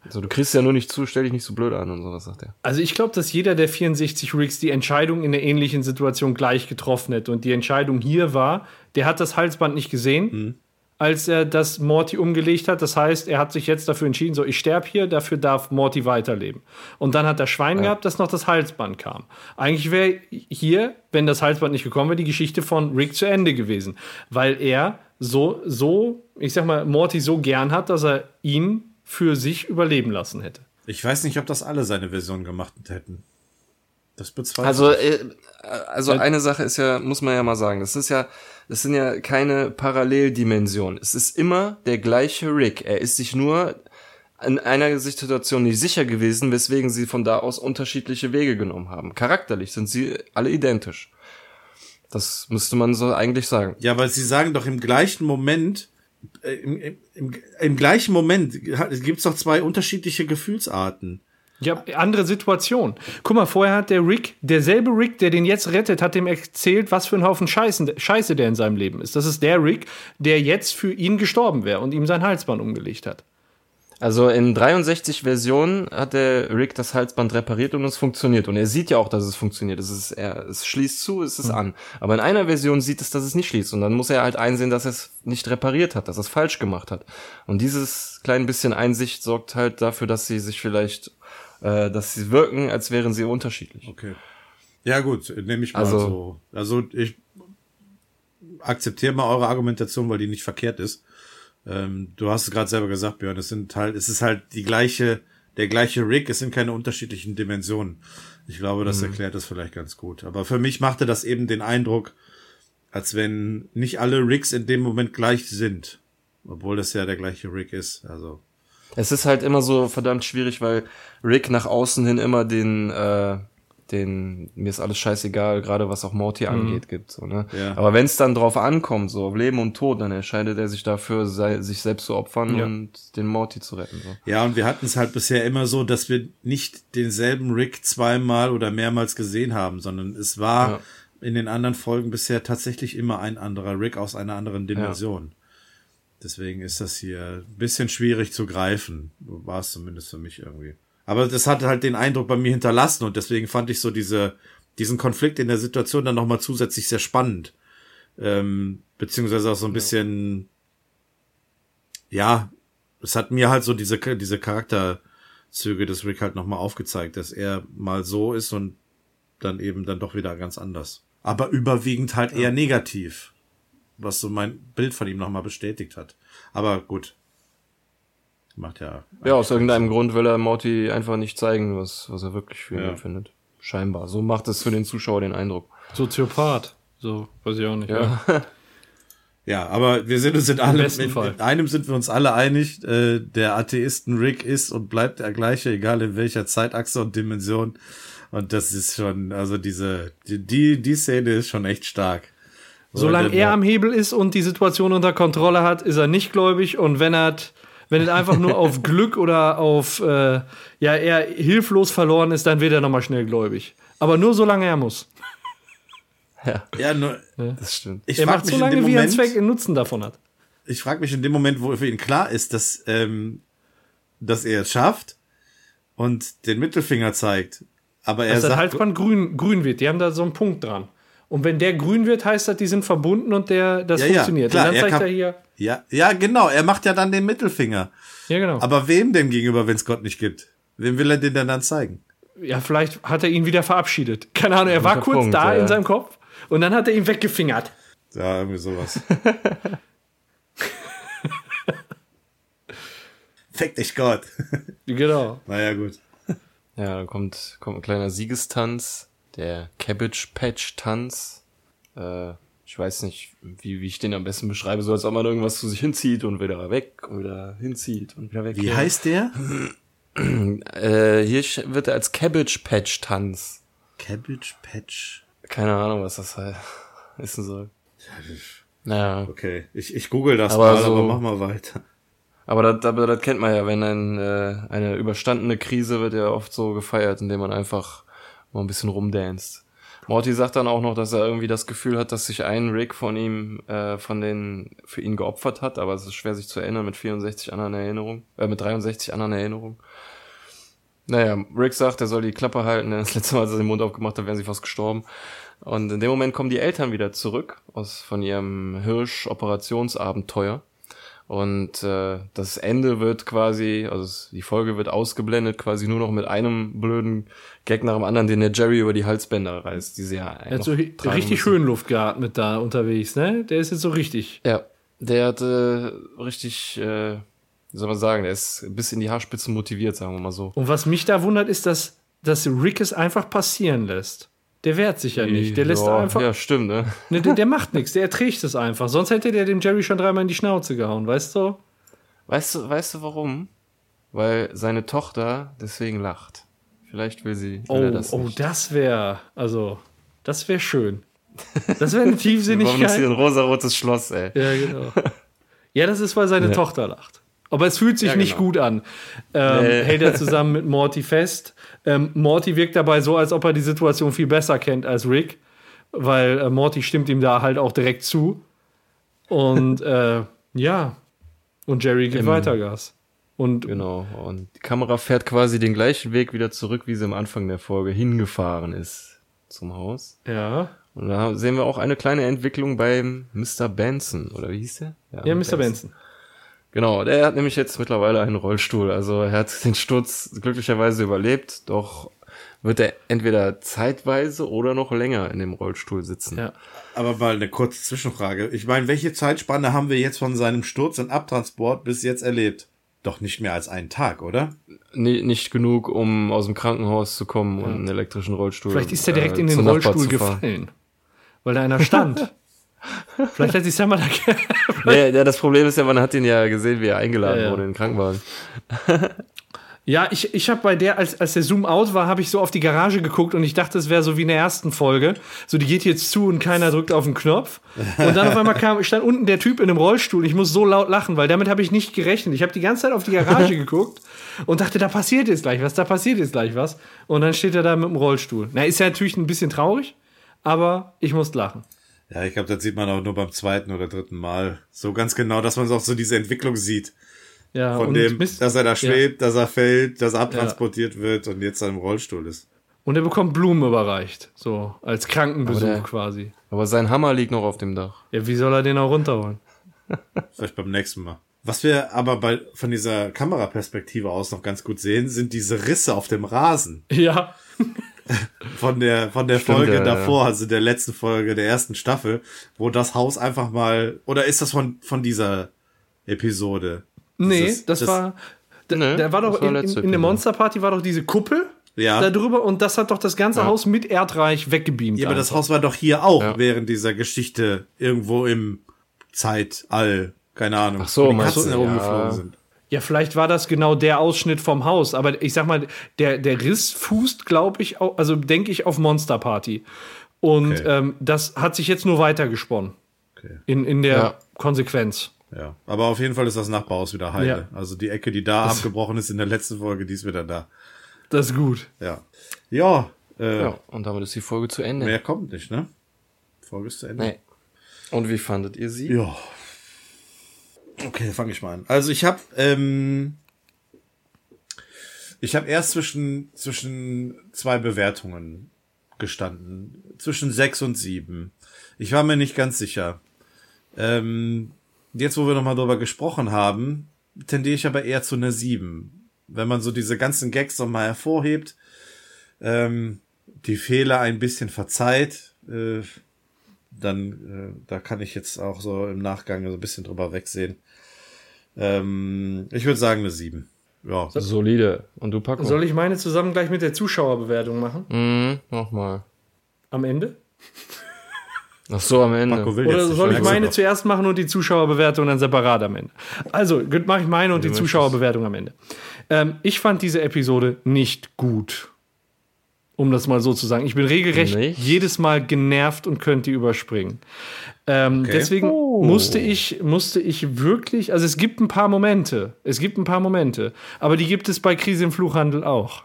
Also du kriegst ja nur nicht zu, stell dich nicht so blöd an und sowas, sagt er. Also ich glaube, dass jeder der 64 Ricks die Entscheidung in einer ähnlichen Situation gleich getroffen hätte. Und die Entscheidung hier war, der hat das Halsband nicht gesehen, als er das Morty umgelegt hat. Das heißt, er hat sich jetzt dafür entschieden, so ich sterbe hier, dafür darf Morty weiterleben. Und dann hat er Schwein gehabt, dass noch das Halsband kam. Eigentlich wäre hier, wenn das Halsband nicht gekommen wäre, die Geschichte von Rick zu Ende gewesen. Weil er so, so, ich sag mal, Morty so gern hat, dass er ihn für sich überleben lassen hätte. ich weiß nicht, ob das alle seine Version gemacht hätten. Das bezweifle Also, ich. äh, also eine Sache ist ja, muss man ja mal sagen, das ist ja, das sind ja keine Paralleldimensionen. Es ist immer der gleiche Rick. Er ist sich nur in einer Situation nicht sicher gewesen, weswegen sie von da aus unterschiedliche Wege genommen haben. Charakterlich sind sie alle identisch. Das müsste man so eigentlich sagen. Ja, aber sie sagen doch im gleichen Moment, äh, im, im, im, im gleichen Moment gibt es doch zwei unterschiedliche Gefühlsarten. Ja, andere Situation. Guck mal, vorher hat der Rick, derselbe Rick, der den jetzt rettet, hat dem erzählt, was für ein Haufen Scheißen, Scheiße der in seinem Leben ist. Das ist der Rick, der jetzt für ihn gestorben wäre und ihm sein Halsband umgelegt hat. Also in 63 Versionen hat der Rick das Halsband repariert und es funktioniert. Und er sieht ja auch, dass es funktioniert. Es, ist, er, es schließt zu, es ist an. Aber in einer Version sieht es, dass es nicht schließt. Und dann muss er halt einsehen, dass er es nicht repariert hat, dass er es falsch gemacht hat. Und dieses kleine bisschen Einsicht sorgt halt dafür, dass sie sich vielleicht, äh, dass sie wirken, als wären sie unterschiedlich. Okay. Ja, gut, nehme ich mal Also- so. Also ich akzeptiere mal eure Argumentation, weil die nicht verkehrt ist. Ähm, du hast es gerade selber gesagt, Björn, es sind halt, es ist halt die gleiche, der gleiche Rick, es sind keine unterschiedlichen Dimensionen. Ich glaube, das erklärt das vielleicht ganz gut. Aber für mich machte das eben den Eindruck, als wenn nicht alle Ricks in dem Moment gleich sind. Obwohl das ja der gleiche Rick ist. Also. Es ist halt immer so verdammt schwierig, weil Rick nach außen hin immer den, äh, den, mir ist alles scheißegal, gerade was auch Morty angeht, gibt. So, ne? Ja. Aber wenn es dann drauf ankommt, so auf Leben und Tod, dann entscheidet er sich dafür, sei, sich selbst zu opfern Ja. und den Morty zu retten. So. Ja, und wir hatten es halt bisher immer so, dass wir nicht denselben Rick zweimal oder mehrmals gesehen haben, sondern es war Ja. in den anderen Folgen bisher tatsächlich immer ein anderer Rick aus einer anderen Dimension. Deswegen ist das hier ein bisschen schwierig zu greifen. War es zumindest für mich irgendwie. Aber das hat halt den Eindruck bei mir hinterlassen und deswegen fand ich so diese, diesen Konflikt in der Situation dann nochmal zusätzlich sehr spannend. Ähm, beziehungsweise auch so ein bisschen, ja, es hat mir halt so diese, diese Charakterzüge des Rick halt nochmal aufgezeigt, dass er mal so ist und dann eben dann doch wieder ganz anders. Aber überwiegend halt eher negativ. Was so mein Bild von ihm nochmal bestätigt hat. Aber gut. Macht ja. Ja, aus irgendeinem Grund will er Morty einfach nicht zeigen, was, was er wirklich für ihn Ja. empfindet. Scheinbar. So macht es für den Zuschauer den Eindruck. Soziopath. So, weiß ich auch nicht. Ja. Ja, aber wir sind uns in allem, in, in einem sind wir uns alle einig, äh, der Atheisten Rick ist und bleibt der gleiche, egal in welcher Zeitachse und Dimension. Und das ist schon, also diese, die, die, die Szene ist schon echt stark. Solange er am Hebel ist und die Situation unter Kontrolle hat, ist er nicht gläubig. Und wenn er, wenn es einfach nur auf Glück oder auf, äh, ja, er hilflos verloren ist, dann wird er nochmal schnell gläubig. Aber nur solange er muss. ja, Ja, nur, das stimmt. ich Er macht so lange, wie er einen Zweck einen Nutzen davon hat. ich frage mich in dem Moment, wo für ihn klar ist, dass, ähm, dass er es schafft und den Mittelfinger zeigt. Aber er Dass das sagt, Halsband grün, grün wird. Die haben da so einen Punkt dran. Und wenn der grün wird, heißt das, die sind verbunden und der, das Ja, ja, funktioniert. klar, und er dann zeigt kann- er hier. ja, ja, genau, er macht ja dann den Mittelfinger. Ja, genau. Aber wem denn gegenüber, wenn es Gott nicht gibt? Wem will er den denn dann zeigen? ja, vielleicht hat er ihn wieder verabschiedet. Keine Ahnung, er war Guter kurz Punkt, da ja. in seinem Kopf und dann hat er ihn weggefingert. Ja, irgendwie sowas. Fick dich Gott. Genau. naja, gut. Ja, dann kommt, kommt ein kleiner Siegestanz, der Cabbage Patch Tanz. Äh, ich weiß nicht, wie, wie ich den am besten beschreibe, so als ob man irgendwas zu sich hinzieht und wieder weg wieder hinzieht und wieder weg. Wie heißt der? Äh, hier wird er als Cabbage Patch Tanz. Cabbage Patch. Keine Ahnung, was das halt wissen soll. Naja, Okay, ich, ich google das Aber mal, so- aber mach mal weiter. aber das, aber das kennt man ja, wenn ein, äh, eine überstandene Krise wird ja oft so gefeiert, indem man einfach mal ein bisschen rumdanzt. Morty sagt dann auch noch, dass er irgendwie das Gefühl hat, dass sich ein Rick von ihm, äh, von den für ihn geopfert hat, aber es ist schwer sich zu erinnern mit 64 anderen Erinnerungen, äh, mit 63 anderen Erinnerungen. Naja, Rick sagt, er soll die Klappe halten, das letzte Mal, als er den Mund aufgemacht hat, wären sie fast gestorben. Und in dem Moment kommen die Eltern wieder zurück aus von ihrem Hirsch-Operationsabenteuer. Und äh, das Ende wird quasi, also die Folge wird ausgeblendet, quasi nur noch mit einem blöden Gag nach dem anderen, den der Jerry über die Halsbänder reißt, die sie ja Er hat so richtig müssen. schön Luft geatmet da unterwegs, ne? Der ist jetzt so richtig. Ja, der hat äh, richtig, äh, wie soll man sagen, der ist bis in die Haarspitzen motiviert, sagen wir mal so. Und was mich da wundert, ist, dass, dass Rick es einfach passieren lässt. Der wehrt sich ja nicht. Der lässt ja, einfach. Ja, stimmt, ne? Ne, der, der macht nichts, der erträgt es einfach. Sonst hätte der dem Jerry schon dreimal in die Schnauze gehauen, weißt du? Weißt du, weißt du warum? Weil seine Tochter deswegen lacht. Vielleicht will sie will Oh, das oh, nicht. das wäre, also, das wäre schön. Das wäre eine Warum ist hier Tiefsinnigkeit. ein rosarotes Schloss, ey? Ja, genau. Ja, das ist, weil seine Tochter lacht. Aber es fühlt sich Ja, nicht genau. gut an. Ähm, Nee. Hält er zusammen mit Morty fest. Ähm, Morty wirkt dabei so, als ob er die Situation viel besser kennt als Rick, weil äh, Morty stimmt ihm da halt auch direkt zu. Und äh, ja, und Jerry gibt Im- weiter Gas. Und Genau. Und die Kamera fährt quasi den gleichen Weg wieder zurück, wie sie am Anfang der Folge hingefahren ist zum Haus. ja, Und da sehen wir auch eine kleine Entwicklung beim Mr. Benson, oder wie hieß der? ja, Mr. Benson. Genau, der hat nämlich jetzt mittlerweile einen Rollstuhl. Also er hat den Sturz glücklicherweise überlebt, doch wird er entweder zeitweise oder noch länger in dem Rollstuhl sitzen. Ja. Aber mal eine kurze Zwischenfrage. Ich meine, welche Zeitspanne haben wir jetzt von seinem Sturz und Abtransport bis jetzt erlebt? Doch nicht mehr als einen Tag, oder? Nee, nicht genug, um aus dem Krankenhaus zu kommen und einen elektrischen Rollstuhl. Vielleicht ist er direkt äh, in den Rollstuhl gefallen. Weil da einer stand. Vielleicht hat sich Sam mal da Nee, ja, das Problem ist ja, man hat ihn ja gesehen, wie er eingeladen Ja, ja. wurde in den Krankenwagen. Ja, ich, ich habe bei der, als, als der Zoom out war, habe ich so auf die Garage geguckt und ich dachte, es wäre so wie in der ersten Folge. So, die geht jetzt zu und keiner drückt auf den Knopf. Und dann auf einmal kam, stand unten der Typ in einem Rollstuhl. Ich muss so laut lachen, weil damit habe ich nicht gerechnet. Ich habe die ganze Zeit auf die Garage geguckt und dachte, da passiert jetzt gleich was, da passiert jetzt gleich was. Und dann steht er da mit dem Rollstuhl. Na, ist ja natürlich ein bisschen traurig, aber ich muss lachen. Ja, ich glaube, das sieht man auch nur beim zweiten oder dritten Mal. So ganz genau, dass man auch so diese Entwicklung sieht. Ja, Von und dem, Mist- dass er da ja. schwebt, dass er fällt, dass er abtransportiert wird und jetzt dann im Rollstuhl ist. Und er bekommt Blumen überreicht, so als Krankenbesuch Aber der- quasi. Aber sein Hammer liegt noch auf dem Dach. Ja, wie soll er den auch runterholen? Vielleicht beim nächsten Mal. Was wir aber bei, von dieser Kameraperspektive aus noch ganz gut sehen, sind diese Risse auf dem Rasen. Ja, Von der, von der Stimmt, Folge ja, davor, also der letzten Folge der ersten Staffel, wo das Haus einfach mal, oder ist das von, von dieser Episode? nee, Dieses- das, war. Da, Nee, da war doch das war in, in, in der. Monsterparty war doch diese Kuppel Ja. da drüber und das hat doch das ganze Ja. Haus mit Erdreich weggebeamt. Ja, aber das einfach. Haus war doch hier auch Ja. während dieser Geschichte irgendwo im Zeitalll. Keine Ahnung. Ach so, wo die Katzen herumgeflogen Ja. sind. Ja, vielleicht war das genau der Ausschnitt vom Haus, aber ich sag mal, der, der Riss fußt, glaube ich, au- also denke ich, auf Monster Party. Und Okay. ähm, das hat sich jetzt nur weitergesponnen. Okay. In, in der Ja. Konsequenz. Ja. Aber auf jeden Fall ist das Nachbarhaus wieder heile. Ja. Also die Ecke, die da abgebrochen ist in der letzten Folge, die ist wieder da. Das ist gut. Ja. Ja. Äh, Ja, und damit ist die Folge zu Ende. Mehr kommt nicht, ne? Folge ist zu Ende. Nee. Und wie fandet ihr sie? Ja. Okay, fange ich mal an. Also ich habe ähm, ich habe erst zwischen zwischen zwei Bewertungen gestanden, zwischen sechs und sieben. Ich war mir nicht ganz sicher. Ähm, jetzt, wo wir nochmal drüber gesprochen haben, tendiere ich aber eher zu einer sieben. Wenn man so diese ganzen Gags nochmal hervorhebt, ähm, die Fehler ein bisschen verzeiht, äh, dann äh, da kann ich jetzt auch so im Nachgang so ein bisschen drüber wegsehen. Ähm, ich würde sagen eine 7. Ja. Solide. Und du, Paco? Soll ich meine zusammen gleich mit der Zuschauerbewertung machen? Mhm, nochmal. Am Ende? Ach so, am Ende. Paco will Oder soll ich meine zuerst machen und die Zuschauerbewertung dann separat am Ende? Also, gut, mache ich meine und die Zuschauerbewertung am Ende. Ähm, ich fand diese Episode nicht gut. Um das mal so zu sagen. Ich bin regelrecht Nicht? jedes Mal genervt und könnte die überspringen. Ähm, Okay. Deswegen Oh. musste ich, musste ich wirklich, also es gibt ein paar Momente. Es gibt ein paar Momente. Aber die gibt es bei Krise im Fluchhandel auch.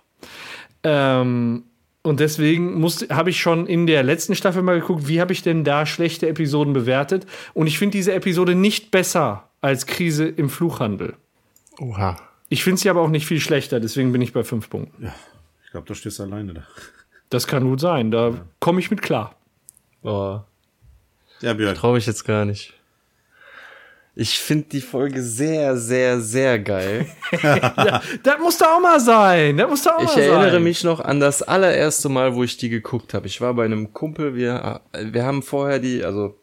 Ähm, und deswegen musste, habe ich schon in der letzten Staffel mal geguckt, wie habe ich denn da schlechte Episoden bewertet. Und ich finde diese Episode nicht besser als Krise im Fluchhandel. Oha. Ich finde sie aber auch nicht viel schlechter, deswegen bin ich bei fünf Punkten. Ich glaube, du stehst alleine da. Das kann gut sein, da komme ich mit klar. Oh, Ja, Björn. traue ich jetzt gar nicht. Ich finde die Folge sehr, sehr, sehr geil. Das muss da auch mal sein. Das muss da auch Ich mal erinnere sein. mich noch an das allererste Mal, wo ich die geguckt habe. Ich war bei einem Kumpel, wir, wir haben vorher die, also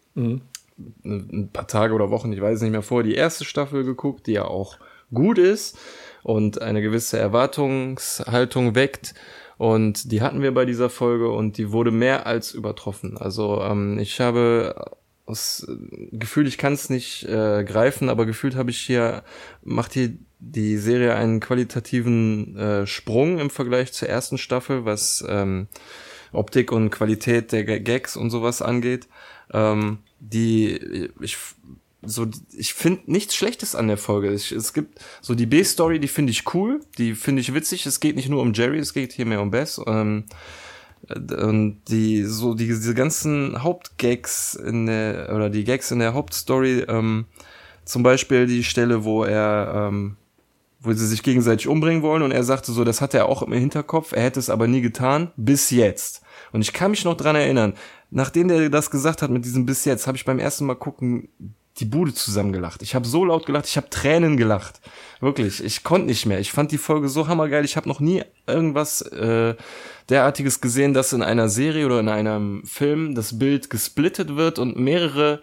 ein paar Tage oder Wochen, ich weiß nicht mehr, vorher die erste Staffel geguckt, die ja auch gut ist und eine gewisse Erwartungshaltung weckt. Und die hatten wir bei dieser Folge und die wurde mehr als übertroffen. Also ähm, ich habe das Gefühl, ich kann es nicht äh, greifen, aber gefühlt habe ich hier, macht hier die Serie einen qualitativen äh, Sprung im Vergleich zur ersten Staffel, was ähm, Optik und Qualität der Ga- Gags und sowas angeht. Ähm, die ich so ich finde nichts Schlechtes an der Folge. Ich, es gibt so die B-Story, die finde ich cool, die finde ich witzig. Es geht nicht nur um Jerry, es geht hier mehr um Bess. Ähm, und die so die, diese ganzen Hauptgags in der oder die Gags in der Hauptstory, ähm, zum Beispiel die Stelle, wo er ähm, wo sie sich gegenseitig umbringen wollen und er sagte so, das hat er auch im Hinterkopf, er hätte es aber nie getan, bis jetzt. Und ich kann mich noch dran erinnern, nachdem der das gesagt hat mit diesem bis jetzt, habe ich beim ersten Mal gucken die Bude zusammengelacht. Ich habe so laut gelacht, ich habe Tränen gelacht. Wirklich, ich konnte nicht mehr. Ich fand die Folge so hammergeil. Ich habe noch nie irgendwas äh, derartiges gesehen, dass in einer Serie oder in einem Film das Bild gesplittet wird und mehrere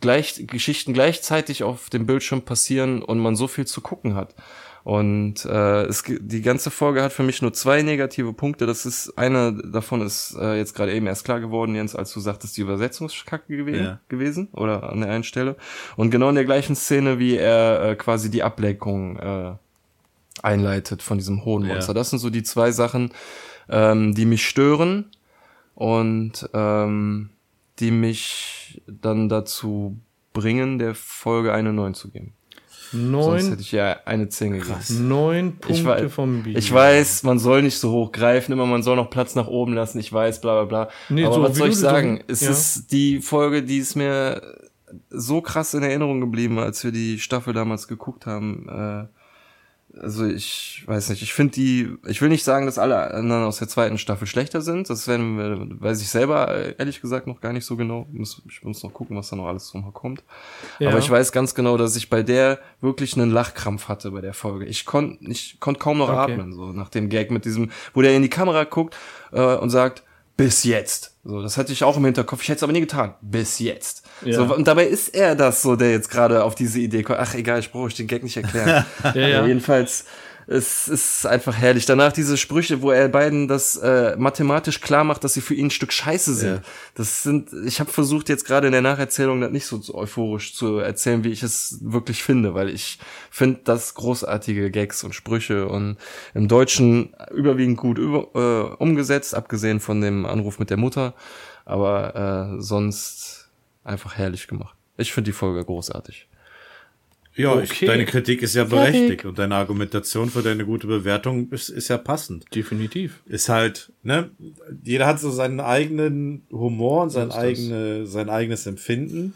gleich, Geschichten gleichzeitig auf dem Bildschirm passieren und man so viel zu gucken hat. Und äh, es, die ganze Folge hat für mich nur zwei negative Punkte. Das ist einer davon ist äh, jetzt gerade eben erst klar geworden, Jens, als du sagtest, die Übersetzungskacke gew Ja. gewesen oder an der einen Stelle. Und genau in der gleichen Szene, wie er äh, quasi die Ablenkung äh, einleitet von diesem hohen Ja. Monster. Das sind so die zwei Sachen, ähm, die mich stören und ähm, die mich dann dazu bringen, der Folge eine 9 zu geben. Sonst Neun, hätte ich ja eine 10 gegeben. neun Punkte Ich, wei vom Bier. ich weiß, man soll nicht so hoch greifen, immer man soll noch Platz nach oben lassen, ich weiß, bla bla bla. Nee, Aber so was soll ich so sagen? wie- es ja. ist die Folge, die ist mir so krass in Erinnerung geblieben, als wir die Staffel damals geguckt haben. Äh, also ich weiß nicht, ich finde die, ich will nicht sagen, dass alle anderen aus der zweiten Staffel schlechter sind. Das werden wir, weiß ich selber äh, ehrlich gesagt noch gar nicht so genau. Muss, ich muss noch gucken, was da noch alles drumherum kommt. Ja. Aber ich weiß ganz genau, dass ich bei der wirklich einen Lachkrampf hatte bei der Folge. Ich konnte ich konnte kaum noch Okay. atmen, so nach dem Gag mit diesem, wo der in die Kamera guckt äh, und sagt, bis jetzt. So, das hatte ich auch im Hinterkopf. Ich hätte es aber nie getan. Bis jetzt. Ja. So, und dabei ist er das so, der jetzt gerade auf diese Idee kommt. Ach, egal, ich brauche euch den Gag nicht erklären. Ja, ja. jedenfalls, es ist einfach herrlich. Danach diese Sprüche, wo er beiden das äh, mathematisch klar macht, dass sie für ihn ein Stück Scheiße sind. Ja. Das sind, ich habe versucht jetzt gerade in der Nacherzählung das nicht so euphorisch zu erzählen, wie ich es wirklich finde, weil ich finde das großartige Gags und Sprüche und im Deutschen überwiegend gut über, äh, umgesetzt, abgesehen von dem Anruf mit der Mutter, aber äh, sonst einfach herrlich gemacht. Ich finde die Folge großartig. Ja, Okay. ich, deine Kritik ist ja berechtigt und deine Argumentation für deine gute Bewertung ist, ist ja passend. Definitiv. Ist halt, ne, jeder hat so seinen eigenen Humor und sein, eigene, sein eigenes Empfinden.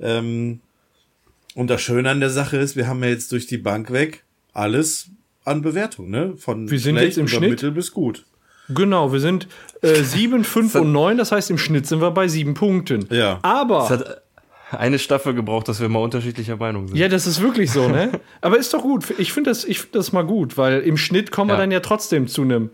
Ähm, und das Schöne an der Sache ist, wir haben ja jetzt durch die Bank weg alles an Bewertung, ne? Von Wir sind schlecht jetzt im über Schnitt- mittel bis gut. Genau, wir sind äh, 7, 5 und 9, das heißt, im Schnitt sind wir bei sieben Punkten. Ja. Aber. Eine Staffel gebraucht, dass wir mal unterschiedlicher Meinung sind. Ja, das ist wirklich so, ne? Aber ist doch gut. Ich finde das, ich finde das mal gut, weil im Schnitt kommen wir Ja. dann ja trotzdem zu einem,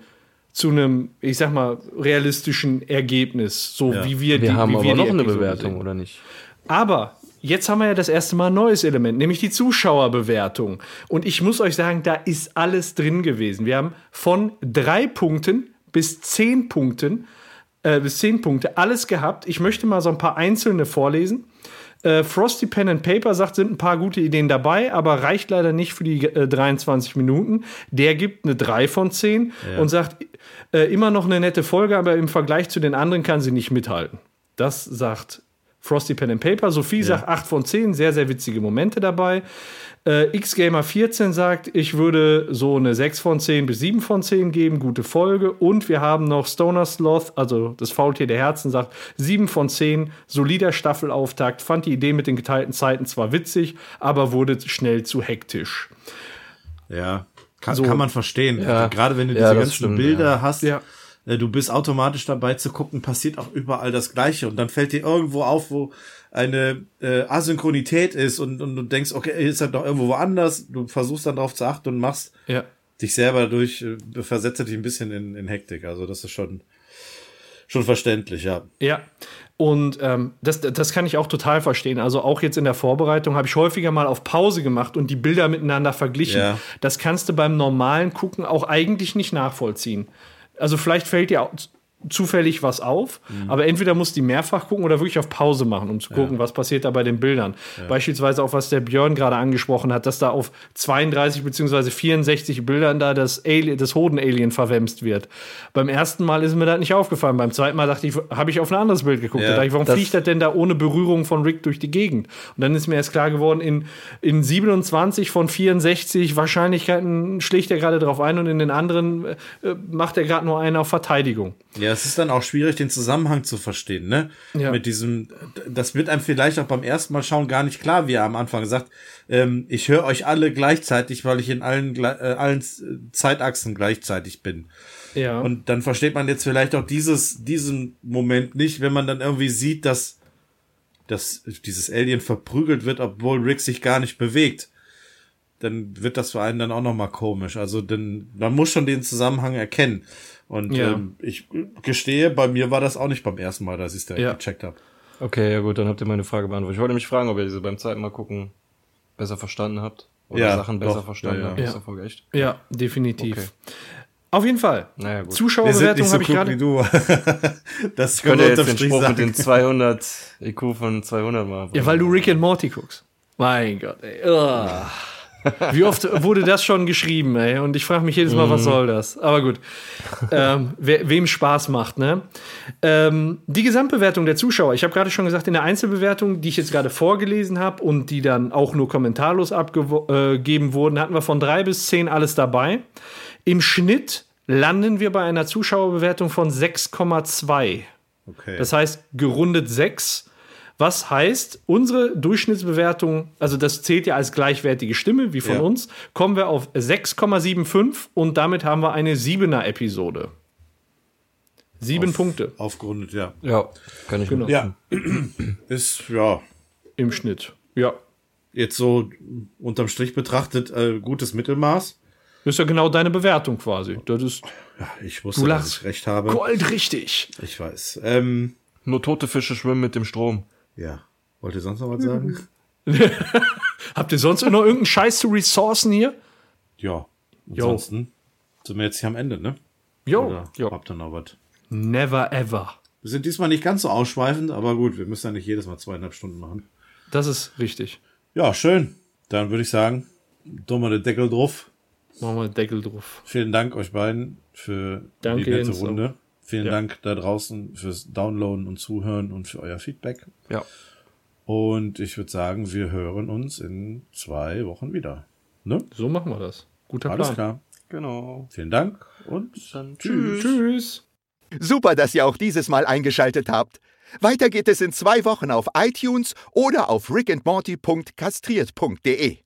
zu einem, ich sag mal, realistischen Ergebnis, so Ja. wie wir wir die, haben wie aber wir die noch eine Bewertung, sehen. oder nicht? Aber jetzt haben wir ja das erste Mal ein neues Element, nämlich die Zuschauerbewertung. Und ich muss euch sagen, da ist alles drin gewesen. Wir haben von drei Punkten bis zehn Punkten, äh, bis zehn Punkte alles gehabt. Ich möchte mal so ein paar einzelne vorlesen. Äh, Frosty Pen and Paper sagt, sind ein paar gute Ideen dabei, aber reicht leider nicht für die äh, 23 Minuten. Der gibt eine 3 von 10 und sagt, äh, immer noch eine nette Folge, aber im Vergleich zu den anderen kann sie nicht mithalten. Das sagt Frosty Pen and Paper. Sophie sagt 8 von 10, sehr, sehr witzige Momente dabei. Äh, Xgamer14 sagt, ich würde so eine 6 von 10 bis 7 von 10 geben, gute Folge. Und wir haben noch Stoner Sloth, also das Faultier der Herzen, sagt 7 von 10, solider Staffelauftakt, fand die Idee mit den geteilten Zeiten zwar witzig, aber wurde schnell zu hektisch. Ja, kann, So. kann man verstehen. Ja. Gerade wenn du Ja, diese ganzen stimmt, Bilder ja. hast, Ja. äh, du bist automatisch dabei zu gucken, passiert auch überall das Gleiche. Und dann fällt dir irgendwo auf, wo eine äh, Asynchronität ist und, und du denkst, okay, ist halt doch irgendwo woanders. Du versuchst dann darauf zu achten und machst Ja. dich selber dadurch, äh, versetzt dich ein bisschen in, in Hektik. Also das ist schon, schon verständlich, ja. Ja, und ähm, das, das kann ich auch total verstehen. Also auch jetzt in der Vorbereitung habe ich häufiger mal auf Pause gemacht und die Bilder miteinander verglichen. Ja. Das kannst du beim normalen Gucken auch eigentlich nicht nachvollziehen. Also vielleicht fällt dir auch zufällig was auf, aber entweder musst du die mehrfach gucken oder wirklich auf Pause machen, um zu gucken, was passiert da bei den Bildern. Beispielsweise auch, was der Björn gerade angesprochen hat, dass da auf 32 beziehungsweise 64 Bildern da das, Alien, das Hoden-Alien verwemst wird. Beim ersten Mal ist mir das nicht aufgefallen. Beim zweiten Mal dachte ich, habe ich auf ein anderes Bild geguckt. Ja, da dachte ich, warum fliegt das denn da ohne Berührung von Rick durch die Gegend? Und dann ist mir erst klar geworden, in, in 27 von 64 Wahrscheinlichkeiten schlägt er gerade drauf ein und in den anderen äh, macht er gerade nur einen auf Verteidigung. Ja, es ist dann auch schwierig, den Zusammenhang zu verstehen, ne? Ja. Mit diesem, das wird einem vielleicht auch beim ersten Mal schauen gar nicht klar, wie er am Anfang sagt, ähm, ich höre euch alle gleichzeitig, weil ich in allen, äh, allen Zeitachsen gleichzeitig bin. Ja. Und dann versteht man jetzt vielleicht auch dieses, diesen Moment nicht, wenn man dann irgendwie sieht, dass, dass dieses Alien verprügelt wird, obwohl Rick sich gar nicht bewegt. Dann wird das für einen dann auch nochmal komisch. Also dann, man muss schon den Zusammenhang erkennen. Und Ja. ähm, ich gestehe, bei mir war das auch nicht beim ersten Mal, dass ich es direkt Ja. gecheckt habe. Okay, ja gut, dann habt ihr meine Frage beantwortet. Ich wollte mich fragen, ob ihr diese beim zweiten Mal gucken besser verstanden habt. Oder Ja, Sachen besser doch. verstanden Ja, ja. habt. Ja. Folge, echt? ja, definitiv. Okay. Auf jeden Fall. Naja, gut. Zuschauerbewertung so habe ich gerade. wie du. das Ich können könnte wir jetzt den Spruch mit sagen. den 200 IQ von 200 machen. Ja, weil du Rick and Morty guckst. Mein Gott, ey. Ugh. Wie oft wurde das schon geschrieben, ey? Und ich frage mich jedes Mal, was soll das? Aber gut. Ähm, we wem Spaß macht, ne? Ähm, die Gesamtbewertung der Zuschauer. Ich habe gerade schon gesagt, in der Einzelbewertung, die ich jetzt gerade vorgelesen habe und die dann auch nur kommentarlos abgegeben wurden, hatten wir von drei bis zehn alles dabei. Im Schnitt landen wir bei einer Zuschauerbewertung von 6,2. Okay. Das heißt, gerundet 6. Was heißt, unsere Durchschnittsbewertung, also das zählt ja als gleichwertige Stimme wie von Ja. uns, kommen wir auf 6,75 und damit haben wir eine 7er Episode. Sieben Punkte Aufgerundet, ja. Ja, kann ich Genau. Ja. Ist, ja, im Schnitt. Ja. jetzt so unterm Strich betrachtet, äh, gutes Mittelmaß. Das ist ja genau deine Bewertung quasi. Das ist Ja, ich wusste, Du dass ich recht habe. goldrichtig. Ich weiß. Ähm, Nur tote Fische schwimmen mit dem Strom. Ja. Wollt ihr sonst noch was sagen? Habt ihr sonst noch irgendeinen Scheiß zu Ressourcen hier? Ja. Ansonsten sind wir jetzt hier am Ende, ne? Jo. Oder jo. habt ihr noch was? Never ever. Wir sind diesmal nicht ganz so ausschweifend, aber gut, wir müssen ja nicht jedes Mal zweieinhalb Stunden machen. Das ist richtig. Ja, schön. Dann würde ich sagen, dummer der Deckel drauf. Machen wir den Deckel drauf. Vielen Dank euch beiden für Danke die nette. Runde. Vielen Ja. Dank da draußen fürs Downloaden und Zuhören und für euer Feedback. Ja. Und ich würde sagen, wir hören uns in zwei Wochen wieder. Ne? So machen wir das. Guter Alles Plan. klar. Genau. Vielen Dank und Dann tschüss. Tschüss. Super, dass ihr auch dieses Mal eingeschaltet habt. Weiter geht es in zwei Wochen auf iTunes oder auf rickandmorty.kastriert.de.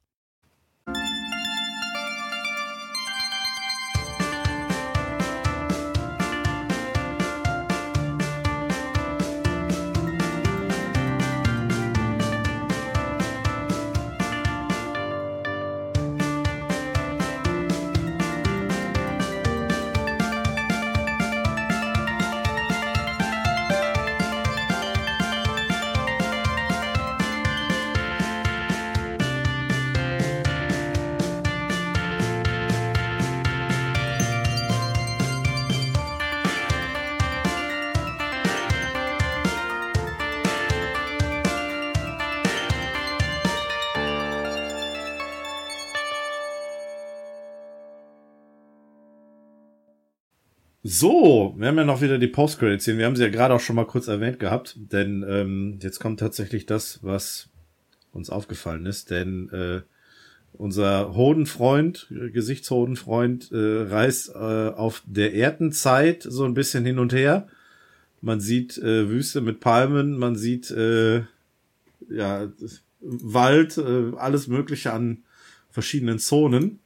So, wir haben ja noch wieder die Post-Credit-Szene. Wir haben sie ja gerade auch schon mal kurz erwähnt gehabt, denn ähm, jetzt kommt tatsächlich das, was uns aufgefallen ist, denn äh, unser Hodenfreund, Gesichtshodenfreund, äh, reist äh, auf der Erdenzeit so ein bisschen hin und her. Man sieht äh, Wüste mit Palmen, man sieht äh, ja Wald, äh, alles Mögliche an verschiedenen Zonen.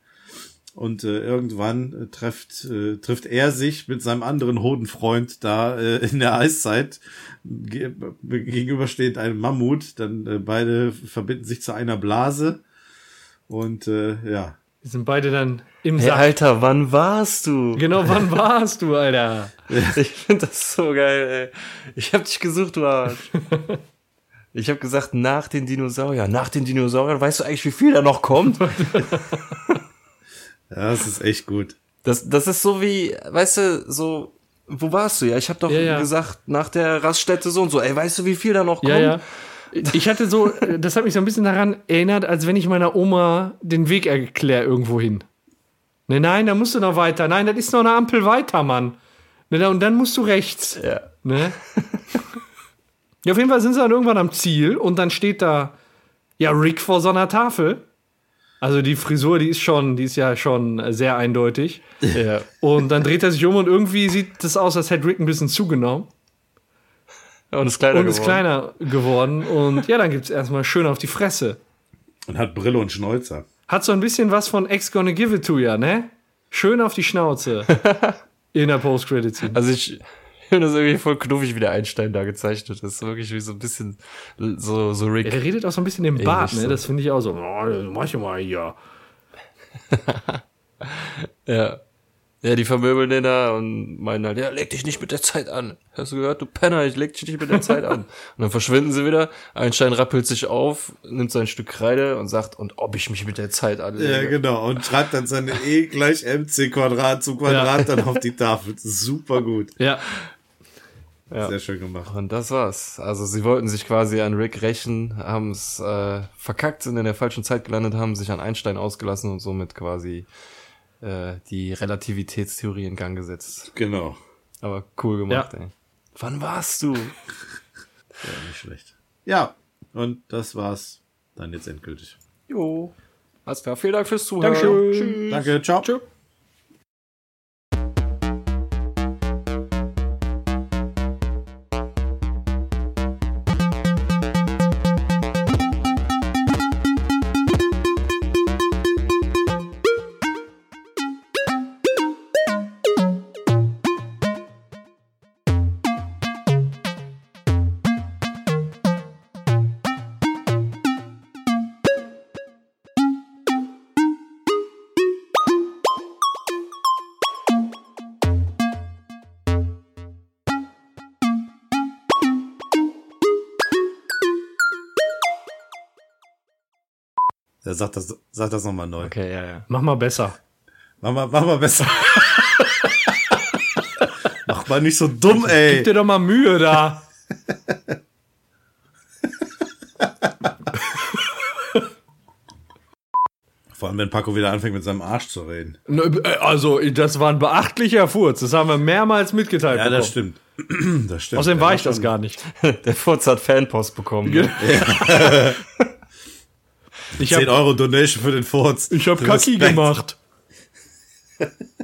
Und äh, irgendwann äh, trifft, äh, trifft er sich mit seinem anderen Hodenfreund da äh, in der Eiszeit ge gegenübersteht einem Mammut. Dann äh, beide verbinden sich zu einer Blase. Und äh, ja, Wir sind beide dann im Hey, Sack. Alter, wann warst du? Genau, wann warst du, Alter? Ich finde das so geil, ey. Ich hab dich gesucht, du Arsch. Ich habe gesagt, nach den Dinosauriern. Nach den Dinosauriern, weißt du eigentlich, wie viel da noch kommt? ja, das ist echt gut. Das, das ist so wie, weißt du, so, wo warst du? Ja, ich habe doch Ja, ja. gesagt, nach der Raststätte so und so. Ey, weißt du, wie viel da noch kommt? Ja, ja. Ich hatte so, das hat mich so ein bisschen daran erinnert, als wenn ich meiner Oma den Weg erkläre irgendwo hin. Ne, nein, da musst du noch weiter. Nein, das ist noch eine Ampel weiter, Mann. Ne, und dann musst du rechts. Ja. Ne? ja, auf jeden Fall sind sie dann irgendwann am Ziel und dann steht da, ja, Rick vor so einer Tafel. Also die Frisur, die ist schon, die ist ja schon sehr eindeutig. ja. Und dann dreht er sich um und irgendwie sieht das aus, als hätte Rick ein bisschen zugenommen. Und ist kleiner Und ist geworden. kleiner geworden. Und ja, dann gibt's erstmal schön auf die Fresse. Und hat Brille und Schnäuzer. Hat so ein bisschen was von X Gonna Give It To Ya, ne? Schön auf die Schnauze. In der Post-Credit-Scene. Also ich finde das irgendwie voll knuffig, wie der Einstein da gezeichnet ist. Wirklich wie so ein bisschen so, so Rick. Er redet auch so ein bisschen im Bart, ne? so. Das finde ich auch so. Oh, das mach ich mal hier. Ja. Ja, die vermöbeln den da und meinen halt, ja, leg dich nicht mit der Zeit an. Hast du gehört, du Penner, ich leg dich nicht mit der Zeit an. Und dann verschwinden sie wieder. Einstein rappelt sich auf, nimmt sein Stück Kreide und sagt, und ob ich mich mit der Zeit anlege. Ja, genau. Und schreibt dann seine E gleich MC Quadrat zu Quadrat dann auf die Tafel. Super gut. Ja. Ja. Sehr schön gemacht. Und das war's. Also sie wollten sich quasi an Rick rächen, haben es äh, verkackt, sind in der falschen Zeit gelandet, haben sich an Einstein ausgelassen und somit quasi äh, die Relativitätstheorie in Gang gesetzt. Genau. Aber cool gemacht, Ja. ey. Wann warst du? Ja, nicht schlecht. Ja, und das war's dann jetzt endgültig. Jo. Alles klar. Vielen Dank fürs Zuhören. Dankeschön. Danke, ciao. Tschö. Ja, sag das, sag das nochmal neu. Okay, ja, ja. Mach mal besser. Mach mal, mach mal besser. mach mal nicht so dumm, ey. Gib dir doch mal Mühe da. Vor allem, wenn Paco wieder anfängt, mit seinem Arsch zu reden. Ne, äh, Also, das war ein beachtlicher Furz. Das haben wir mehrmals mitgeteilt. Ja, das bekommen. stimmt. das stimmt. Außerdem war ich das gar nicht. Der Furz hat Fanpost bekommen. Ne? Ich 10 habe Euro Donation für den Furz. ich hab Kacki Respekt. gemacht.